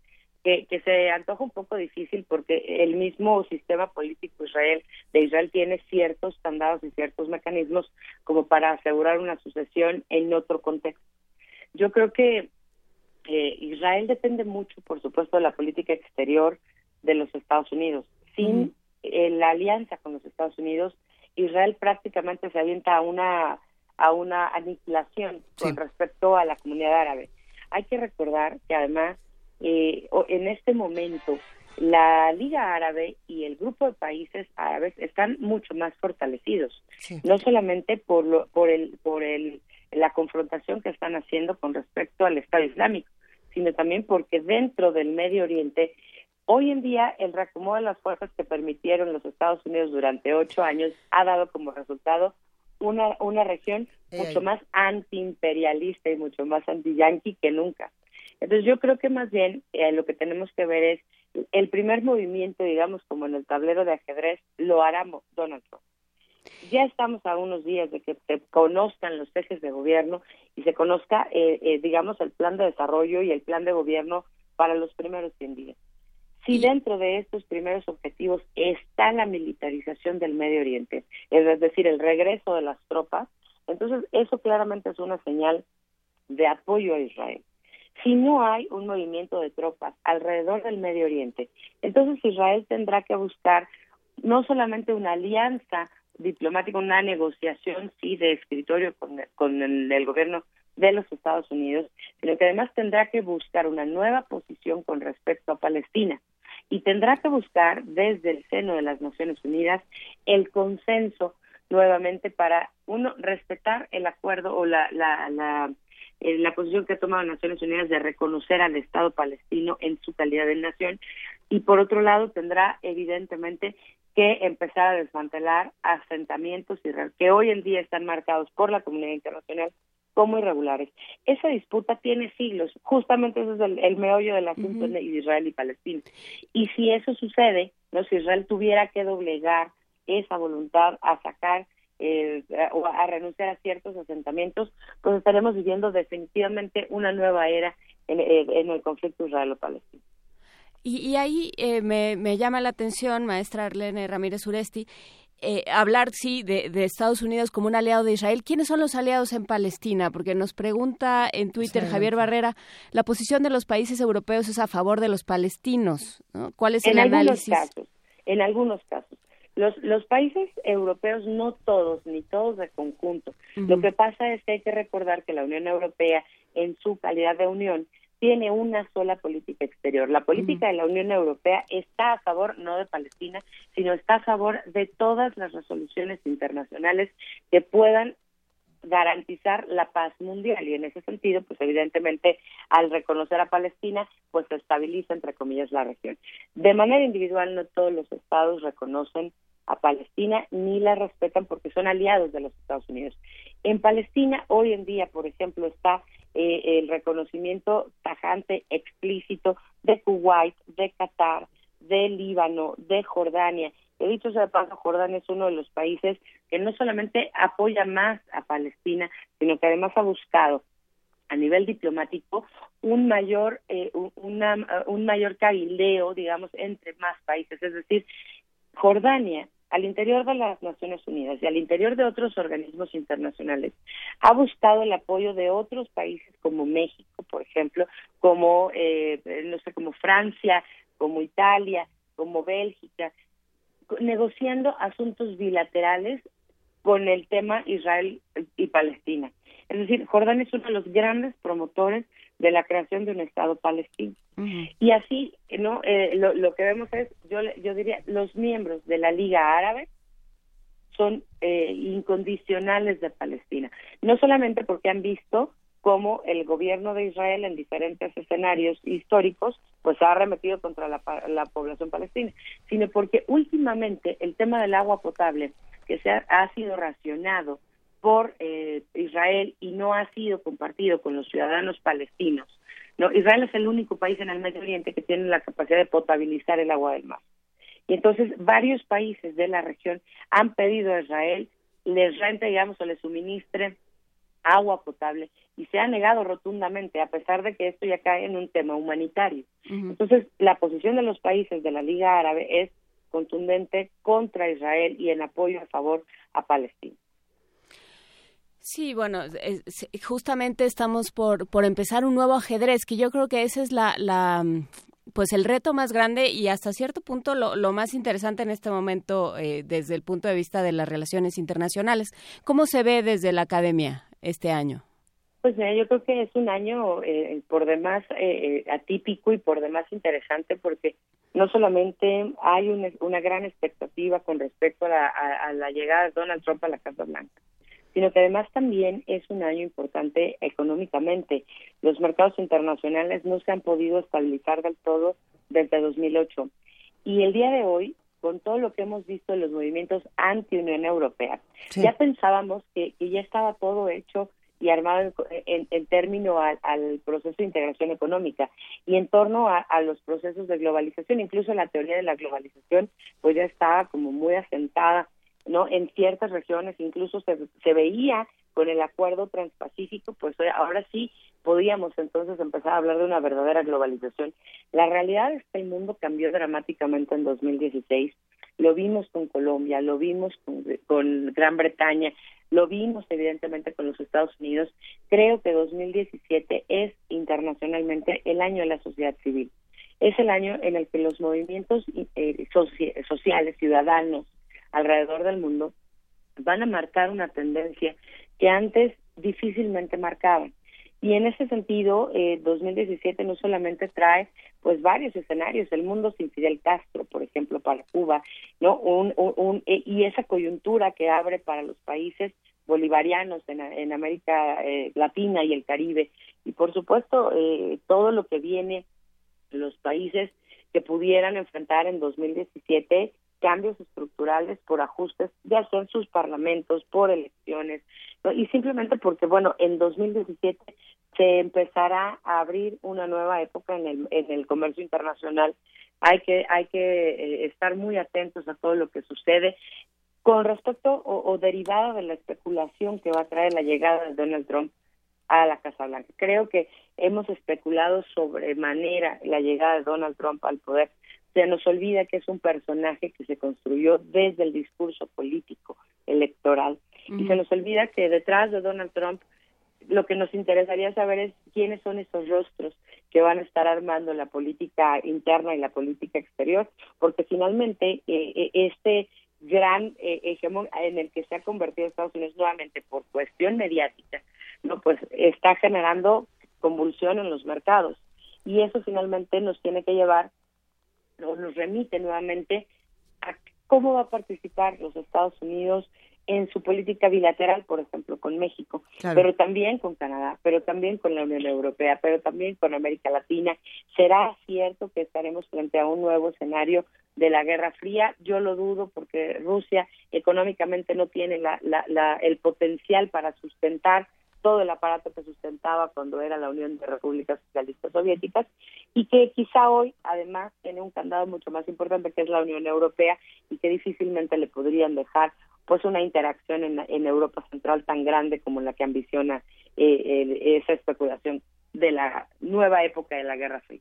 que, que, se antoja un poco difícil porque el mismo sistema político Israel de Israel tiene ciertos candados y ciertos mecanismos como para asegurar una sucesión en otro contexto. Yo creo que eh, Israel depende mucho, por supuesto, de la política exterior de los Estados Unidos. Sin eh, la alianza con los Estados Unidos, Israel prácticamente se avienta a una a una aniquilación con respecto a la comunidad árabe. Hay que recordar que además eh, en este momento la Liga Árabe y el grupo de países árabes están mucho más fortalecidos, no solamente por lo, por el por el la confrontación que están haciendo con respecto al Estado Islámico, sino también porque dentro del Medio Oriente Hoy en día, el reacomodo de las fuerzas que permitieron los Estados Unidos durante ocho años ha dado como resultado una, una región mucho más antiimperialista y mucho más anti-yanqui que nunca. Entonces yo creo que más bien eh, lo que tenemos que ver es el primer movimiento, digamos, como en el tablero de ajedrez, lo hará Donald Trump. Ya estamos a unos días de que se conozcan los ejes de gobierno y se conozca, eh, eh, digamos, el plan de desarrollo y el plan de gobierno para los primeros 100 días. Si dentro de estos primeros objetivos está la militarización del Medio Oriente, es decir, el regreso de las tropas, entonces eso claramente es una señal de apoyo a Israel. Si no hay un movimiento de tropas alrededor del Medio Oriente, entonces Israel tendrá que buscar no solamente una alianza diplomática, una negociación, sí, de escritorio con, con el gobierno de los Estados Unidos, sino que además tendrá que buscar una nueva posición con respecto a Palestina. Y tendrá que buscar desde el seno de las Naciones Unidas el consenso nuevamente para uno respetar el acuerdo o la la la, eh, la posición que ha tomado Naciones Unidas de reconocer al Estado palestino en su calidad de nación. Y por otro lado tendrá evidentemente que empezar a desmantelar asentamientos que hoy en día están marcados por la comunidad internacional como irregulares. Esa disputa tiene siglos, justamente ese es el, meollo del asunto de Israel y Palestina. Y si eso sucede, ¿no? si Israel tuviera que doblegar esa voluntad a sacar eh, o a renunciar a ciertos asentamientos, pues estaremos viviendo definitivamente una nueva era en, eh, el conflicto israelo-palestino. Y, ahí eh, me, me, llama la atención, maestra Arlene Ramírez Uresti, eh, hablar, sí, de, Estados Unidos como un aliado de Israel. ¿Quiénes son los aliados en Palestina? Porque nos pregunta en Twitter Javier Barrera, la posición de los países europeos es a favor de los palestinos. ¿Cuál es el en análisis? Algunos casos, en algunos casos. Los, los países europeos, no todos, ni todos de conjunto. Lo que pasa es que hay que recordar que la Unión Europea, en su calidad de unión, tiene una sola política exterior. La política de la Unión Europea está a favor no de Palestina, sino está a favor de todas las resoluciones internacionales que puedan garantizar la paz mundial. Y en ese sentido pues evidentemente al reconocer a Palestina pues se estabiliza entre comillas la región. De manera individual no todos los estados reconocen a Palestina ni la respetan porque son aliados de los Estados Unidos en Palestina hoy en día por ejemplo está eh, el reconocimiento tajante, explícito de Kuwait, de Qatar, de Líbano, de Jordania. He dicho sea de paso, Jordania es uno de los países que no solamente apoya más a Palestina, sino que además ha buscado a nivel diplomático un mayor eh, una, un mayor cabildeo digamos entre más países es decir Jordania al interior de las Naciones Unidas y al interior de otros organismos internacionales, ha buscado el apoyo de otros países como México, por ejemplo, como, eh, no sé, como Francia, como Italia, como Bélgica, negociando asuntos bilaterales con el tema Israel y Palestina. Es decir, Jordán es uno de los grandes promotores de la creación de un Estado palestino. Y así, no, eh, lo, que vemos es, yo, yo diría, los miembros de la Liga Árabe son eh, incondicionales de Palestina, no solamente porque han visto cómo el gobierno de Israel en diferentes escenarios históricos pues ha arremetido contra la, la población palestina, sino porque últimamente el tema del agua potable que se ha sido racionado por eh, Israel y no ha sido compartido con los ciudadanos palestinos. No, Israel es el único país en el Medio Oriente que tiene la capacidad de potabilizar el agua del mar. Y entonces varios países de la región han pedido a Israel les rente, digamos, o les suministre agua potable y se ha negado rotundamente, a pesar de que esto ya cae en un tema humanitario. Entonces, la posición de los países de la Liga Árabe es contundente contra Israel y en apoyo a favor a Palestina. Sí, bueno, justamente estamos por, por empezar un nuevo ajedrez, que yo creo que ese es la, la pues el reto más grande y hasta cierto punto lo, lo más interesante en este momento eh, desde el punto de vista de las relaciones internacionales. ¿Cómo se ve desde la academia este año? Pues mira, yo creo que es un año eh, por demás eh, atípico y por demás interesante porque no solamente hay una, una gran expectativa con respecto a la, a la llegada de Donald Trump a la Casa Blanca, sino que además también es un año importante económicamente. Los mercados internacionales no se han podido estabilizar del todo desde 2008. Y el día de hoy, con todo lo que hemos visto en los movimientos anti-Unión Europea, ya pensábamos que, ya estaba todo hecho y armado en, término al proceso de integración económica y en torno a, a, los procesos de globalización, incluso la teoría de la globalización, pues ya estaba como muy asentada no en ciertas regiones incluso se, se veía con el acuerdo transpacífico pues ahora sí podíamos entonces empezar a hablar de una verdadera globalización. La realidad es que el mundo cambió dramáticamente en 2016 lo vimos con Colombia lo vimos con, con Gran Bretaña lo vimos evidentemente con los Estados Unidos creo que 2017 es internacionalmente el año de la sociedad civil es el año en el que los movimientos eh, sociales ciudadanos alrededor del mundo van a marcar una tendencia que antes difícilmente marcaban. Y en ese sentido, eh, 2017 no solamente trae pues varios escenarios, el mundo sin Fidel Castro, por ejemplo, para Cuba, no un, un, eh, y esa coyuntura que abre para los países bolivarianos en, en América eh, Latina y el Caribe, y por supuesto eh, todo lo que viene los países que pudieran enfrentar en 2017 cambios estructurales por ajustes, ya sea en sus parlamentos, por elecciones, y simplemente porque, bueno, en 2017 se empezará a abrir una nueva época en el, en el comercio internacional. Hay que, hay que eh, estar muy atentos a todo lo que sucede. Con respecto o, o derivado de la especulación que va a traer la llegada de Donald Trump a la Casa Blanca. Creo que hemos especulado sobremanera la llegada de Donald Trump al poder se nos olvida que es un personaje que se construyó desde el discurso político electoral. Y se nos olvida que detrás de Donald Trump lo que nos interesaría saber es quiénes son esos rostros que van a estar armando la política interna y la política exterior, porque finalmente eh, eh, este gran eh, hegemón en el que se ha convertido Estados Unidos nuevamente por cuestión mediática, no pues está generando convulsión en los mercados. Y eso finalmente nos tiene que llevar nos remite nuevamente a cómo va a participar los Estados Unidos en su política bilateral, por ejemplo, con México, pero también con Canadá, pero también con la Unión Europea, pero también con América Latina. ¿Será cierto que estaremos frente a un nuevo escenario de la Guerra Fría? Yo lo dudo porque Rusia económicamente no tiene la, la, el potencial para sustentar todo el aparato que sustentaba cuando era la Unión de Repúblicas Socialistas Soviéticas y que quizá hoy además tiene un candado mucho más importante que es la Unión Europea y que difícilmente le podrían dejar pues una interacción en, en Europa Central tan grande como la que ambiciona eh, esa especulación de la nueva época de la Guerra Fría.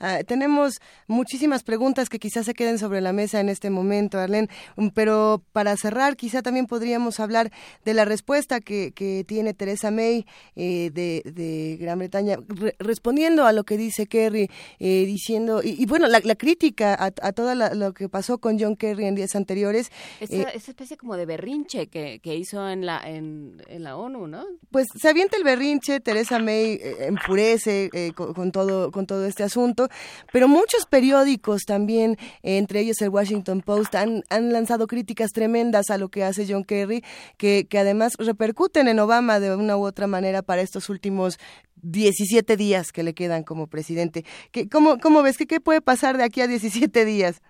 Ah, tenemos muchísimas preguntas que quizás se queden sobre la mesa en este momento, Arlene, um, pero para cerrar, quizá también podríamos hablar de la respuesta que, que tiene Teresa May eh, de, de, Gran Bretaña, respondiendo a lo que dice Kerry, eh, diciendo, y, bueno, la, crítica a, a todo lo que pasó con John Kerry en días anteriores. Esa, eh, esa especie como de berrinche que, que hizo en la, en, en, la ONU, ¿no? Pues se avienta el berrinche, Teresa May enfurece con, con, todo, con todo este asunto pero muchos periódicos también, entre ellos el Washington Post, han, han lanzado críticas tremendas a lo que hace John Kerry, que, que además repercuten en Obama de una u otra manera para estos últimos 17 días que le quedan como presidente. ¿Qué, cómo, ¿Cómo ves que qué puede pasar de aquí a 17 días?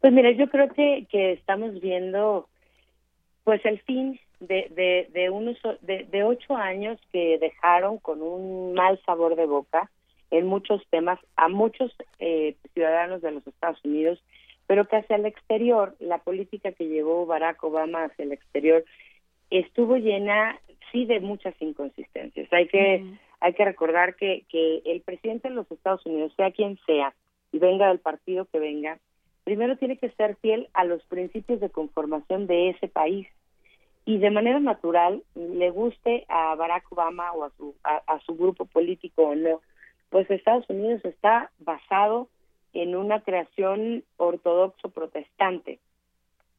Pues mira, yo creo que, que estamos viendo pues el fin de, de, de unos de, de ocho años que dejaron con un mal sabor de boca en muchos temas a muchos eh, ciudadanos de los Estados Unidos, pero que hacia el exterior, la política que llevó Barack Obama hacia el exterior estuvo llena, sí, de muchas inconsistencias. Hay que, hay que recordar que, que el presidente de los Estados Unidos, sea quien sea, y venga del partido que venga, primero tiene que ser fiel a los principios de conformación de ese país y de manera natural le guste a Barack Obama o a su a su grupo político o no pues Estados Unidos está basado en una creación ortodoxo protestante,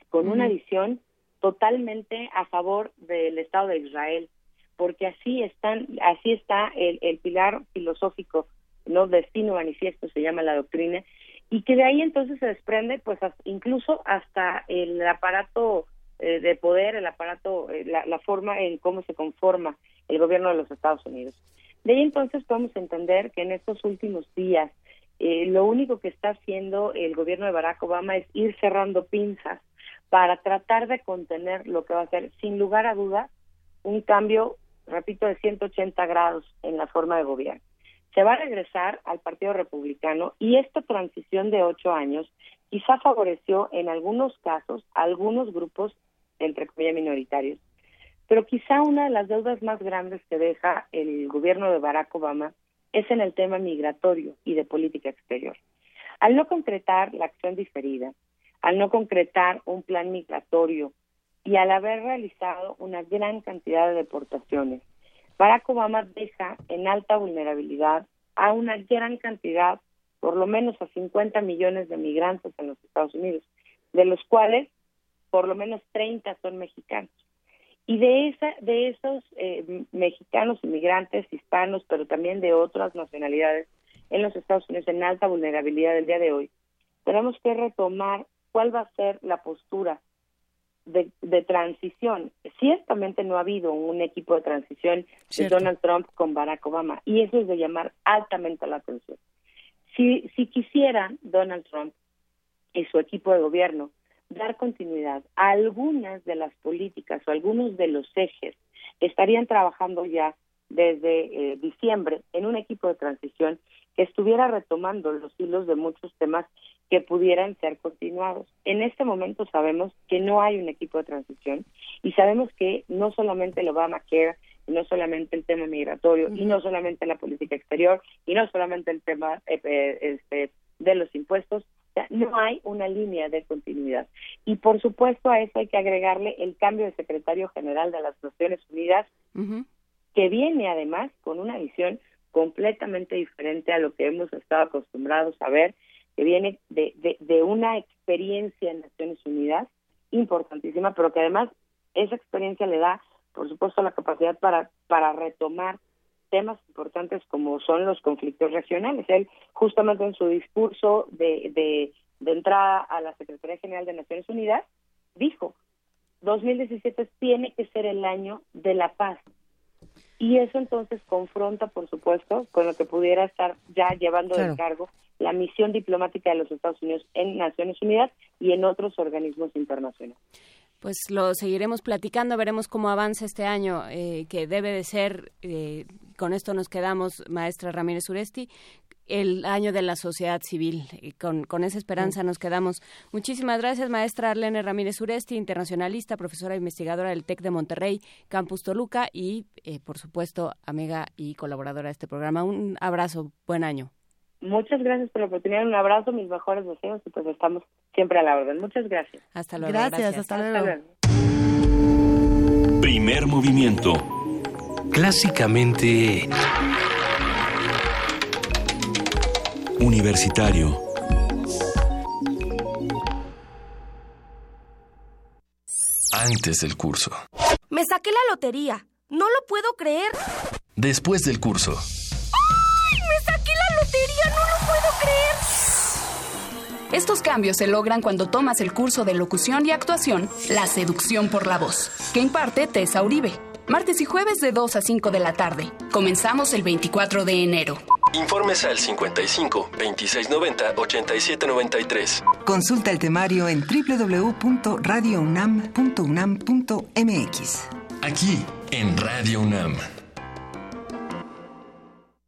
con una visión totalmente a favor del Estado de Israel, porque así están, así está el, el pilar filosófico, no destino manifiesto se llama la doctrina, y que de ahí entonces se desprende, pues incluso hasta el aparato eh, de poder, el aparato, eh, la, la forma en cómo se conforma el gobierno de los Estados Unidos. De ahí entonces podemos entender que en estos últimos días eh, lo único que está haciendo el gobierno de Barack Obama es ir cerrando pinzas para tratar de contener lo que va a ser, sin lugar a dudas, un cambio, repito, de 180 grados en la forma de gobierno. Se va a regresar al Partido Republicano y esta transición de ocho años quizá favoreció en algunos casos a algunos grupos, entre comillas, minoritarios, pero quizá una de las deudas más grandes que deja el gobierno de Barack Obama es en el tema migratorio y de política exterior. Al no concretar la acción diferida, al no concretar un plan migratorio y al haber realizado una gran cantidad de deportaciones, Barack Obama deja en alta vulnerabilidad a una gran cantidad, por lo menos a 50 millones de migrantes en los Estados Unidos, de los cuales por lo menos 30 son mexicanos. Y de, esa, de esos eh, mexicanos, inmigrantes, hispanos, pero también de otras nacionalidades en los Estados Unidos en alta vulnerabilidad del día de hoy, tenemos que retomar cuál va a ser la postura de, de, transición. Ciertamente no ha habido un equipo de transición de Donald Trump con Barack Obama y eso es de llamar altamente la atención. Si, si quisiera Donald Trump y su equipo de gobierno dar continuidad a algunas de las políticas o algunos de los ejes estarían trabajando ya desde eh, diciembre en un equipo de transición que estuviera retomando los hilos de muchos temas que pudieran ser continuados. En este momento sabemos que no hay un equipo de transición y sabemos que no solamente a maquear, y no solamente el tema migratorio, y no solamente la política exterior, y no solamente el tema eh, eh, este, de los impuestos, no hay una línea de continuidad. Y por supuesto a eso hay que agregarle el cambio de secretario general de las Naciones Unidas, que viene además con una visión completamente diferente a lo que hemos estado acostumbrados a ver, que viene de, de, una experiencia en Naciones Unidas importantísima, pero que además esa experiencia le da, por supuesto, la capacidad para, para retomar temas importantes como son los conflictos regionales. Él, justamente en su discurso de, de, de entrada a la Secretaría General de Naciones Unidas, dijo, 2017 tiene que ser el año de la paz. Y eso entonces confronta, por supuesto, con lo que pudiera estar ya llevando de cargo la misión diplomática de los Estados Unidos en Naciones Unidas y en otros organismos internacionales. Pues lo seguiremos platicando, veremos cómo avanza este año, eh, que debe de ser, eh, con esto nos quedamos, maestra Ramírez Uresti, el año de la sociedad civil. Y con, con esa esperanza nos quedamos. Muchísimas gracias, maestra Arlene Ramírez Uresti, internacionalista, profesora e investigadora del TEC de Monterrey, Campus Toluca y, eh, por supuesto, amiga y colaboradora de este programa. Un abrazo, buen año. Muchas gracias por la oportunidad, un abrazo, mis mejores deseos y pues estamos siempre a la orden. Muchas gracias. Hasta luego. Gracias, hasta, luego. Primer movimiento. Clásicamente... Universitario. Antes del curso. Me saqué la lotería. No lo puedo creer. Después del curso. Estos cambios se logran cuando tomas el curso de locución y actuación La Seducción por la Voz, que imparte Tessa Uribe. Martes y jueves de 2 a 5 de la tarde. Comenzamos el 24 de enero. Informes al 55 2690 8793. Consulta el temario en www.radiounam.unam.mx. Aquí, en Radio UNAM.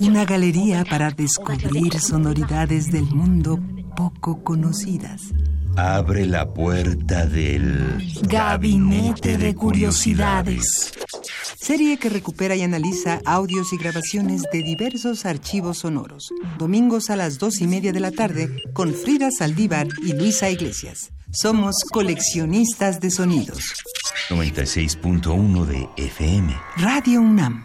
Una galería para descubrir sonoridades del mundo poco conocidas. Abre la puerta del Gabinete de Curiosidades. Serie que recupera y analiza audios y grabaciones de diversos archivos sonoros. Domingos a las dos y media de la tarde con Frida Saldívar y Luisa Iglesias. Somos coleccionistas de sonidos. 96.1 de FM. Radio UNAM.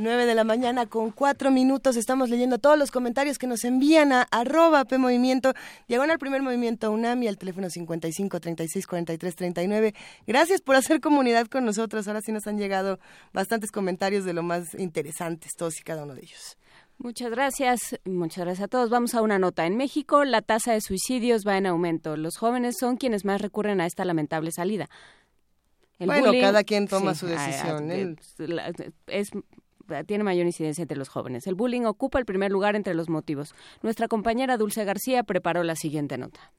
9 de la mañana con 4 minutos. Estamos leyendo todos los comentarios que nos envían a arroba P Movimiento, al primer movimiento UNAM y al teléfono 55 36 43 39. Gracias por hacer comunidad con nosotros. Ahora sí nos han llegado bastantes comentarios de lo más interesantes, todos y cada uno de ellos. Muchas gracias, muchas gracias a todos. Vamos a una nota. En México la tasa de suicidios va en aumento. Los jóvenes son quienes más recurren a esta lamentable salida. bueno, cada quien toma su decisión. es tiene mayor incidencia entre los jóvenes. El bullying ocupa el primer lugar entre los motivos. Nuestra compañera Dulce García preparó la siguiente nota.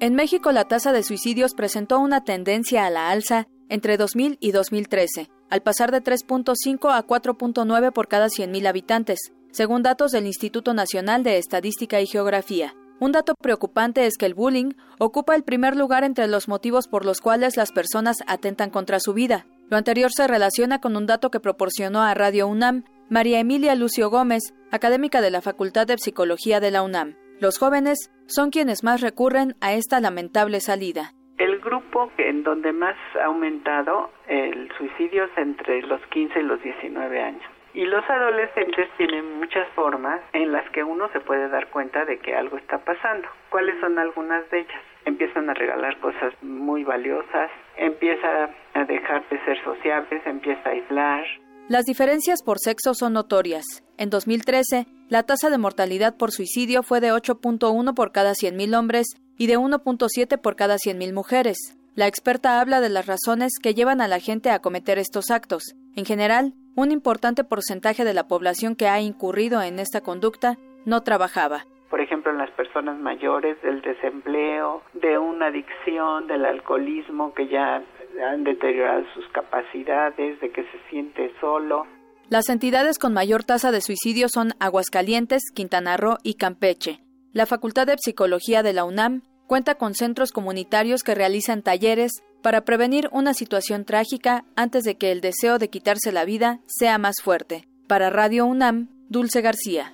En México la tasa de suicidios presentó una tendencia a la alza entre 2000 y 2013, al pasar de 3.5 a 4.9 por cada 100.000 habitantes, según datos del Instituto Nacional de Estadística y Geografía. Un dato preocupante es que el bullying ocupa el primer lugar entre los motivos por los cuales las personas atentan contra su vida, lo anterior se relaciona con un dato que proporcionó a Radio UNAM María Emilia Lucio Gómez, académica de la Facultad de Psicología de la UNAM. Los jóvenes son quienes más recurren a esta lamentable salida. El grupo en donde más ha aumentado el suicidio es entre los 15 y los 19 años. Y los adolescentes tienen muchas formas en las que uno se puede dar cuenta de que algo está pasando. ¿Cuáles son algunas de ellas? Empiezan a regalar cosas muy valiosas, empieza a dejar de ser sociables, empieza a aislar. Las diferencias por sexo son notorias. En 2013, la tasa de mortalidad por suicidio fue de 8.1 por cada 100.000 hombres y de 1.7 por cada 100.000 mujeres. La experta habla de las razones que llevan a la gente a cometer estos actos. En general, un importante porcentaje de la población que ha incurrido en esta conducta no trabajaba. Por ejemplo, en las personas mayores, del desempleo, de una adicción, del alcoholismo que ya han deteriorado sus capacidades, de que se siente solo. Las entidades con mayor tasa de suicidio son Aguascalientes, Quintana Roo y Campeche. La Facultad de Psicología de la UNAM cuenta con centros comunitarios que realizan talleres para prevenir una situación trágica antes de que el deseo de quitarse la vida sea más fuerte. Para Radio UNAM, Dulce García.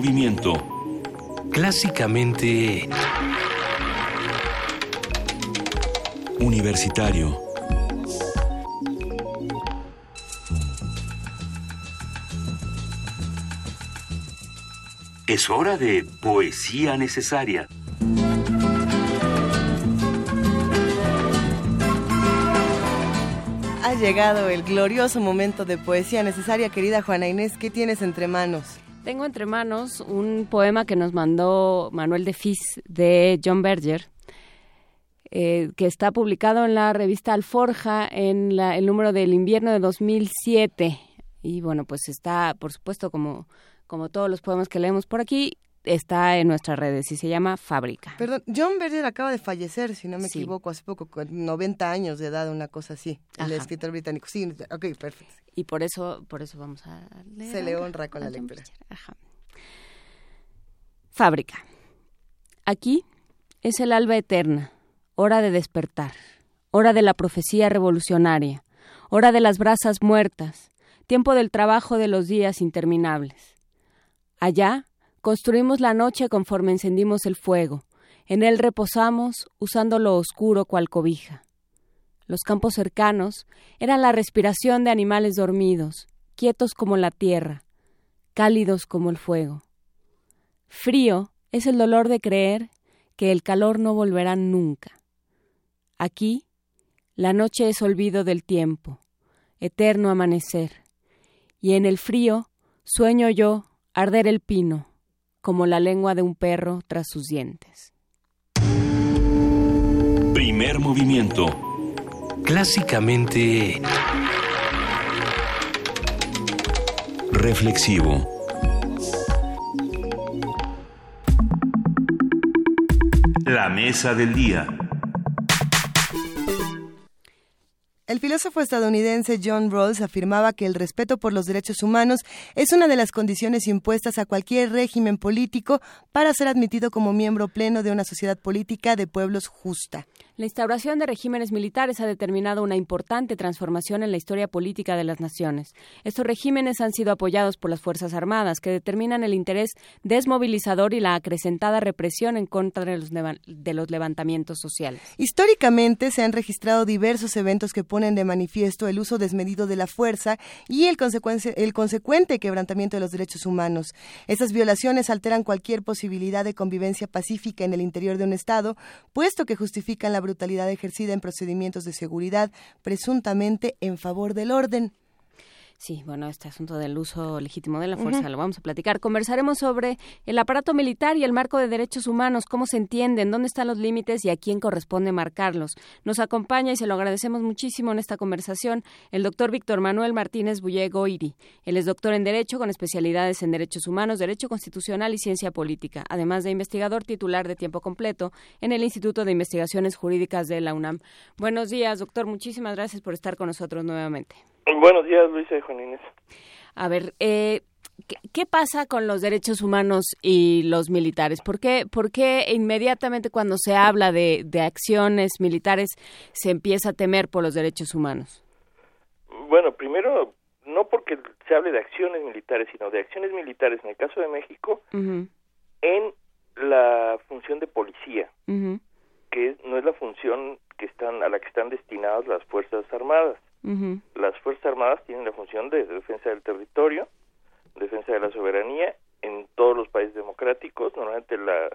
Movimiento. Clásicamente... Universitario. Es hora de poesía necesaria. Ha llegado el glorioso momento de poesía necesaria, querida Juana Inés. ¿Qué tienes entre manos? Tengo entre manos un poema que nos mandó Manuel de Fis de John Berger, eh, que está publicado en la revista Alforja en el número del invierno de 2007. Y bueno, pues está, por supuesto, como como todos los poemas que leemos por aquí, está en nuestras redes y se llama Fábrica. Perdón, John Berger acaba de fallecer, si no me equivoco, hace poco, con 90 años de edad, una cosa así, el escritor británico. Sí, ok, perfecto. Y por eso, por eso vamos a leer. Se le honra con la lectura. Ajá. Fábrica. Aquí es el alba eterna, hora de despertar, hora de la profecía revolucionaria, hora de las brasas muertas, tiempo del trabajo de los días interminables Allá construimos la noche conforme encendimos el fuego. En él reposamos, usando lo oscuro cual cobija. Los campos cercanos eran la respiración de animales dormidos, quietos como la tierra, cálidos como el fuego. Frío es el dolor de creer que el calor no volverá nunca. Aquí, la noche es olvido del tiempo, eterno amanecer, y en el frío sueño yo arder el pino, como la lengua de un perro tras sus dientes. Primer movimiento. Clásicamente... Reflexivo. La mesa del día. El filósofo estadounidense John Rawls afirmaba que el respeto por los derechos humanos es una de las condiciones impuestas a cualquier régimen político para ser admitido como miembro pleno de una sociedad política de pueblos justa. La instauración de regímenes militares ha determinado una importante transformación en la historia política de las naciones. Estos regímenes han sido apoyados por las Fuerzas Armadas, que determinan el interés desmovilizador y la acrecentada represión en contra de los, levantamientos sociales. Históricamente se han registrado diversos eventos que ponen de manifiesto el uso desmedido de la fuerza y el, el consecuente quebrantamiento de los derechos humanos. Estas violaciones alteran cualquier posibilidad de convivencia pacífica en el interior de un Estado, puesto que justifican la brutalidad ejercida en procedimientos de seguridad presuntamente en favor del orden. Sí, bueno, este asunto del uso legítimo de la fuerza lo vamos a platicar. Conversaremos sobre el aparato militar y el marco de derechos humanos, cómo se entienden, dónde están los límites y a quién corresponde marcarlos. Nos acompaña y se lo agradecemos muchísimo en esta conversación el doctor Víctor Manuel Martínez Bullego Iri. Él es doctor en Derecho con especialidades en Derechos Humanos, Derecho Constitucional y Ciencia Política, además de investigador titular de tiempo completo en el Instituto de Investigaciones Jurídicas de la UNAM. Buenos días, doctor. Muchísimas gracias por estar con nosotros nuevamente. Buenos días, Luisa y Juan Inés. A ver, eh, ¿qué, pasa con los derechos humanos y los militares? ¿Por qué, por qué inmediatamente cuando se habla de, de acciones militares se empieza a temer por los derechos humanos? Bueno, primero, no porque se hable de acciones militares, sino de acciones militares, en el caso de México, en la función de policía, que no es la función que están a la que están destinadas las Fuerzas Armadas. Las Fuerzas Armadas tienen la función de defensa del territorio, defensa de la soberanía en todos los países democráticos. Normalmente la,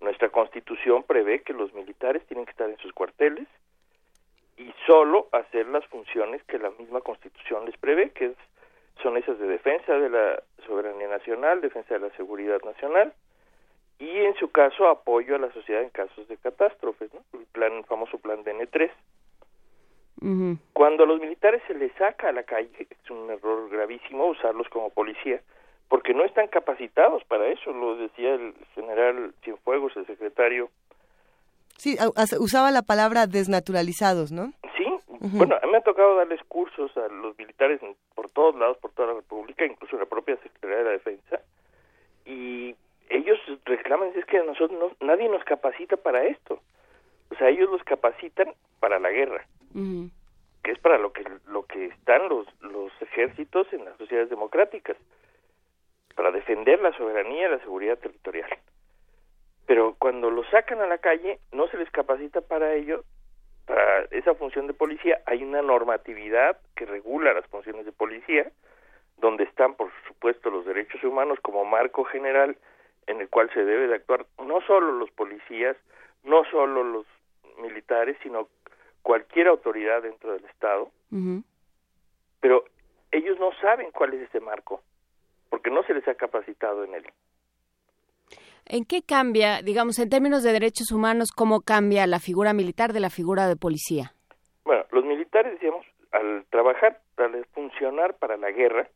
nuestra constitución prevé que los militares tienen que estar en sus cuarteles y solo hacer las funciones que la misma constitución les prevé, que son esas de defensa de la soberanía nacional, defensa de la seguridad nacional y en su caso apoyo a la sociedad en casos de catástrofes, el plan el famoso plan DN3. Cuando a los militares se les saca a la calle, es un error gravísimo usarlos como policía, porque no están capacitados para eso, lo decía el general Cienfuegos, el secretario. Sí, usaba la palabra desnaturalizados, ¿no? Sí, bueno, a mí me ha tocado darles cursos a los militares por todos lados, por toda la República, incluso la propia Secretaría de la Defensa, y ellos reclaman, es que a nosotros nadie nos capacita para esto. O sea, ellos los capacitan para la guerra que es para lo que lo que están los los ejércitos en las sociedades democráticas para defender la soberanía y la seguridad territorial. Pero cuando los sacan a la calle no se les capacita para ello para esa función de policía hay una normatividad que regula las funciones de policía donde están por supuesto los derechos humanos como marco general en el cual se debe de actuar no solo los policías no solo los militares sino cualquier autoridad dentro del Estado, pero ellos no saben cuál es ese marco, porque no se les ha capacitado en él. ¿En qué cambia, digamos, en términos de derechos humanos, cómo cambia la figura militar de la figura de policía? Bueno, los militares, decíamos, al trabajar, al funcionar para la guerra,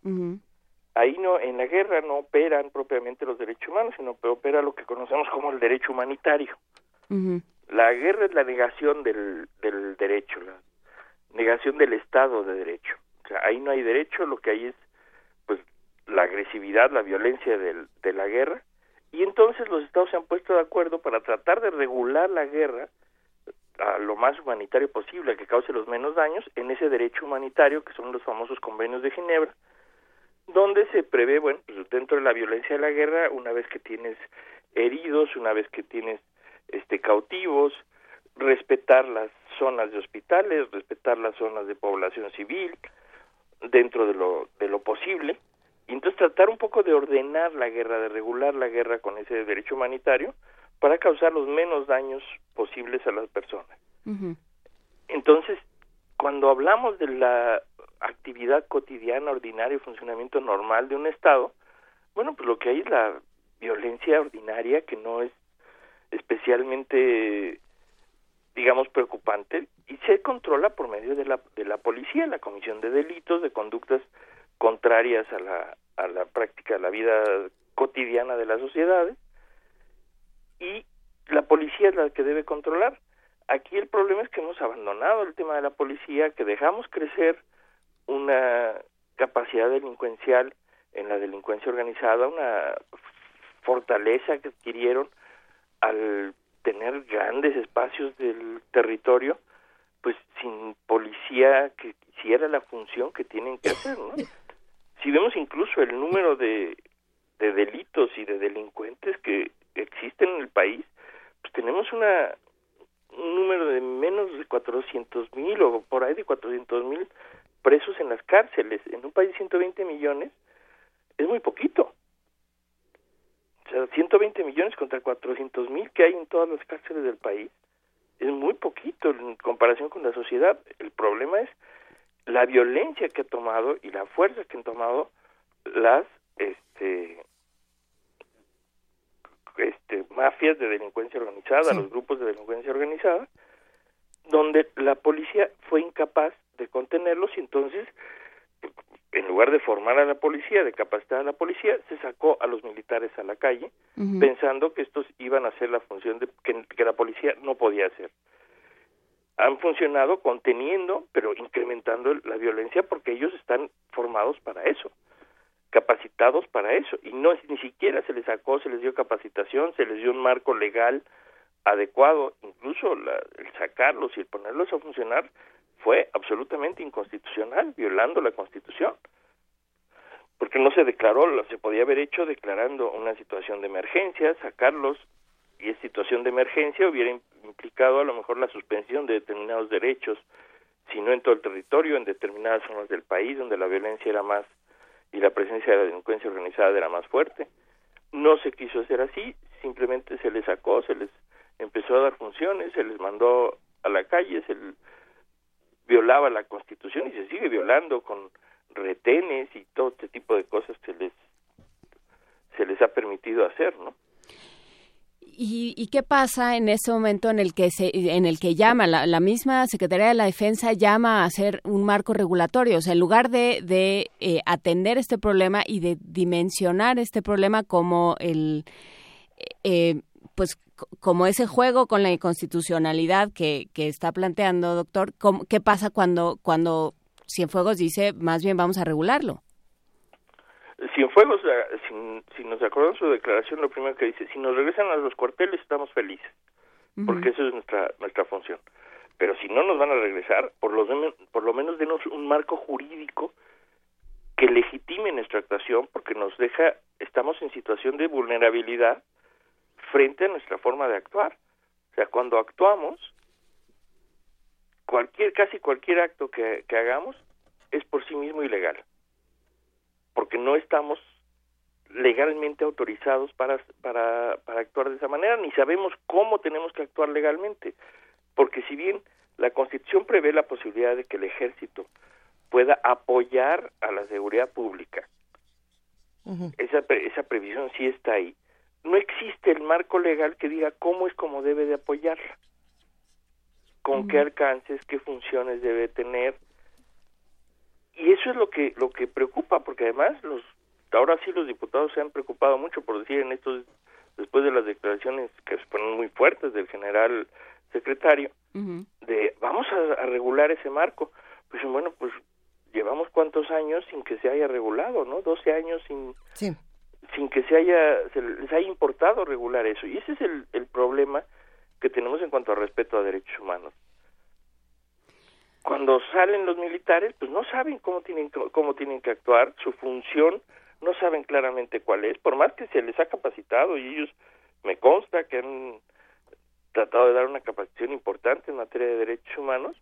ahí no, en la guerra no operan propiamente los derechos humanos, sino que opera lo que conocemos como el derecho humanitario. La guerra es la negación del, del derecho, la negación del Estado de Derecho. O sea, ahí no hay derecho, lo que hay es pues la agresividad, la violencia del, de la guerra. Y entonces los Estados se han puesto de acuerdo para tratar de regular la guerra a lo más humanitario posible, que cause los menos daños, en ese derecho humanitario que son los famosos convenios de Ginebra, donde se prevé, bueno, pues dentro de la violencia de la guerra, una vez que tienes heridos, una vez que tienes este, cautivos, respetar las zonas de hospitales, respetar las zonas de población civil dentro de lo, de lo posible, y entonces tratar un poco de ordenar la guerra, de regular la guerra con ese derecho humanitario para causar los menos daños posibles a las personas. Entonces, cuando hablamos de la actividad cotidiana, ordinaria y funcionamiento normal de un Estado, bueno, pues lo que hay es la violencia ordinaria que no es especialmente digamos preocupante y se controla por medio de la de la policía la comisión de delitos de conductas contrarias a la a la práctica de la vida cotidiana de las sociedades y la policía es la que debe controlar. Aquí el problema es que hemos abandonado el tema de la policía, que dejamos crecer una capacidad delincuencial en la delincuencia organizada, una fortaleza que adquirieron al tener grandes espacios del territorio, pues sin policía que hiciera la función que tienen que hacer, ¿no? Si vemos incluso el número de, de delitos y de delincuentes que existen en el país, pues tenemos una un número de menos de 400 mil o por ahí de 400 mil presos en las cárceles. En un país de 120 millones es muy poquito. O sea, 120 millones contra 400 mil que hay en todas las cárceles del país es muy poquito en comparación con la sociedad. El problema es la violencia que ha tomado y la fuerza que han tomado las este este mafias de delincuencia organizada, los grupos de delincuencia organizada, donde la policía fue incapaz de contenerlos y entonces en lugar de formar a la policía, de capacitar a la policía, se sacó a los militares a la calle, pensando que estos iban a hacer la función de, que, que, la policía no podía hacer. Han funcionado conteniendo, pero incrementando la violencia porque ellos están formados para eso, capacitados para eso, y no ni siquiera se les sacó, se les dio capacitación, se les dio un marco legal adecuado, incluso la, el sacarlos y el ponerlos a funcionar fue absolutamente inconstitucional, violando la Constitución. Porque no se declaró, se podía haber hecho declarando una situación de emergencia, sacarlos, y esa situación de emergencia hubiera implicado a lo mejor la suspensión de determinados derechos, si no en todo el territorio, en determinadas zonas del país donde la violencia era más y la presencia de la delincuencia organizada era más fuerte. No se quiso hacer así, simplemente se les sacó, se les empezó a dar funciones, se les mandó a la calle, se les violaba la Constitución y se sigue violando con retenes y todo este tipo de cosas que les se les ha permitido hacer, ¿no? ¿Y, ¿Y, qué pasa en ese momento en el que se, en el que llama la, la, misma Secretaría de la Defensa llama a hacer un marco regulatorio? O sea, en lugar de, de eh, atender este problema y de dimensionar este problema como el eh, pues como ese juego con la inconstitucionalidad que, que está planteando, doctor, ¿qué pasa cuando, cuando Cienfuegos dice más bien vamos a regularlo? Cienfuegos, eh, si, si nos acordamos su declaración, lo primero que dice, si nos regresan a los cuarteles estamos felices, porque eso es nuestra nuestra función. Pero si no nos van a regresar, por lo, por lo menos denos un marco jurídico que legitime nuestra actuación, porque nos deja, estamos en situación de vulnerabilidad frente a nuestra forma de actuar. O sea, cuando actuamos, cualquier, casi cualquier acto que, que hagamos es por sí mismo ilegal, porque no estamos legalmente autorizados para, para, para actuar de esa manera, ni sabemos cómo tenemos que actuar legalmente, porque si bien la Constitución prevé la posibilidad de que el ejército pueda apoyar a la seguridad pública, esa, esa previsión sí está ahí, no existe el marco legal que diga cómo es como debe de apoyarla, con qué alcances, qué funciones debe tener. Y eso es lo que lo que preocupa, porque además los ahora sí los diputados se han preocupado mucho por decir en estos después de las declaraciones que se ponen muy fuertes del general secretario de vamos a, a, regular ese marco. Pues bueno, pues llevamos cuántos años sin que se haya regulado, ¿no? 12 años sin sí sin que se haya se les haya importado regular eso. Y ese es el, el problema que tenemos en cuanto a respeto a derechos humanos. Cuando salen los militares pues no saben cómo tienen cómo tienen que actuar su función no saben claramente cuál es por más que se les ha capacitado y ellos me consta que han tratado de dar una capacitación importante en materia de derechos humanos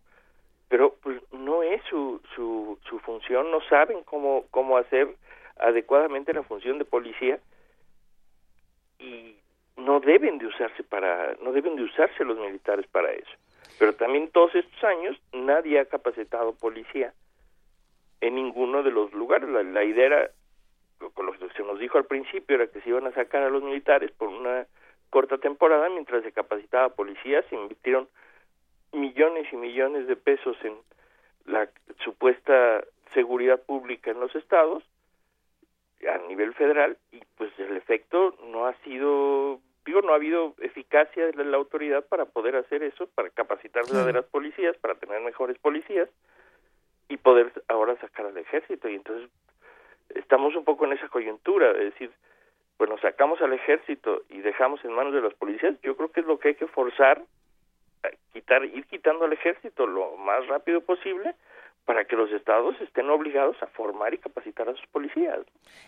pero pues no es su su su función no saben cómo cómo hacer adecuadamente la función de policía y no deben de usarse para no deben de usarse los militares para eso. Pero también todos estos años nadie ha capacitado policía en ninguno de los lugares. La, idea era con lo que se nos dijo al principio era que se iban a sacar a los militares por una corta temporada mientras se capacitaba policía se invirtieron millones y millones de pesos en la supuesta seguridad pública en los estados a nivel federal y pues el efecto no ha sido digo, no ha habido eficacia de la, autoridad para poder hacer eso, para capacitar verdaderas policías, para tener mejores policías y poder ahora sacar al ejército. Y entonces estamos un poco en esa coyuntura, de decir, bueno, sacamos al ejército y dejamos en manos de los policías, yo creo que es lo que hay que forzar, quitar, ir quitando al ejército lo más rápido posible para que los estados estén obligados a formar y capacitar a sus policías.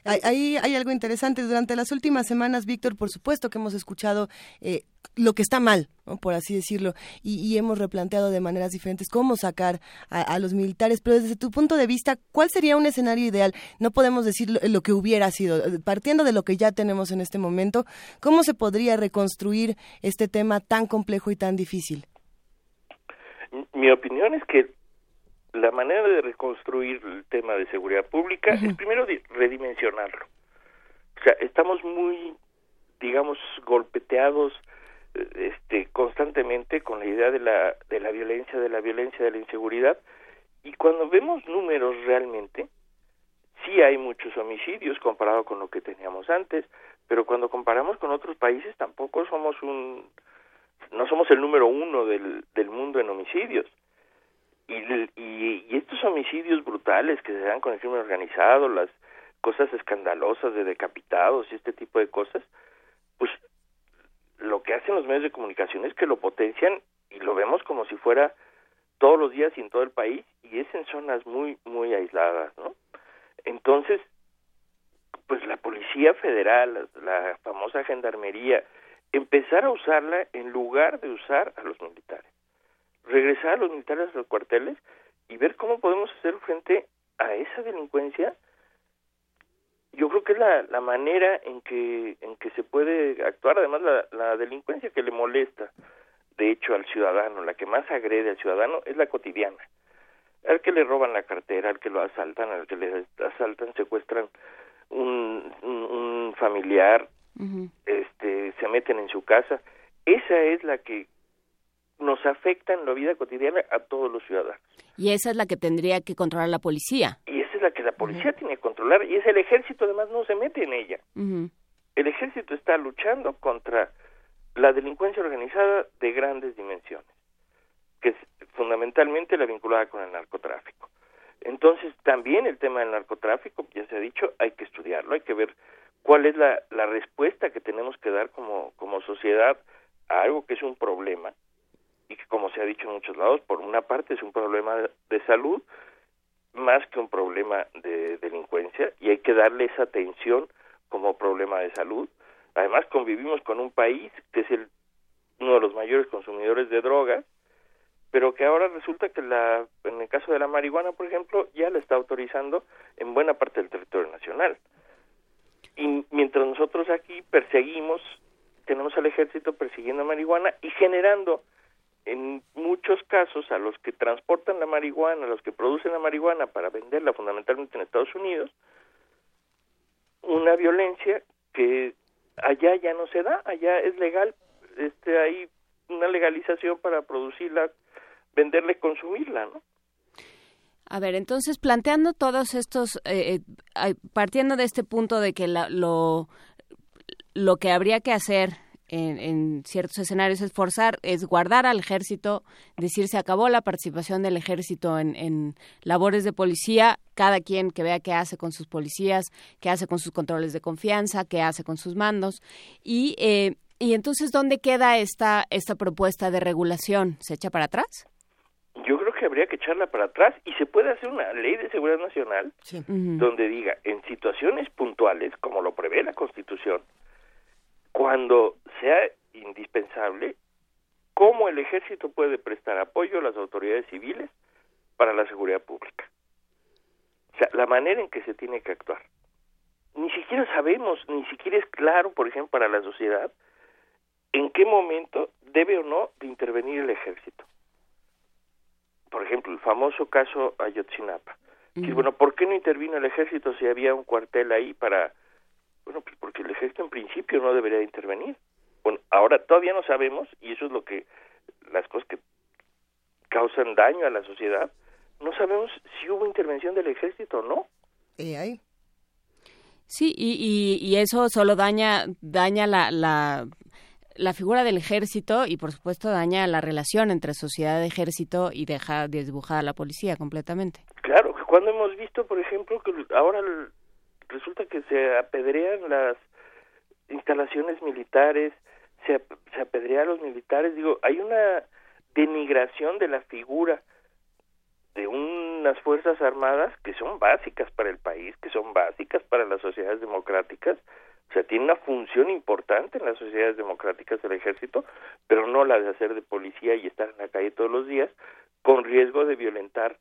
Ahí hay, algo interesante. Durante las últimas semanas, Víctor, por supuesto que hemos escuchado eh, lo que está mal, por así decirlo, y, hemos replanteado de maneras diferentes cómo sacar a, los militares. Pero desde tu punto de vista, ¿cuál sería un escenario ideal? No podemos decir lo, que hubiera sido. Partiendo de lo que ya tenemos en este momento, ¿cómo se podría reconstruir este tema tan complejo y tan difícil? Mi opinión es que la manera de reconstruir el tema de seguridad pública es primero redimensionarlo. O sea, estamos muy, digamos, golpeteados eh, este, constantemente con la idea de la, de la violencia, de la violencia, de la inseguridad, y cuando vemos números realmente, sí hay muchos homicidios comparado con lo que teníamos antes, pero cuando comparamos con otros países tampoco somos un, no somos el número uno del, del mundo en homicidios y, y, estos homicidios brutales que se dan con el crimen organizado, las cosas escandalosas de decapitados y este tipo de cosas, pues lo que hacen los medios de comunicación es que lo potencian y lo vemos como si fuera todos los días y en todo el país y es en zonas muy muy aisladas, ¿no? Entonces, pues la policía federal, la famosa gendarmería, empezar a usarla en lugar de usar a los militares regresar a los militares a los cuarteles y ver cómo podemos hacer frente a esa delincuencia yo creo que es la, la manera en que en que se puede actuar. Además la, la delincuencia que le molesta de hecho al ciudadano la que más agrede al ciudadano es la cotidiana. Al que le roban la cartera al que lo asaltan al que le asaltan secuestran un, un, familiar este se meten en su casa. Esa es la que nos afecta en la vida cotidiana a todos los ciudadanos. Y esa es la que tendría que controlar la policía. Y esa es la que la policía tiene que controlar y es el ejército además no se mete en ella. El ejército está luchando contra la delincuencia organizada de grandes dimensiones, que es fundamentalmente la vinculada con el narcotráfico. Entonces, también el tema del narcotráfico, ya se ha dicho, hay que estudiarlo, hay que ver cuál es la, la respuesta que tenemos que dar como, como sociedad a algo que es un problema que como se ha dicho en muchos lados, por una parte es un problema de salud más que un problema de delincuencia y hay que darle esa atención como problema de salud. Además convivimos con un país que es el, uno de los mayores consumidores de drogas, pero que ahora resulta que la, en el caso de la marihuana, por ejemplo, ya la está autorizando en buena parte del territorio nacional. Y mientras nosotros aquí perseguimos, tenemos al ejército persiguiendo marihuana y generando en muchos casos a los que transportan la marihuana, a los que producen la marihuana para venderla fundamentalmente en Estados Unidos, una violencia que allá ya no se da, allá es legal, este hay una legalización para producirla, venderla y consumirla, ¿no? A ver, entonces planteando todos estos, eh, eh partiendo de este punto de que la, lo, lo que habría que hacer en, ciertos escenarios es forzar, es guardar al ejército, decir se acabó la participación del ejército en, labores de policía, cada quien que vea qué hace con sus policías, qué hace con sus controles de confianza, qué hace con sus mandos. Y, eh, y entonces, ¿dónde queda esta, esta propuesta de regulación? ¿Se echa para atrás? Yo creo que habría que echarla para atrás y se puede hacer una ley de seguridad nacional donde diga, en situaciones puntuales, como lo prevé la Constitución, cuando sea indispensable, cómo el ejército puede prestar apoyo a las autoridades civiles para la seguridad pública. O sea, la manera en que se tiene que actuar. Ni siquiera sabemos, ni siquiera es claro, por ejemplo, para la sociedad, en qué momento debe o no de intervenir el ejército. Por ejemplo, el famoso caso Ayotzinapa. Y bueno, ¿por qué no intervino el ejército si había un cuartel ahí para bueno, pues porque el ejército en principio no debería intervenir. Bueno, ahora todavía no sabemos, y eso es lo que, las cosas que causan daño a la sociedad, no sabemos si hubo intervención del ejército o no. ¿Y ahí? Sí, y, y, eso solo daña, daña la, la la figura del ejército y por supuesto daña la relación entre sociedad y ejército y deja desdibujada a la policía completamente. Claro, cuando hemos visto, por ejemplo, que ahora resulta que se apedrean las instalaciones militares, se, se apedrea a los militares, digo, hay una denigración de la figura de unas fuerzas armadas que son básicas para el país, que son básicas para las sociedades democráticas, o sea, tiene una función importante en las sociedades democráticas el ejército, pero no la de hacer de policía y estar en la calle todos los días, con riesgo de violentar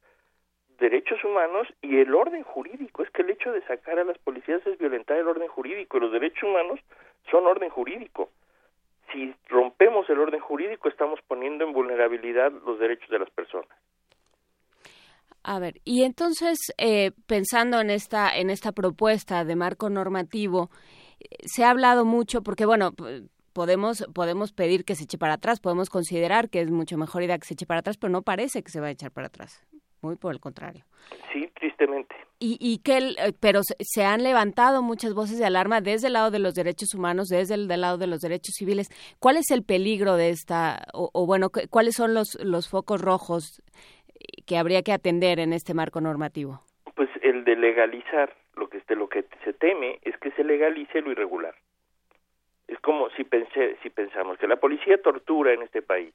derechos humanos y el orden jurídico. Es que el hecho de sacar a las policías es violentar el orden jurídico y los derechos humanos son orden jurídico. Si rompemos el orden jurídico estamos poniendo en vulnerabilidad los derechos de las personas. A ver, y entonces eh, pensando en esta en esta propuesta de marco normativo, se ha hablado mucho porque bueno podemos podemos pedir que se eche para atrás, podemos considerar que es mucho mejor idea que se eche para atrás, pero no parece que se va a echar para atrás. Muy por el contrario. Sí, tristemente. Y, y que, eh, pero se han levantado muchas voces de alarma desde el lado de los derechos humanos, desde el del lado de los derechos civiles. ¿Cuál es el peligro de esta, o, o bueno, cuáles son los, los focos rojos que habría que atender en este marco normativo? Pues el de legalizar, lo que, lo que se teme es que se legalice lo irregular. Es como si, pensé, si pensamos que la policía tortura en este país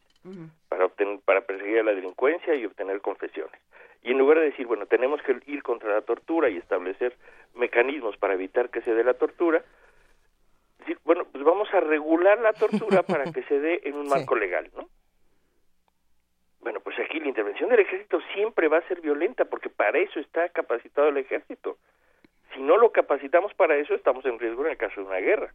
para, obtener, para perseguir a la delincuencia y obtener confesiones. Y en lugar de decir, bueno, tenemos que ir contra la tortura y establecer mecanismos para evitar que se dé la tortura, decir, bueno, pues vamos a regular la tortura para que se dé en un marco legal, ¿no? Bueno, pues aquí la intervención del ejército siempre va a ser violenta porque para eso está capacitado el ejército. Si no lo capacitamos para eso, estamos en riesgo en el caso de una guerra.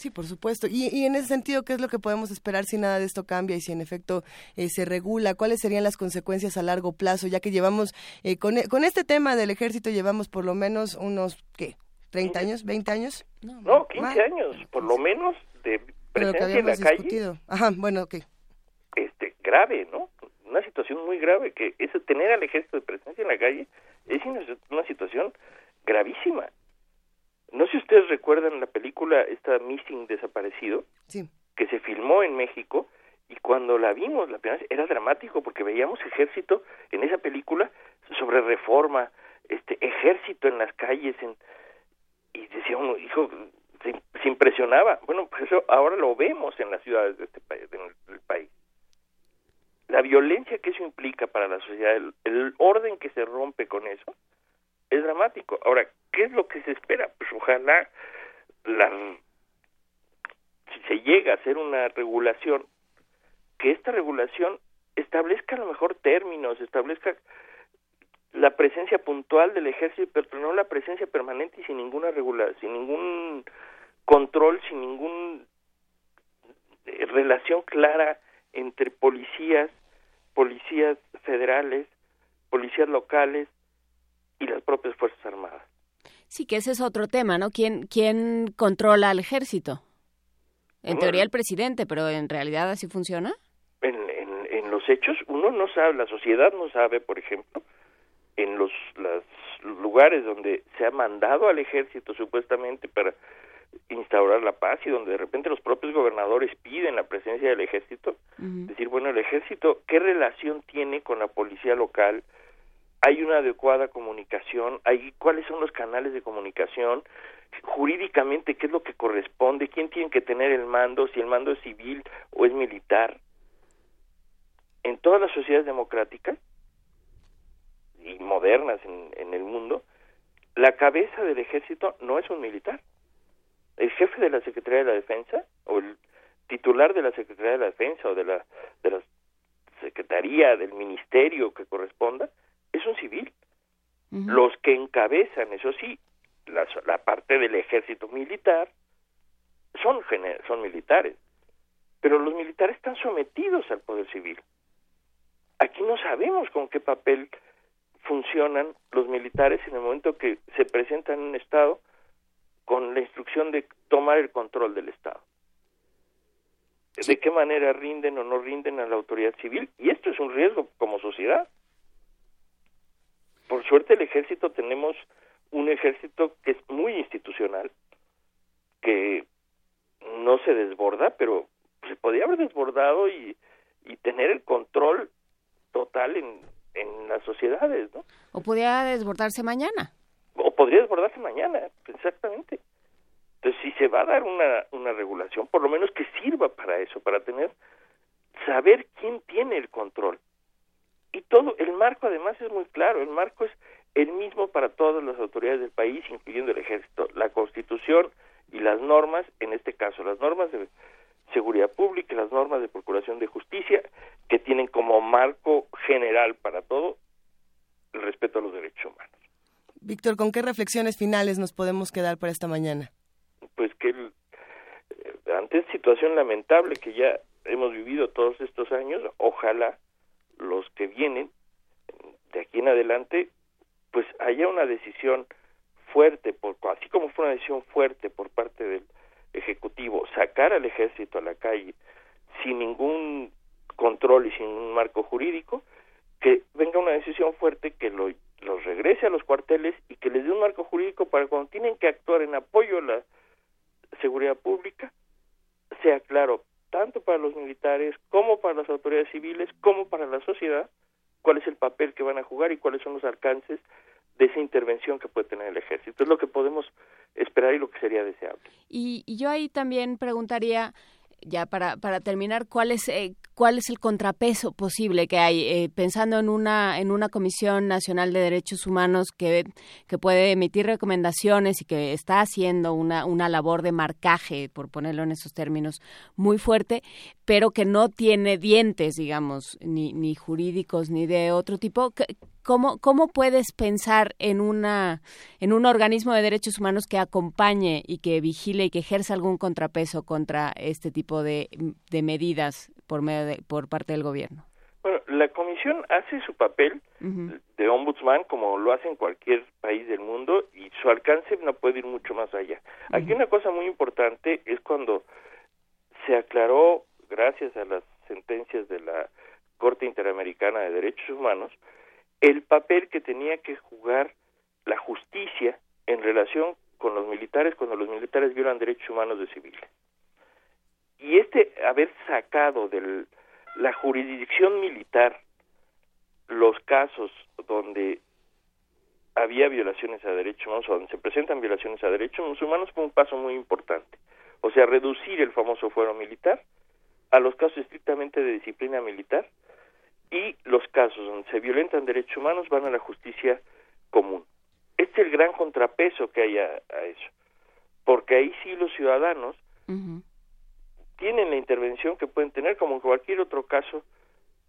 Sí, por supuesto. Y, y, en ese sentido, ¿qué es lo que podemos esperar si nada de esto cambia y si en efecto eh, se regula? ¿Cuáles serían las consecuencias a largo plazo? Ya que llevamos, eh, con, con, este tema del ejército, llevamos por lo menos unos, ¿qué? ¿30 años? ¿20 años? No, no 15 años, por lo menos, de presencia en la discutido. calle. Ajá, bueno, ok. Este, grave, ¿no? Una situación muy grave, que es tener al ejército de presencia en la calle es una situación gravísima. No sé si ustedes recuerdan la película esta Missing Desaparecido, que se filmó en México y cuando la vimos la primera vez era dramático porque veíamos ejército en esa película sobre reforma, este ejército en las calles en, y decía uno, hijo, se, se, impresionaba. Bueno, pues eso ahora lo vemos en las ciudades de este país, del país. La violencia que eso implica para la sociedad, el, el orden que se rompe con eso, es dramático. Ahora, ¿qué es lo que se espera? Pues ojalá la, si se llega a hacer una regulación, que esta regulación establezca a lo mejor términos, establezca la presencia puntual del ejército, pero no la presencia permanente y sin ninguna regulación, sin ningún control, sin ninguna eh, relación clara entre policías, policías federales, policías locales, y las propias Fuerzas Armadas. Sí, que ese es otro tema, ¿no? ¿Quién, quién controla al ejército? En teoría el presidente, pero en realidad así funciona. En, en, en, los hechos uno no sabe, la sociedad no sabe, por ejemplo, en los, los lugares donde se ha mandado al ejército supuestamente para instaurar la paz y donde de repente los propios gobernadores piden la presencia del ejército, decir, bueno, el ejército, ¿qué relación tiene con la policía local? Hay una adecuada comunicación, hay cuáles son los canales de comunicación, jurídicamente qué es lo que corresponde, quién tiene que tener el mando, si el mando es civil o es militar. En todas las sociedades democráticas y modernas en, el mundo, la cabeza del ejército no es un militar. El jefe de la Secretaría de la Defensa o el titular de la Secretaría de la Defensa o de la de la Secretaría del Ministerio que corresponda es un civil. Los que encabezan, eso sí, la, la, parte del ejército militar son, son militares, pero los militares están sometidos al poder civil. Aquí no sabemos con qué papel funcionan los militares en el momento que se presentan en un Estado con la instrucción de tomar el control del Estado. De qué manera rinden o no rinden a la autoridad civil. Y esto es un riesgo como sociedad por suerte el ejército tenemos un ejército que es muy institucional, que no se desborda, pero se podía haber desbordado y, y tener el control total en, en las sociedades, ¿no? O podría desbordarse mañana. O podría desbordarse mañana, exactamente. Entonces, si se va a dar una, una regulación, por lo menos que sirva para eso, para tener, saber quién tiene el control. Y todo, el marco además es muy claro, el marco es el mismo para todas las autoridades del país, incluyendo el ejército, la constitución y las normas, en este caso las normas de seguridad pública, las normas de procuración de justicia, que tienen como marco general para todo el respeto a los derechos humanos. ¿Con qué reflexiones finales nos podemos quedar para esta mañana? Pues que eh, ante esta situación lamentable que ya hemos vivido todos estos años, ojalá los que vienen de aquí en adelante, pues haya una decisión fuerte, por, así como fue una decisión fuerte por parte del Ejecutivo, sacar al ejército a la calle sin ningún control y sin un marco jurídico, que venga una decisión fuerte que lo, los regrese a los cuarteles y que les dé un marco jurídico para cuando tienen que actuar en apoyo a la seguridad pública, sea claro, tanto para los militares como para las autoridades civiles, como para la sociedad, cuál es el papel que van a jugar y cuáles son los alcances de esa intervención que puede tener el ejército. Es lo que podemos esperar y lo que sería deseable. Y, y yo ahí también preguntaría, ya para, para terminar, ¿cuál es, eh, cuál es el contrapeso posible que hay eh, pensando en una en una comisión nacional de derechos humanos que, que puede emitir recomendaciones y que está haciendo una una labor de marcaje por ponerlo en esos términos muy fuerte pero que no tiene dientes digamos ni ni jurídicos ni de otro tipo ¿Cómo, ¿Cómo puedes pensar en, una, en un organismo de derechos humanos que acompañe y que vigile y que ejerza algún contrapeso contra este tipo de, de medidas por, medio de, por parte del gobierno? Bueno, la comisión hace su papel de ombudsman como lo hace en cualquier país del mundo y su alcance no puede ir mucho más allá. Aquí una cosa muy importante es cuando se aclaró, gracias a las sentencias de la Corte Interamericana de Derechos Humanos, el papel que tenía que jugar la justicia en relación con los militares cuando los militares violan derechos humanos de civiles. Y este haber sacado de la jurisdicción militar los casos donde había violaciones a derechos humanos o donde se presentan violaciones a derechos humanos fue un paso muy importante. O sea, reducir el famoso fuero militar a los casos estrictamente de disciplina militar y los casos donde se violentan derechos humanos van a la justicia común. Este es el gran contrapeso que hay a, eso, porque ahí sí los ciudadanos tienen la intervención que pueden tener como en cualquier otro caso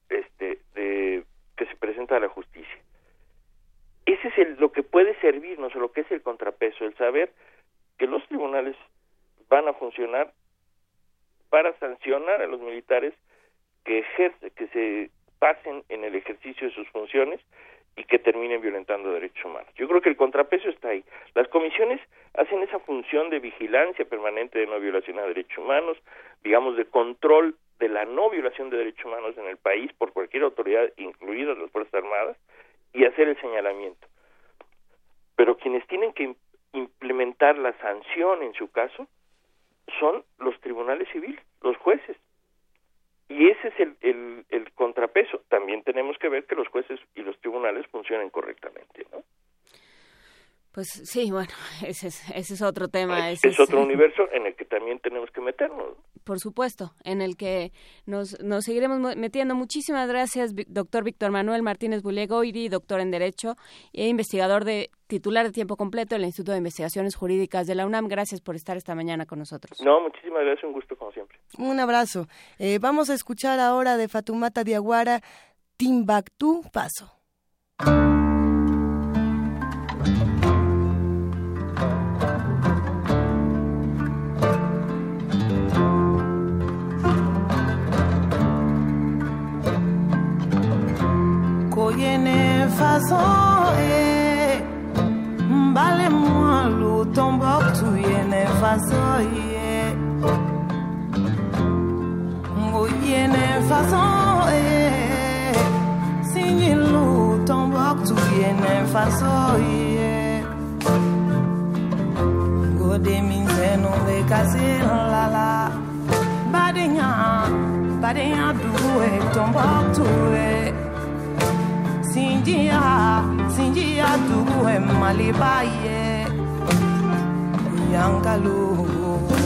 este de que se presenta a la justicia. Ese es el, lo que puede servirnos, lo que es el contrapeso, el saber que los tribunales van a funcionar para sancionar a los militares que ejerce, que se pasen en el ejercicio de sus funciones y que terminen violentando derechos humanos. Yo creo que el contrapeso está ahí. Las comisiones hacen esa función de vigilancia permanente de no violación a derechos humanos, digamos de control de la no violación de derechos humanos en el país por cualquier autoridad, incluidas las Fuerzas Armadas, y hacer el señalamiento. Pero quienes tienen que implementar la sanción en su caso son los tribunales civiles, los jueces. Y ese es el, el, contrapeso. También tenemos que ver que los jueces y los tribunales funcionen correctamente, ¿no? Pues sí, bueno, ese es, ese es otro tema. Es, es otro universo en el que también tenemos que meternos. Por supuesto, en el que nos, nos seguiremos metiendo. Muchísimas gracias, doctor Víctor Manuel Martínez Bulegoiri, doctor en Derecho e investigador de titular de tiempo completo del Instituto de Investigaciones Jurídicas de la UNAM. Gracias por estar esta mañana con nosotros. No, muchísimas gracias, un gusto como siempre. Un abrazo. Eh, vamos a escuchar ahora de Fatumata Diaguara, Timbuktu Paso. gene fason e. Mbale mwen louton bok touye ne fason ye Mwoye ne fason e. Sinye louton bok touye ne fason ye Gode minze nou de kase lala Bade nyan, bade nyan duwe ton bok e. Sindia, sindia, tugu maliba ye yankalu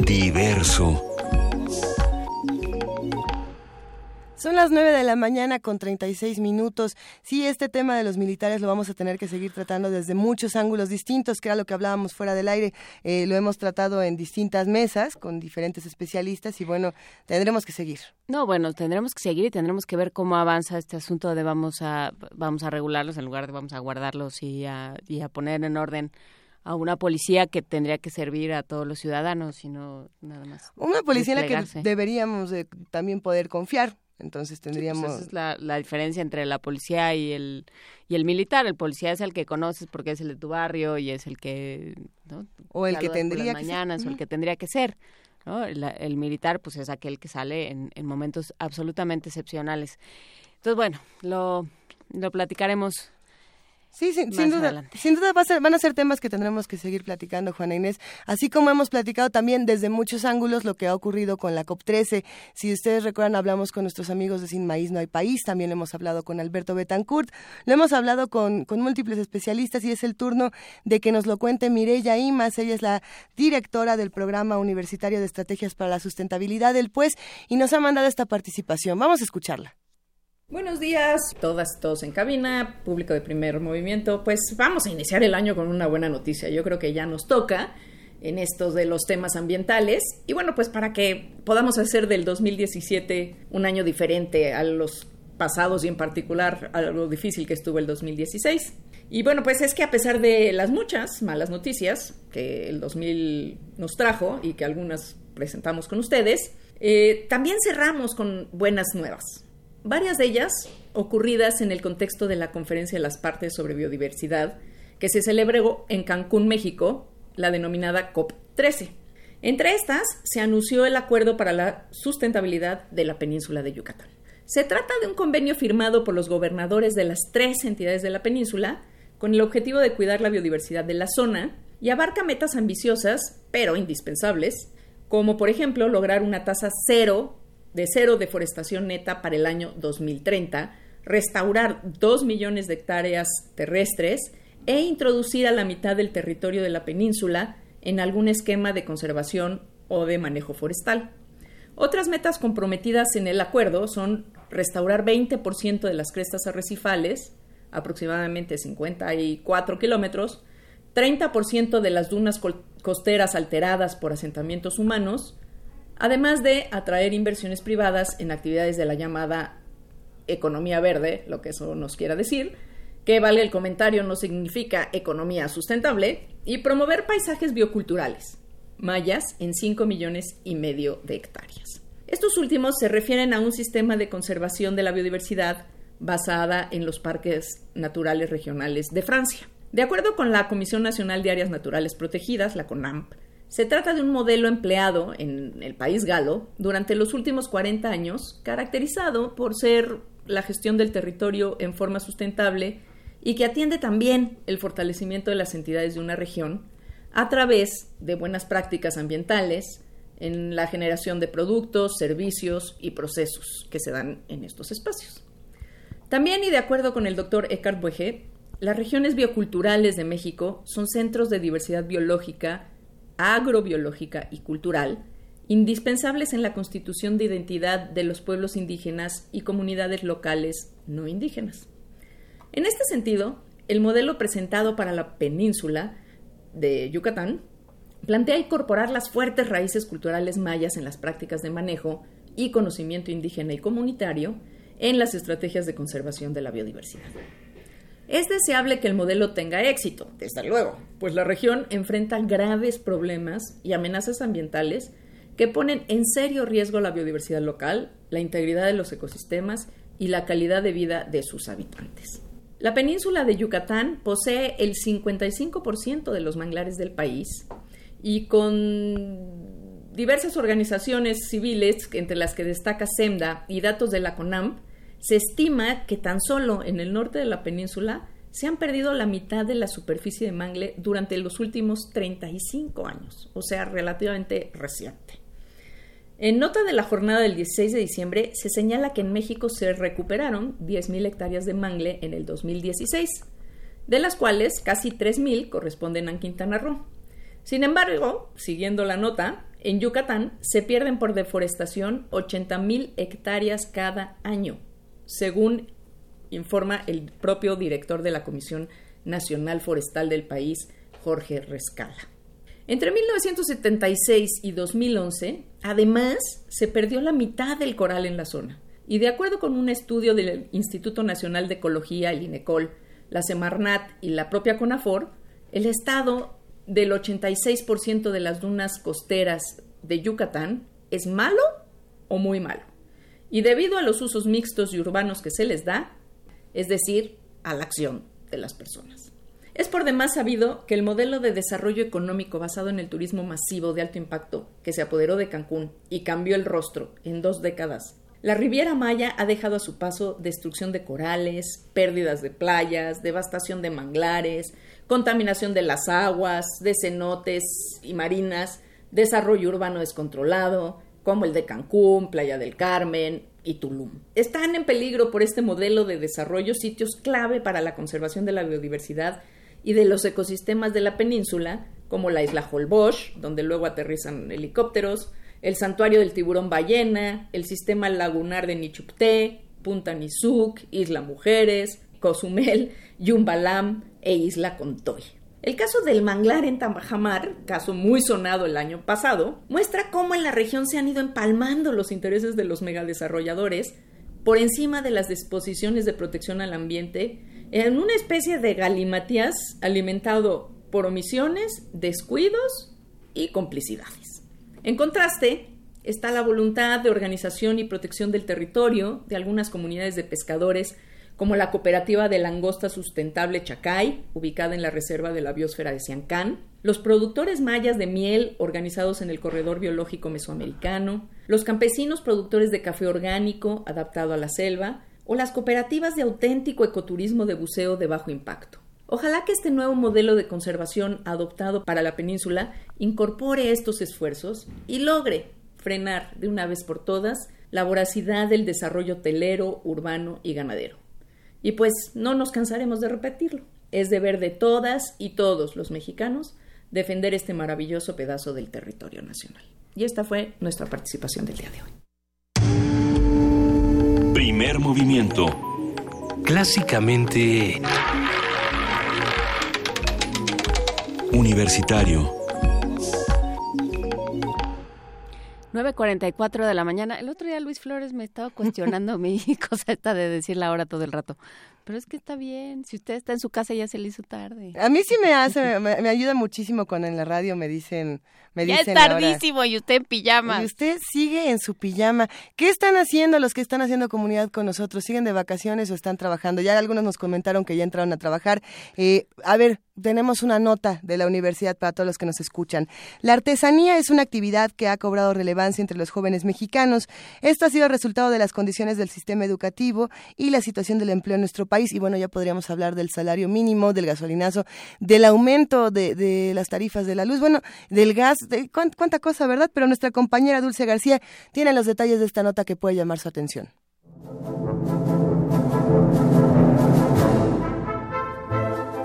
Diverso. Son las 9 de la mañana con 36 minutos. Sí, este tema de los militares lo vamos a tener que seguir tratando desde muchos ángulos distintos, que era lo que hablábamos fuera del aire. Eh, lo hemos tratado en distintas mesas con diferentes especialistas y bueno, tendremos que seguir. No, bueno, tendremos que seguir y tendremos que ver cómo avanza este asunto de vamos a vamos a regularlos en lugar de vamos a guardarlos y a, y a poner en orden a una policía que tendría que servir a todos los ciudadanos y no nada más. Una policía en la que deberíamos de también poder confiar. Entonces Sí, pues tendríamos... esa es la, la diferencia entre la policía y el y el militar. El policía es el que conoces porque es el de tu barrio y es el que ¿no? O el que tendría que ser. o el que tendría que ser. ¿no? El, el militar pues es aquel que sale en, en momentos absolutamente excepcionales. Entonces bueno, lo lo platicaremos. Sí, sin, duda, adelante. sin duda va a ser- van a ser temas que tendremos que seguir platicando, Juana Inés, así como hemos platicado también desde muchos ángulos lo que ha ocurrido con la COP13. Si ustedes recuerdan, hablamos con nuestros amigos de Sin Maíz No Hay País, también hemos hablado con Alberto Betancourt, lo hemos hablado con, con múltiples especialistas y es el turno de que nos lo cuente Mireya Imas, ella es la directora del Programa Universitario de Estrategias para la Sustentabilidad del PUES y nos ha mandado esta participación. Vamos a escucharla. Buenos días, todas, todos en cabina, público de primer movimiento. Pues vamos a iniciar el año con una buena noticia. Yo creo que ya nos toca en estos de los temas ambientales. Y bueno, pues para que podamos hacer del 2017 un año diferente a los pasados y en particular a lo difícil que estuvo el 2016. Y bueno, pues es que a pesar de las muchas malas noticias que el 2000 nos trajo y que algunas presentamos con ustedes, eh, también cerramos con buenas nuevas varias de ellas ocurridas en el contexto de la Conferencia de las Partes sobre Biodiversidad, que se celebró en Cancún, México, la denominada COP13. Entre estas, se anunció el Acuerdo para la Sustentabilidad de la Península de Yucatán. Se trata de un convenio firmado por los gobernadores de las tres entidades de la península, con el objetivo de cuidar la biodiversidad de la zona y abarca metas ambiciosas, pero indispensables, como por ejemplo lograr una tasa cero de cero deforestación neta para el año 2030, restaurar 2 millones de hectáreas terrestres e introducir a la mitad del territorio de la península en algún esquema de conservación o de manejo forestal. Otras metas comprometidas en el acuerdo son restaurar 20% de las crestas arrecifales, aproximadamente 54 kilómetros, 30% de las dunas costeras alteradas por asentamientos humanos, además de atraer inversiones privadas en actividades de la llamada economía verde, lo que eso nos quiera decir, que vale el comentario no significa economía sustentable, y promover paisajes bioculturales, mayas en 5 millones y medio de hectáreas. Estos últimos se refieren a un sistema de conservación de la biodiversidad basada en los parques naturales regionales de Francia. De acuerdo con la Comisión Nacional de Áreas Naturales Protegidas, la CONAMP, se trata de un modelo empleado en el país galo durante los últimos 40 años, caracterizado por ser la gestión del territorio en forma sustentable y que atiende también el fortalecimiento de las entidades de una región a través de buenas prácticas ambientales en la generación de productos, servicios y procesos que se dan en estos espacios. También, y de acuerdo con el doctor Eckhart Buege, las regiones bioculturales de México son centros de diversidad biológica, agrobiológica y cultural, indispensables en la constitución de identidad de los pueblos indígenas y comunidades locales no indígenas. En este sentido, el modelo presentado para la península de Yucatán plantea incorporar las fuertes raíces culturales mayas en las prácticas de manejo y conocimiento indígena y comunitario, en las estrategias de conservación de la biodiversidad. Es deseable que el modelo tenga éxito, desde luego, pues la región enfrenta graves problemas y amenazas ambientales que ponen en serio riesgo la biodiversidad local, la integridad de los ecosistemas y la calidad de vida de sus habitantes. La península de Yucatán posee el 55% de los manglares del país y con diversas organizaciones civiles, entre las que destaca SEMDA y datos de la CONAMP, se estima que tan solo en el norte de la península se han perdido la mitad de la superficie de mangle durante los últimos 35 años, o sea, relativamente reciente. En nota de la jornada del 16 de diciembre se señala que en México se recuperaron 10.000 hectáreas de mangle en el 2016, de las cuales casi 3.000 corresponden a Quintana Roo. Sin embargo, siguiendo la nota, en Yucatán se pierden por deforestación 80.000 hectáreas cada año, según informa el propio director de la Comisión Nacional Forestal del país, Jorge Rescala. Entre 1976 y 2011, además, se perdió la mitad del coral en la zona. Y de acuerdo con un estudio del Instituto Nacional de Ecología, el INECOL, la Semarnat y la propia CONAFOR, el estado del 86% de las dunas costeras de Yucatán es malo o muy malo y debido a los usos mixtos y urbanos que se les da, es decir, a la acción de las personas. Es por demás sabido que el modelo de desarrollo económico basado en el turismo masivo de alto impacto que se apoderó de Cancún y cambió el rostro en dos décadas, la Riviera Maya ha dejado a su paso destrucción de corales, pérdidas de playas, devastación de manglares, contaminación de las aguas, de cenotes y marinas, desarrollo urbano descontrolado, como el de Cancún, Playa del Carmen y Tulum. Están en peligro por este modelo de desarrollo sitios clave para la conservación de la biodiversidad y de los ecosistemas de la península, como la isla Holbox, donde luego aterrizan helicópteros, el santuario del tiburón ballena, el sistema lagunar de Nichupté, Punta Nizuc, Isla Mujeres, Cozumel, Yumbalam e Isla Contoy. El caso del manglar en Tambajamar, caso muy sonado el año pasado, muestra cómo en la región se han ido empalmando los intereses de los megadesarrolladores por encima de las disposiciones de protección al ambiente en una especie de galimatías alimentado por omisiones, descuidos y complicidades. En contraste, está la voluntad de organización y protección del territorio de algunas comunidades de pescadores como la cooperativa de langosta sustentable Chacay, ubicada en la reserva de la biosfera de Siancán, los productores mayas de miel organizados en el corredor biológico mesoamericano, los campesinos productores de café orgánico adaptado a la selva, o las cooperativas de auténtico ecoturismo de buceo de bajo impacto. Ojalá que este nuevo modelo de conservación adoptado para la península incorpore estos esfuerzos y logre frenar de una vez por todas la voracidad del desarrollo hotelero, urbano y ganadero. Y pues no nos cansaremos de repetirlo. Es deber de todas y todos los mexicanos defender este maravilloso pedazo del territorio nacional. Y esta fue nuestra participación del día de hoy. Primer movimiento. Clásicamente... Universitario. 9.44 de la mañana. El otro día Luis Flores me estaba cuestionando mi cosa esta de decir la hora todo el rato. Pero es que está bien, si usted está en su casa ya se le hizo tarde. A mí sí me hace, me, me ayuda muchísimo con en la radio me dicen, me ya dicen es tardísimo y usted en pijama. Y usted sigue en su pijama. ¿Qué están haciendo los que están haciendo comunidad con nosotros? ¿Siguen de vacaciones o están trabajando? Ya algunos nos comentaron que ya entraron a trabajar. Eh, a ver, tenemos una nota de la universidad para todos los que nos escuchan. La artesanía es una actividad que ha cobrado relevancia entre los jóvenes mexicanos. Esto ha sido resultado de las condiciones del sistema educativo y la situación del empleo en nuestro país. Y bueno, ya podríamos hablar del salario mínimo, del gasolinazo, del aumento de, de las tarifas de la luz, bueno, del gas, de cuán- cuánta cosa, ¿verdad? Pero nuestra compañera Dulce García tiene los detalles de esta nota que puede llamar su atención.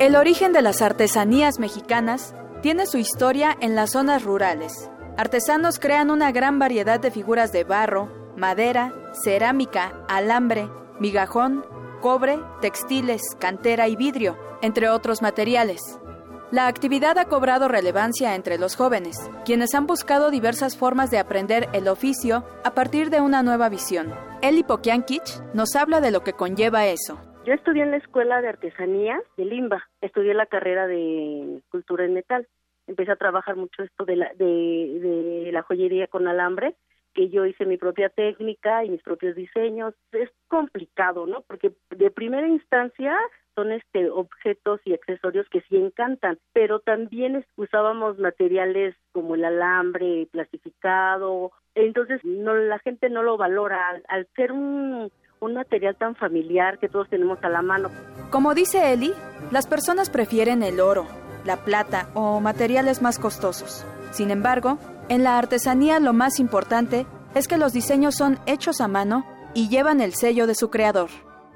El origen de las artesanías mexicanas tiene su historia en las zonas rurales. Artesanos crean una gran variedad de figuras de barro, madera, cerámica, alambre, migajón, cobre, textiles, cantera y vidrio, entre otros materiales. La actividad ha cobrado relevancia entre los jóvenes, quienes han buscado diversas formas de aprender el oficio a partir de una nueva visión. Eli Pokiankich nos habla de lo que conlleva eso. Yo estudié en la Escuela de Artesanías de Limba, estudié la carrera de Cultura en Metal. Empecé a trabajar mucho esto de la, de, de la joyería con alambre, que yo hice mi propia técnica y mis propios diseños. Es complicado, ¿no? Porque de primera instancia son este objetos y accesorios que sí encantan, pero también usábamos materiales como el alambre plastificado, entonces no la gente no lo valora al, al ser un un material tan familiar que todos tenemos a la mano. Como dice Eli, las personas prefieren el oro, la plata o materiales más costosos. Sin embargo, en la artesanía lo más importante es que los diseños son hechos a mano y llevan el sello de su creador.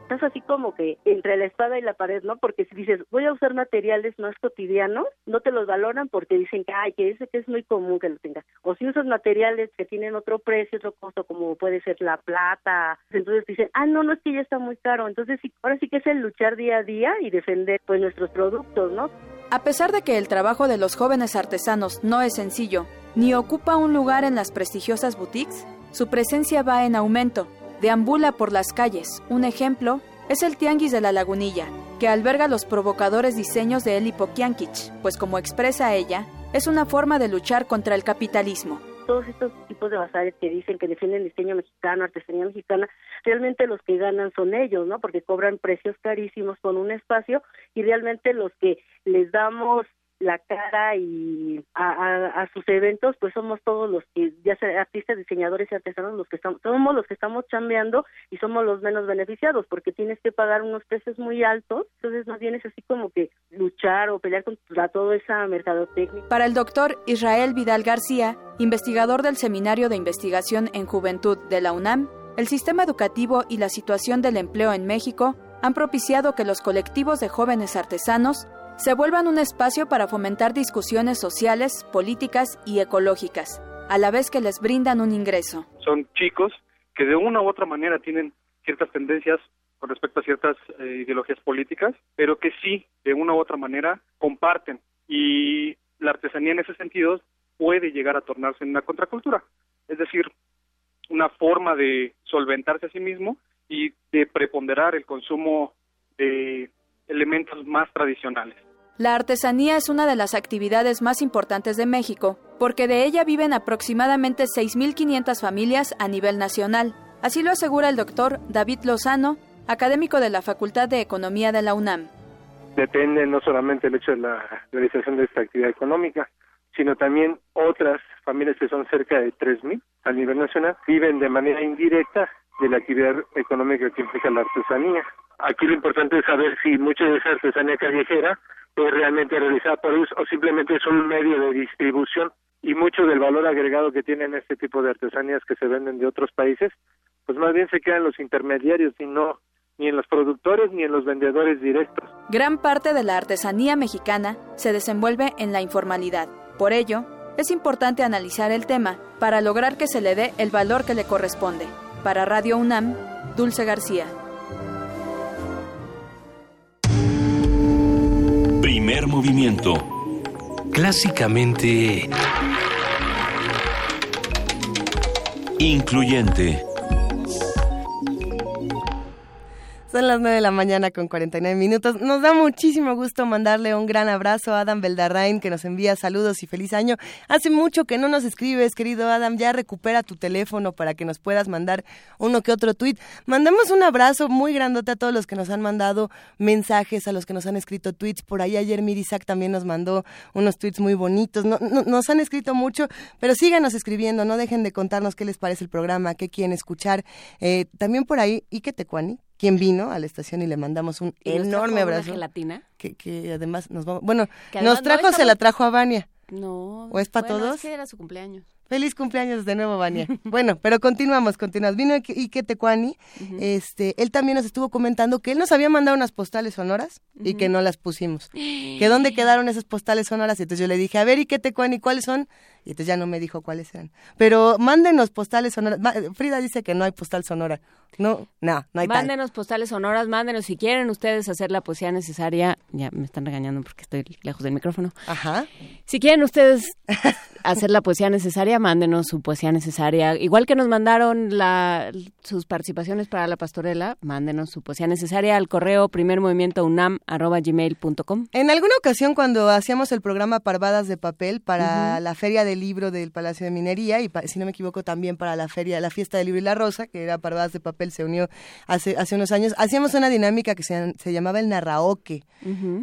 Estás así como que entre la espada y la pared, ¿no? Porque si dices, voy a usar materiales más cotidianos, no te los valoran porque dicen que, ay, que ese que es muy común que lo tengas. O si usas materiales que tienen otro precio, otro costo, como puede ser la plata, entonces dicen, ah, no, no es que ya está muy caro. Entonces, sí, ahora sí que es el luchar día a día y defender, pues, nuestros productos, ¿no? A pesar de que el trabajo de los jóvenes artesanos no es sencillo, ni ocupa un lugar en las prestigiosas boutiques, su presencia va en aumento. Deambula por las calles. Un ejemplo es el Tianguis de la Lagunilla, que alberga los provocadores diseños de Eli Pokiankich, pues como expresa ella, es una forma de luchar contra el capitalismo. todos estos tipos de bazares que dicen que defienden el diseño mexicano, artesanía mexicana, realmente los que ganan son ellos, ¿no? Porque cobran precios carísimos con un espacio y realmente los que les damos la cara y a, sus eventos, pues somos todos los que, ya sea artistas, diseñadores y artesanos, los que estamos, somos los que estamos chambeando y somos los menos beneficiados, porque tienes que pagar unos precios muy altos, entonces más bien es así como que luchar o pelear contra toda esa mercadotecnia. Para el doctor Israel Vidal García, investigador del Seminario de Investigación en Juventud de la UNAM, el sistema educativo y la situación del empleo en México han propiciado que los colectivos de jóvenes artesanos se vuelvan un espacio para fomentar discusiones sociales, políticas y ecológicas, a la vez que les brindan un ingreso. Son chicos que de una u otra manera tienen ciertas tendencias con respecto a ciertas eh, ideologías políticas, pero que sí, de una u otra manera, comparten. Y la artesanía en ese sentido puede llegar a tornarse en una contracultura, es decir, una forma de solventarse a sí mismo y de preponderar el consumo de elementos más tradicionales. La artesanía es una de las actividades más importantes de México, porque de ella viven aproximadamente 6.500 familias a nivel nacional. Así lo asegura el doctor David Lozano, académico de la Facultad de Economía de la UNAM. Depende no solamente el hecho de la realización de esta actividad económica, sino también otras familias que son cerca de 3.000 a nivel nacional viven de manera indirecta de la actividad económica que implica la artesanía. Aquí lo importante es saber si mucha de esa artesanía callejera es realmente realizada por ellos o simplemente es un medio de distribución y mucho del valor agregado que tienen este tipo de artesanías que se venden de otros países, pues más bien se quedan los intermediarios y no ni en los productores ni en los vendedores directos. Gran parte de la artesanía mexicana se desenvuelve en la informalidad. Por ello, es importante analizar el tema para lograr que se le dé el valor que le corresponde. Para Radio UNAM, Dulce García. Primer movimiento. Clásicamente... Incluyente. Son las 9 de la mañana con 49 minutos. Nos da muchísimo gusto mandarle un gran abrazo a Adam Beldarrain, que nos envía saludos y feliz año. Hace mucho que no nos escribes, querido Adam. Ya recupera tu teléfono para que nos puedas mandar uno que otro tweet. Mandamos un abrazo muy grandote a todos los que nos han mandado mensajes, a los que nos han escrito tweets. Por ahí ayer Mirisak también nos mandó unos tweets muy bonitos. No, no- nos han escrito mucho, pero síganos escribiendo. No dejen de contarnos qué les parece el programa, qué quieren escuchar. Eh, también por ahí, Ike Tecuani, quien vino a la estación y le mandamos un ¿Y nos enorme una abrazo. gelatina? Que, que además nos vamos. Bueno, nos no trajo, se estamos- la trajo a Vania. No. ¿O es para bueno, todos? Es que era su cumpleaños. Feliz cumpleaños de nuevo, Vania. bueno, pero continuamos, continuamos. Vino Ike Tecuani, este, él también nos estuvo comentando que él nos había mandado unas postales sonoras y que no las pusimos. que dónde quedaron esas postales sonoras. Y entonces yo le dije, a ver, Ike Tecuani, ¿cuáles son? Y entonces ya no me dijo cuáles eran. Pero mándenos postales sonoras. Frida dice que no hay postal sonora. No, no, no hay tal. Mándenos postales sonoras, mándenos si quieren ustedes hacer la poesía necesaria. Ya me están regañando porque estoy lejos del micrófono. Ajá. Si quieren ustedes hacer la poesía necesaria, mándenos su poesía necesaria. Igual que nos mandaron la, sus participaciones para la pastorela, mándenos su poesía necesaria al correo primermovimientounam.gmail.com. En alguna ocasión cuando hacíamos el programa Parvadas de Papel para la Feria del Libro del Palacio de Minería y si no me equivoco también para la feria, la fiesta del libro y la rosa, que era Parvadas de Papel, se unió hace, hace unos años, hacíamos una dinámica que se, se llamaba el narraoque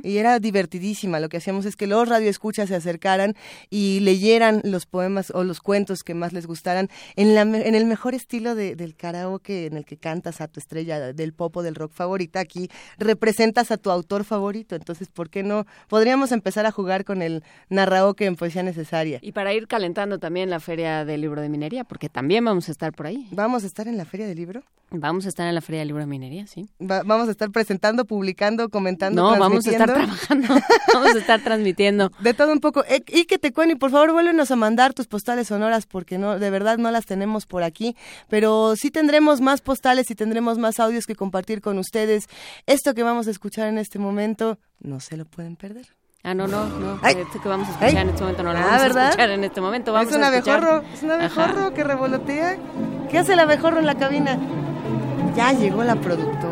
y era divertidísima. Lo que hacíamos es que los radioescuchas se acercaran y leyeran los poemas o los cuentos que más les gustaran en, la, en el mejor estilo de- del karaoke en el que cantas a tu estrella del pop o del rock favorita. Aquí representas a tu autor favorito. Entonces, ¿por qué no? Podríamos empezar a jugar con el narraoke en poesía necesaria. Y para ir calentando también la Feria del Libro de Minería, porque también vamos a estar por ahí. ¿Vamos a estar en la Feria del Libro? Vamos a estar en la Feria del Libro de Minería, sí. Va- vamos a estar presentando, publicando, comentando. No, vamos a estar trabajando, vamos a estar transmitiendo. De todo un poco. Eh, y que te cuente, por favor, vuélvenos a mandar tus postales sonoras porque no, de verdad no las tenemos por aquí, pero sí tendremos más postales y tendremos más audios que compartir con ustedes. Esto que vamos a escuchar en este momento, no se lo pueden perder. Ah, no, no, no. Esto que vamos a escuchar Ay. en este momento no lo Ah, vamos ¿verdad? a escuchar en este momento. Vamos es un abejorro, es un Ajá. abejorro que revolotea. ¿Qué hace el abejorro en la cabina? Ya llegó la productora.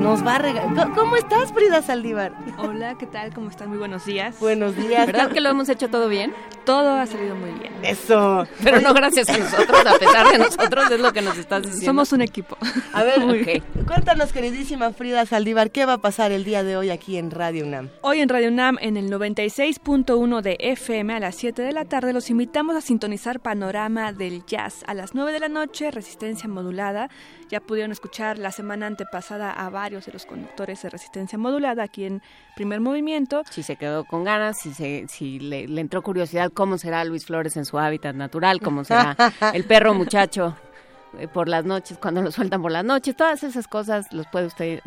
Nos va a regalar. ¿Cómo estás, Frida Saldívar? Hola, ¿qué tal? ¿Cómo están? Muy buenos días. Buenos días. ¿Verdad que lo hemos hecho todo bien? Todo ha salido muy bien. Eso. Pero no gracias a nosotros, a pesar de nosotros, es lo que nos estás diciendo. Somos un equipo. A ver, Ok. cuéntanos, queridísima Frida Saldívar, ¿qué va a pasar el día de hoy aquí en Radio UNAM? Hoy en Radio UNAM, en el 96.1 de FM a las 7 de la tarde, los invitamos a sintonizar Panorama del Jazz. A las 9 de la noche, Resistencia Modulada. Ya pudieron escuchar la semana antepasada a varios de los conductores de Resistencia Modulada aquí en Primer Movimiento. Si se quedó con ganas, si, se, si le, le entró curiosidad cómo será Luis Flores en su hábitat natural, cómo será el perro muchacho eh, por las noches, cuando lo sueltan por las noches, todas esas cosas los puede usted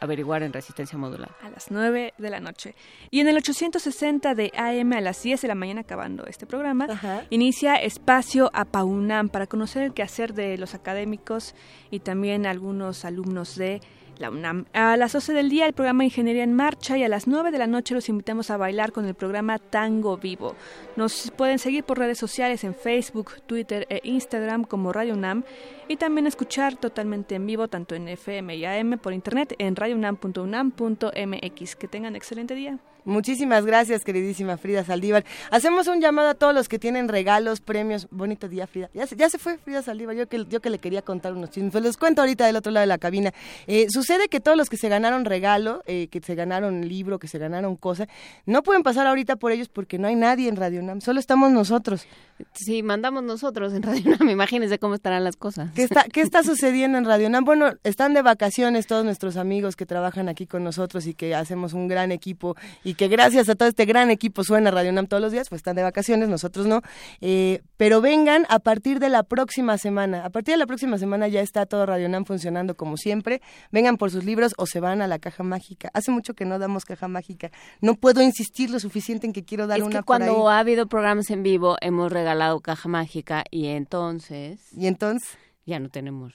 averiguar en Resistencia Modular. a las 9 de la noche. Y en el 860 de AM a las 10 de la mañana, acabando este programa, inicia Espacio APAUNAM para conocer el quehacer de los académicos y también algunos alumnos de la UNAM. A las 12 del día el programa Ingeniería en Marcha y a las 9 de la noche los invitamos a bailar con el programa Tango Vivo. Nos pueden seguir por redes sociales en Facebook, Twitter e Instagram como Radio UNAM y también escuchar totalmente en vivo tanto en FM y AM por internet en radiounam.unam.mx. Que tengan excelente día. Muchísimas gracias, queridísima Frida Saldívar. Hacemos un llamado a todos los que tienen regalos, premios. Bonito día, Frida. Ya se, ya se fue Frida Saldívar. Yo que, yo que le quería contar unos chismes. Pues les cuento ahorita del otro lado de la cabina. Eh, sucede sucede que todos los que se ganaron regalo, eh, que se ganaron libro, que se ganaron cosa, no pueden pasar ahorita por ellos porque no hay nadie en Radio UNAM, solo estamos nosotros. Sí, mandamos nosotros en Radio UNAM, imagínense cómo estarán las cosas. ¿Qué está, ¿Qué está sucediendo en Radio UNAM? Bueno, están de vacaciones todos nuestros amigos que trabajan aquí con nosotros y que hacemos un gran equipo y que gracias a todo este gran equipo suena Radio UNAM todos los días, pues están de vacaciones, nosotros no. Eh, pero vengan a partir de la próxima semana. A partir de la próxima semana ya está todo Radio UNAM funcionando como siempre. Vengan por sus libros o se van a la caja mágica. Hace mucho que no damos caja mágica. No puedo insistir lo suficiente en que quiero dar Es una que por cuando ahí. ha habido programas en vivo hemos regalado caja mágica y entonces... ¿Y entonces? Ya no tenemos.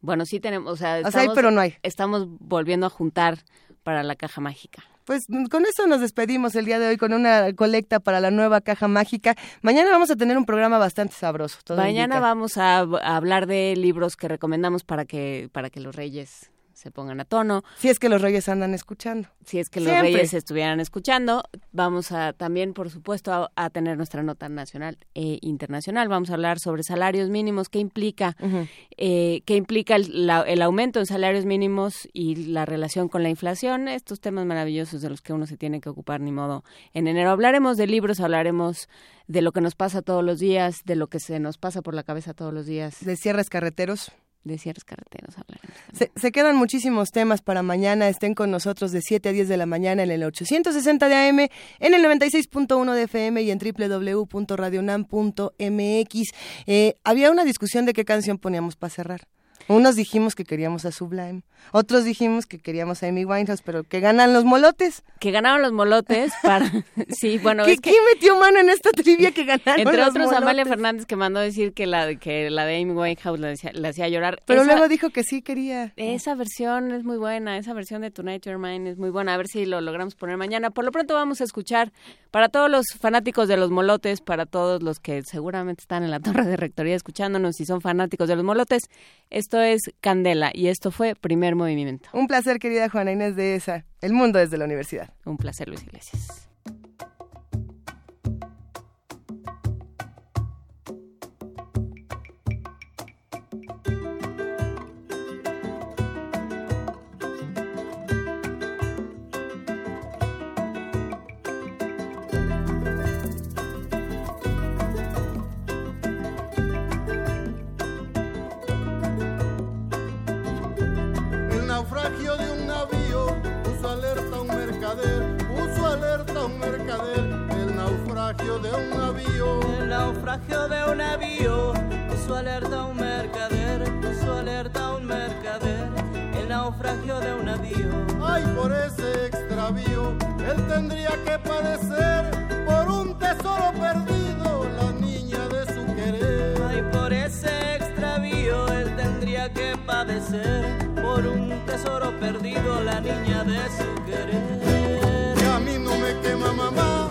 Bueno, sí tenemos, o sea, O sea, hay, pero no hay. Estamos volviendo a juntar para la caja mágica. Pues con esto nos despedimos el día de hoy con una colecta para la nueva caja mágica. Mañana vamos a tener un programa bastante sabroso. todo Mañana indica. vamos a, a hablar de libros que recomendamos para que para que los reyes se pongan a tono. Si es que los reyes andan escuchando. Si es que los reyes estuvieran escuchando, vamos a también, por supuesto, a, a tener nuestra nota nacional e internacional. Vamos a hablar sobre salarios mínimos, qué implica, eh, qué implica el, la- el aumento en salarios mínimos y la relación con la inflación. Estos temas maravillosos de los que uno se tiene que ocupar, ni modo. En enero hablaremos de libros, hablaremos de lo que nos pasa todos los días, de lo que se nos pasa por la cabeza todos los días. De cierres carreteros. De cierres carreteros. Se, se quedan muchísimos temas para mañana. Estén con nosotros de 7 a 10 de la mañana en el 860 de AM, en el 96.1 de FM y en www.radionam.mx. Eh, había una discusión de qué canción poníamos para cerrar. Unos dijimos que queríamos a Sublime, otros dijimos que queríamos a Amy Winehouse, pero que ganan los molotes. Que ganaron los molotes para... sí, bueno, ¿Qué- es que... ¿Quién metió mano en esta trivia que ganaron Entre los otros, Amalia molotes? Fernández que mandó decir que la que la de Amy Winehouse le hacía, le hacía llorar. Pero Esa- luego dijo que sí quería. Esa versión es muy buena, esa versión de Tonight Your Mind es muy buena. A ver si lo logramos poner mañana. Por lo pronto vamos a escuchar para todos los fanáticos de los molotes, para todos los que seguramente están en la torre de rectoría escuchándonos y son fanáticos de los molotes. Esto es Candela y esto fue Primer Movimiento. Un placer, querida Juana Inés de esa. El mundo desde la universidad. Un placer, Luis Iglesias. Naufragio de un navío. El naufragio de un navío puso alerta a un mercader, puso alerta un mercader. El naufragio de un navío. Ay, por ese extravío, él tendría que padecer por un tesoro perdido, la niña de su querer. Ay, por ese extravío él tendría que padecer por un tesoro perdido, la niña de su querer. Y a mí no me quema mamá,